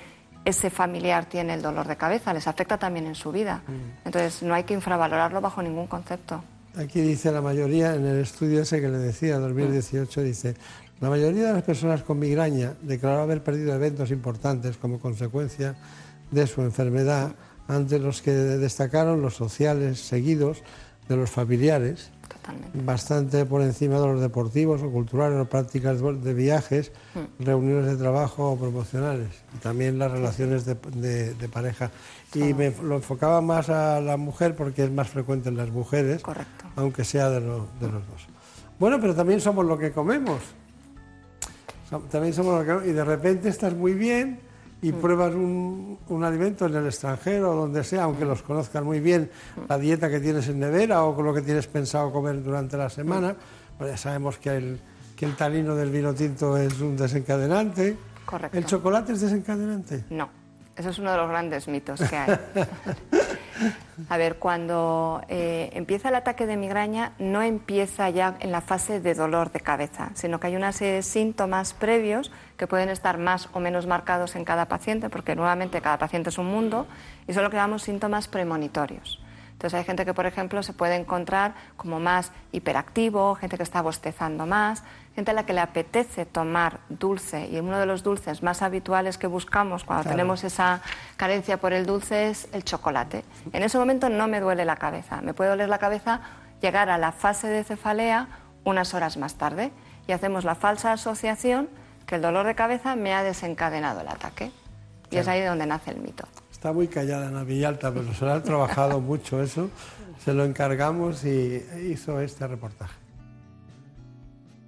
ese familiar tiene el dolor de cabeza, les afecta también en su vida. Entonces no hay que infravalorarlo bajo ningún concepto. Aquí dice la mayoría, en el estudio ese que le decía, 2018, dice, la mayoría de las personas con migraña declaró haber perdido eventos importantes como consecuencia de su enfermedad, ante los que destacaron los sociales seguidos de los familiares, bastante por encima de los deportivos o culturales o prácticas de viajes, reuniones de trabajo o promocionales, y también las relaciones de, de- de pareja. Y me lo enfocaba más a la mujer porque es más frecuente en las mujeres, aunque sea de, lo- de los dos. Bueno, pero también somos lo que comemos. También somos. Y de repente estás muy bien y pruebas un, un alimento en el extranjero o donde sea, aunque los conozcas muy bien, la dieta que tienes en nevera o con lo que tienes pensado comer durante la semana. Pues ya sabemos que el, que el tanino del vino tinto es un desencadenante. Correcto. ¿El chocolate es desencadenante? No, eso es uno de los grandes mitos que hay. A ver, cuando eh, empieza el ataque de migraña, no empieza ya en la fase de dolor de cabeza, sino que hay una serie de síntomas previos que pueden estar más o menos marcados en cada paciente, porque nuevamente cada paciente es un mundo, y son lo que llamamos síntomas premonitorios. Entonces hay gente que, por ejemplo, se puede encontrar como más hiperactivo, gente que está bostezando más, gente a la que le apetece tomar dulce y uno de los dulces más habituales que buscamos cuando Claro. tenemos esa carencia por el dulce es el chocolate. En ese momento no me duele la cabeza, me puede doler la cabeza llegar a la fase de cefalea unas horas más tarde y hacemos la falsa asociación que el dolor de cabeza me ha desencadenado el ataque. Y es ahí donde nace el mito. Está muy callada Ana Villalta, pero se lo ha trabajado mucho eso. Se lo encargamos y hizo este reportaje.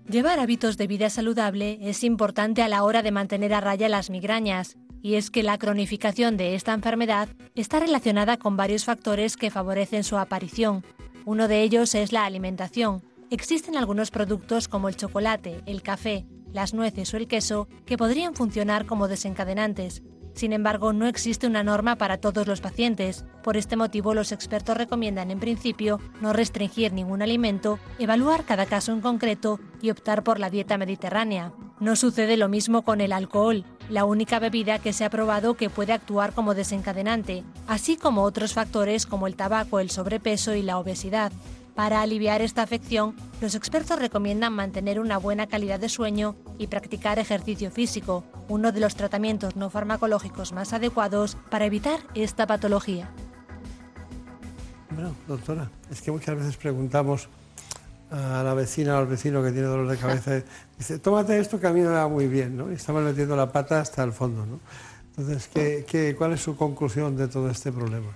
Llevar hábitos de vida saludable es importante a la hora de mantener a raya las migrañas, y es que la cronificación de esta enfermedad está relacionada con varios factores que favorecen su aparición. Uno de ellos es la alimentación. Existen algunos productos como el chocolate, el café, las nueces o el queso que podrían funcionar como desencadenantes. Sin embargo, no existe una norma para todos los pacientes. Por este motivo, los expertos recomiendan en principio no restringir ningún alimento, evaluar cada caso en concreto y optar por la dieta mediterránea. No sucede lo mismo con el alcohol, la única bebida que se ha probado que puede actuar como desencadenante, así como otros factores como el tabaco, el sobrepeso y la obesidad. Para aliviar esta afección, los expertos recomiendan mantener una buena calidad de sueño y practicar ejercicio físico, uno de los tratamientos no farmacológicos más adecuados para evitar esta patología. Bueno, doctora, es que muchas veces preguntamos a la vecina o al vecino que tiene dolor de cabeza, dice, tómate esto que a mí me va muy bien, ¿no? Y estamos metiendo la pata hasta el fondo, ¿no? Entonces, ¿qué, qué, cuál es su conclusión de todo este problema?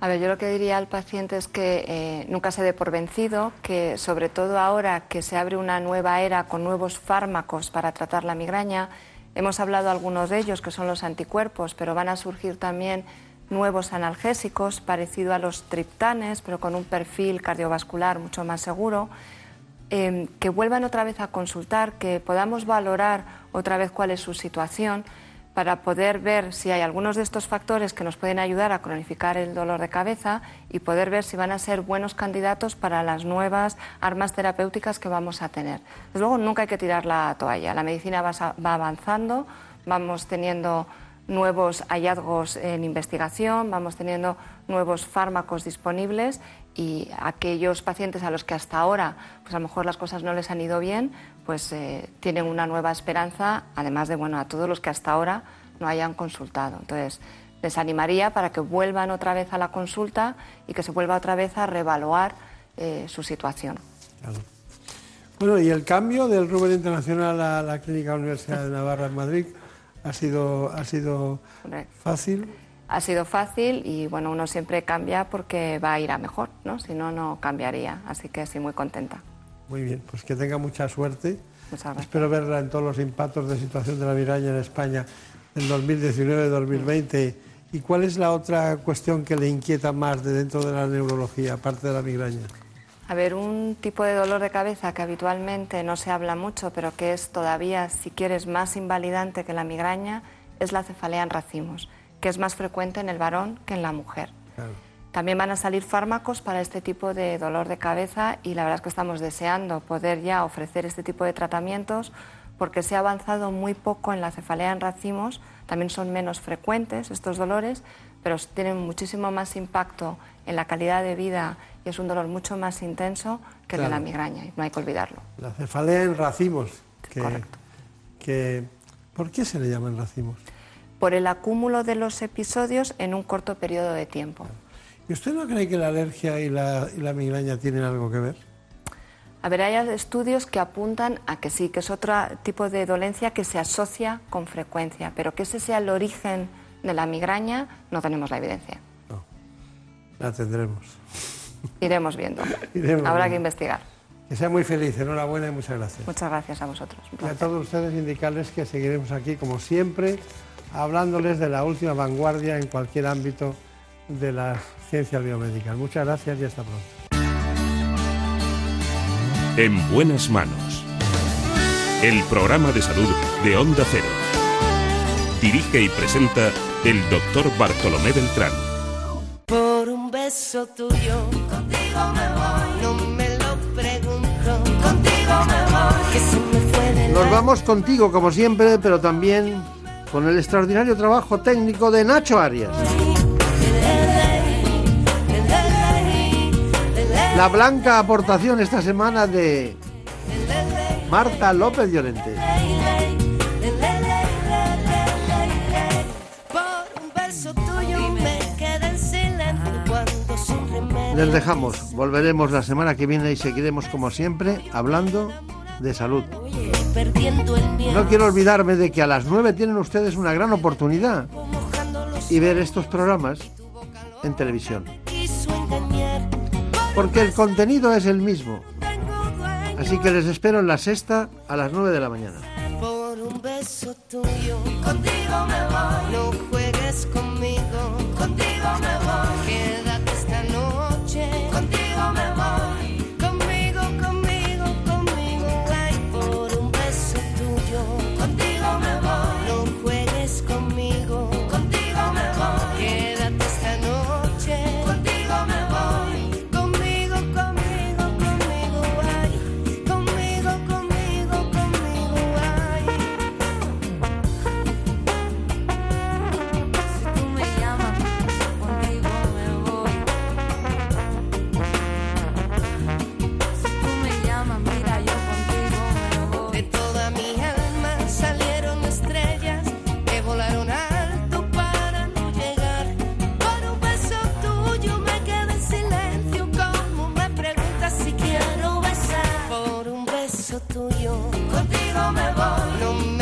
A ver, yo lo que diría al paciente es que eh, nunca se dé por vencido, que sobre todo ahora que se abre una nueva era con nuevos fármacos para tratar la migraña, hemos hablado algunos de ellos que son los anticuerpos, pero van a surgir también nuevos analgésicos parecido a los triptanes, pero con un perfil cardiovascular mucho más seguro. Eh, que vuelvan otra vez a consultar, que podamos valorar otra vez cuál es su situación para poder ver si hay algunos de estos factores que nos pueden ayudar a cronificar el dolor de cabeza y poder ver si van a ser buenos candidatos para las nuevas armas terapéuticas que vamos a tener. Desde luego, nunca hay que tirar la toalla. La medicina va, va avanzando, vamos teniendo nuevos hallazgos en investigación, vamos teniendo nuevos fármacos disponibles y aquellos pacientes a los que hasta ahora pues a lo mejor las cosas no les han ido bien, pues eh, tienen una nueva esperanza, además de bueno, a todos los que hasta ahora no hayan consultado. Entonces, les animaría para que vuelvan otra vez a la consulta y que se vuelva otra vez a reevaluar eh, su situación. Bueno, y el cambio del Rubén Internacional a la Clínica Universidad de Navarra en Madrid ha sido, ha sido fácil. Ha sido fácil y bueno, uno siempre cambia porque va a ir a mejor, ¿no? Si no, no cambiaría. Así que sí, muy contenta. Muy bien, pues que tenga mucha suerte. Espero verla en todos los impactos de situación de la migraña en España en 2019-2020. ¿Y cuál es la otra cuestión que le inquieta más de dentro de la neurología, aparte de la migraña? A ver, un tipo de dolor de cabeza que habitualmente no se habla mucho, pero que es todavía, si quieres, más invalidante que la migraña, es la cefalea en racimos, que es más frecuente en el varón que en la mujer. También van a salir fármacos para este tipo de dolor de cabeza y la verdad es que estamos deseando poder ya ofrecer este tipo de tratamientos porque se ha avanzado muy poco en la cefalea en racimos, también son menos frecuentes estos dolores, pero tienen muchísimo más impacto en la calidad de vida y es un dolor mucho más intenso que el de la migraña, y no hay que olvidarlo. La cefalea en racimos. Que, Correcto. Que, ¿Por qué se le llaman racimos? Por el acúmulo de los episodios en un corto periodo de tiempo. ¿Y usted no cree que la alergia y la, y la migraña tienen algo que ver? A ver, hay estudios que apuntan a que sí, que es otro tipo de dolencia que se asocia con frecuencia, pero que ese sea el origen de la migraña, no tenemos la evidencia. No, la tendremos. Iremos viendo. Iremos Habrá viendo. que investigar. Que sea muy feliz, enhorabuena y muchas gracias. Muchas gracias a vosotros. Y a todos ustedes indicarles que seguiremos aquí, como siempre, hablándoles de la última vanguardia en cualquier ámbito de las ciencias biomédicas. Muchas gracias y hasta pronto. En buenas manos. El programa de salud de Onda Cero. Dirige y presenta el doctor Bartolomé Beltrán. Por un beso tuyo, contigo me voy. No me lo pregunto, contigo me voy. Que se me fue de Nos vamos contigo, como siempre, pero también con el extraordinario trabajo técnico de Nacho Arias. La blanca aportación esta semana de Marta López Llorente. Les dejamos, volveremos la semana que viene y seguiremos como siempre hablando de salud. No quiero olvidarme de que a las 9 tienen ustedes una gran oportunidad y ver estos programas en televisión porque el contenido es el mismo. Así que les espero en la sexta a las 9 de la mañana. Por un beso tuyo, contigo me voy. No juegues conmigo, contigo me voy. Quédate esta noche, contigo me voy. Contigo me voy.